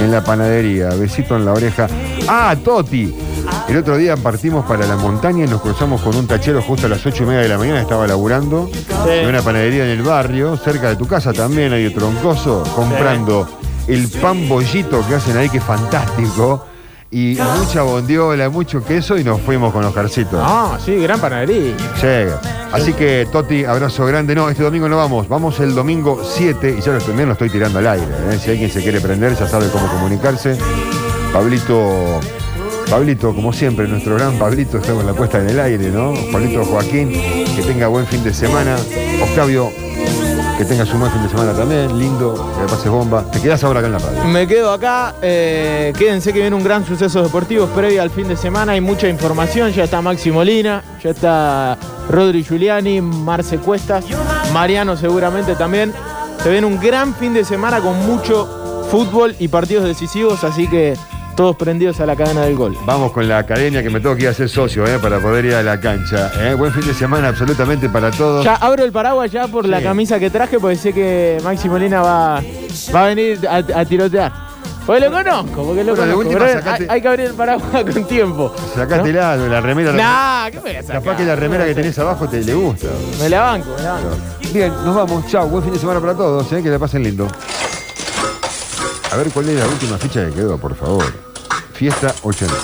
en la panadería. Besito en la oreja. Ah, Toti. El otro día partimos para la montaña y nos cruzamos con un tachero justo a las ocho y media de la mañana, estaba laburando en una panadería en el barrio, cerca de tu casa también, hay troncoso, comprando el pan bollito que hacen ahí, que es fantástico, y mucha bondiola, mucho queso, y nos fuimos con los carcitos.
Ah, sí, gran panadería.
Llega. Así que, Toti, abrazo grande. No, este domingo no vamos. Vamos el domingo 7 y ya lo, también lo estoy tirando al aire. ¿eh? Si alguien se quiere prender, ya sabe cómo comunicarse. Pablito, Pablito, como siempre, nuestro gran Pablito, estamos en la puesta en el aire, ¿no? Pablito Joaquín, que tenga buen fin de semana. Octavio, que tengas un buen fin de semana también. Lindo, que le pases bomba. Te quedas ahora acá en la radio.
Me quedo acá. eh, quédense que viene un gran suceso deportivo previo al fin de semana. Hay mucha información. Ya está Maxi Molina, ya está Rodri Giuliani, Marce Cuestas, Mariano seguramente también. Se viene un gran fin de semana con mucho fútbol y partidos decisivos. Así que todos prendidos a la cadena del gol.
Vamos con la academia que me tengo que ir a ser socio, ¿eh? Para poder ir a la cancha. ¿eh? Buen fin de semana absolutamente para todos.
Ya abro el paraguas ya por la camisa que traje porque sé que Maxi Molina va, va a venir a, a tirotear. Porque lo conozco, porque lo
Bueno,
conozco.
última,
pero
sacate-
hay, hay que abrir el paraguas con tiempo.
Sacate la, la remera.
Nah, ¿qué me voy a sacar?
Capaz que la remera que tenés abajo te le gusta.
Me la banco, me la banco.
Bien, nos vamos. Chao, buen fin de semana para todos, ¿eh? que la pasen lindo. A ver cuál es la última ficha que quedó, por favor. Fiesta 80.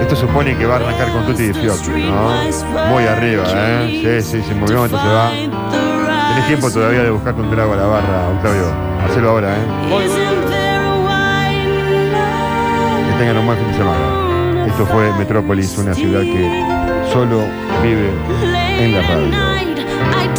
Esto supone que va a arrancar con Tutti Di Fiocchi, ¿no? Muy arriba, ¿eh? Sí, sí, sin movimiento se va. Tenés tiempo todavía de buscarte un trago a la barra, Octavio. Hacelo ahora, ¿eh? Que tengan un buen fin de semana. Esto fue Metrópolis, una ciudad que solo vive en la radio.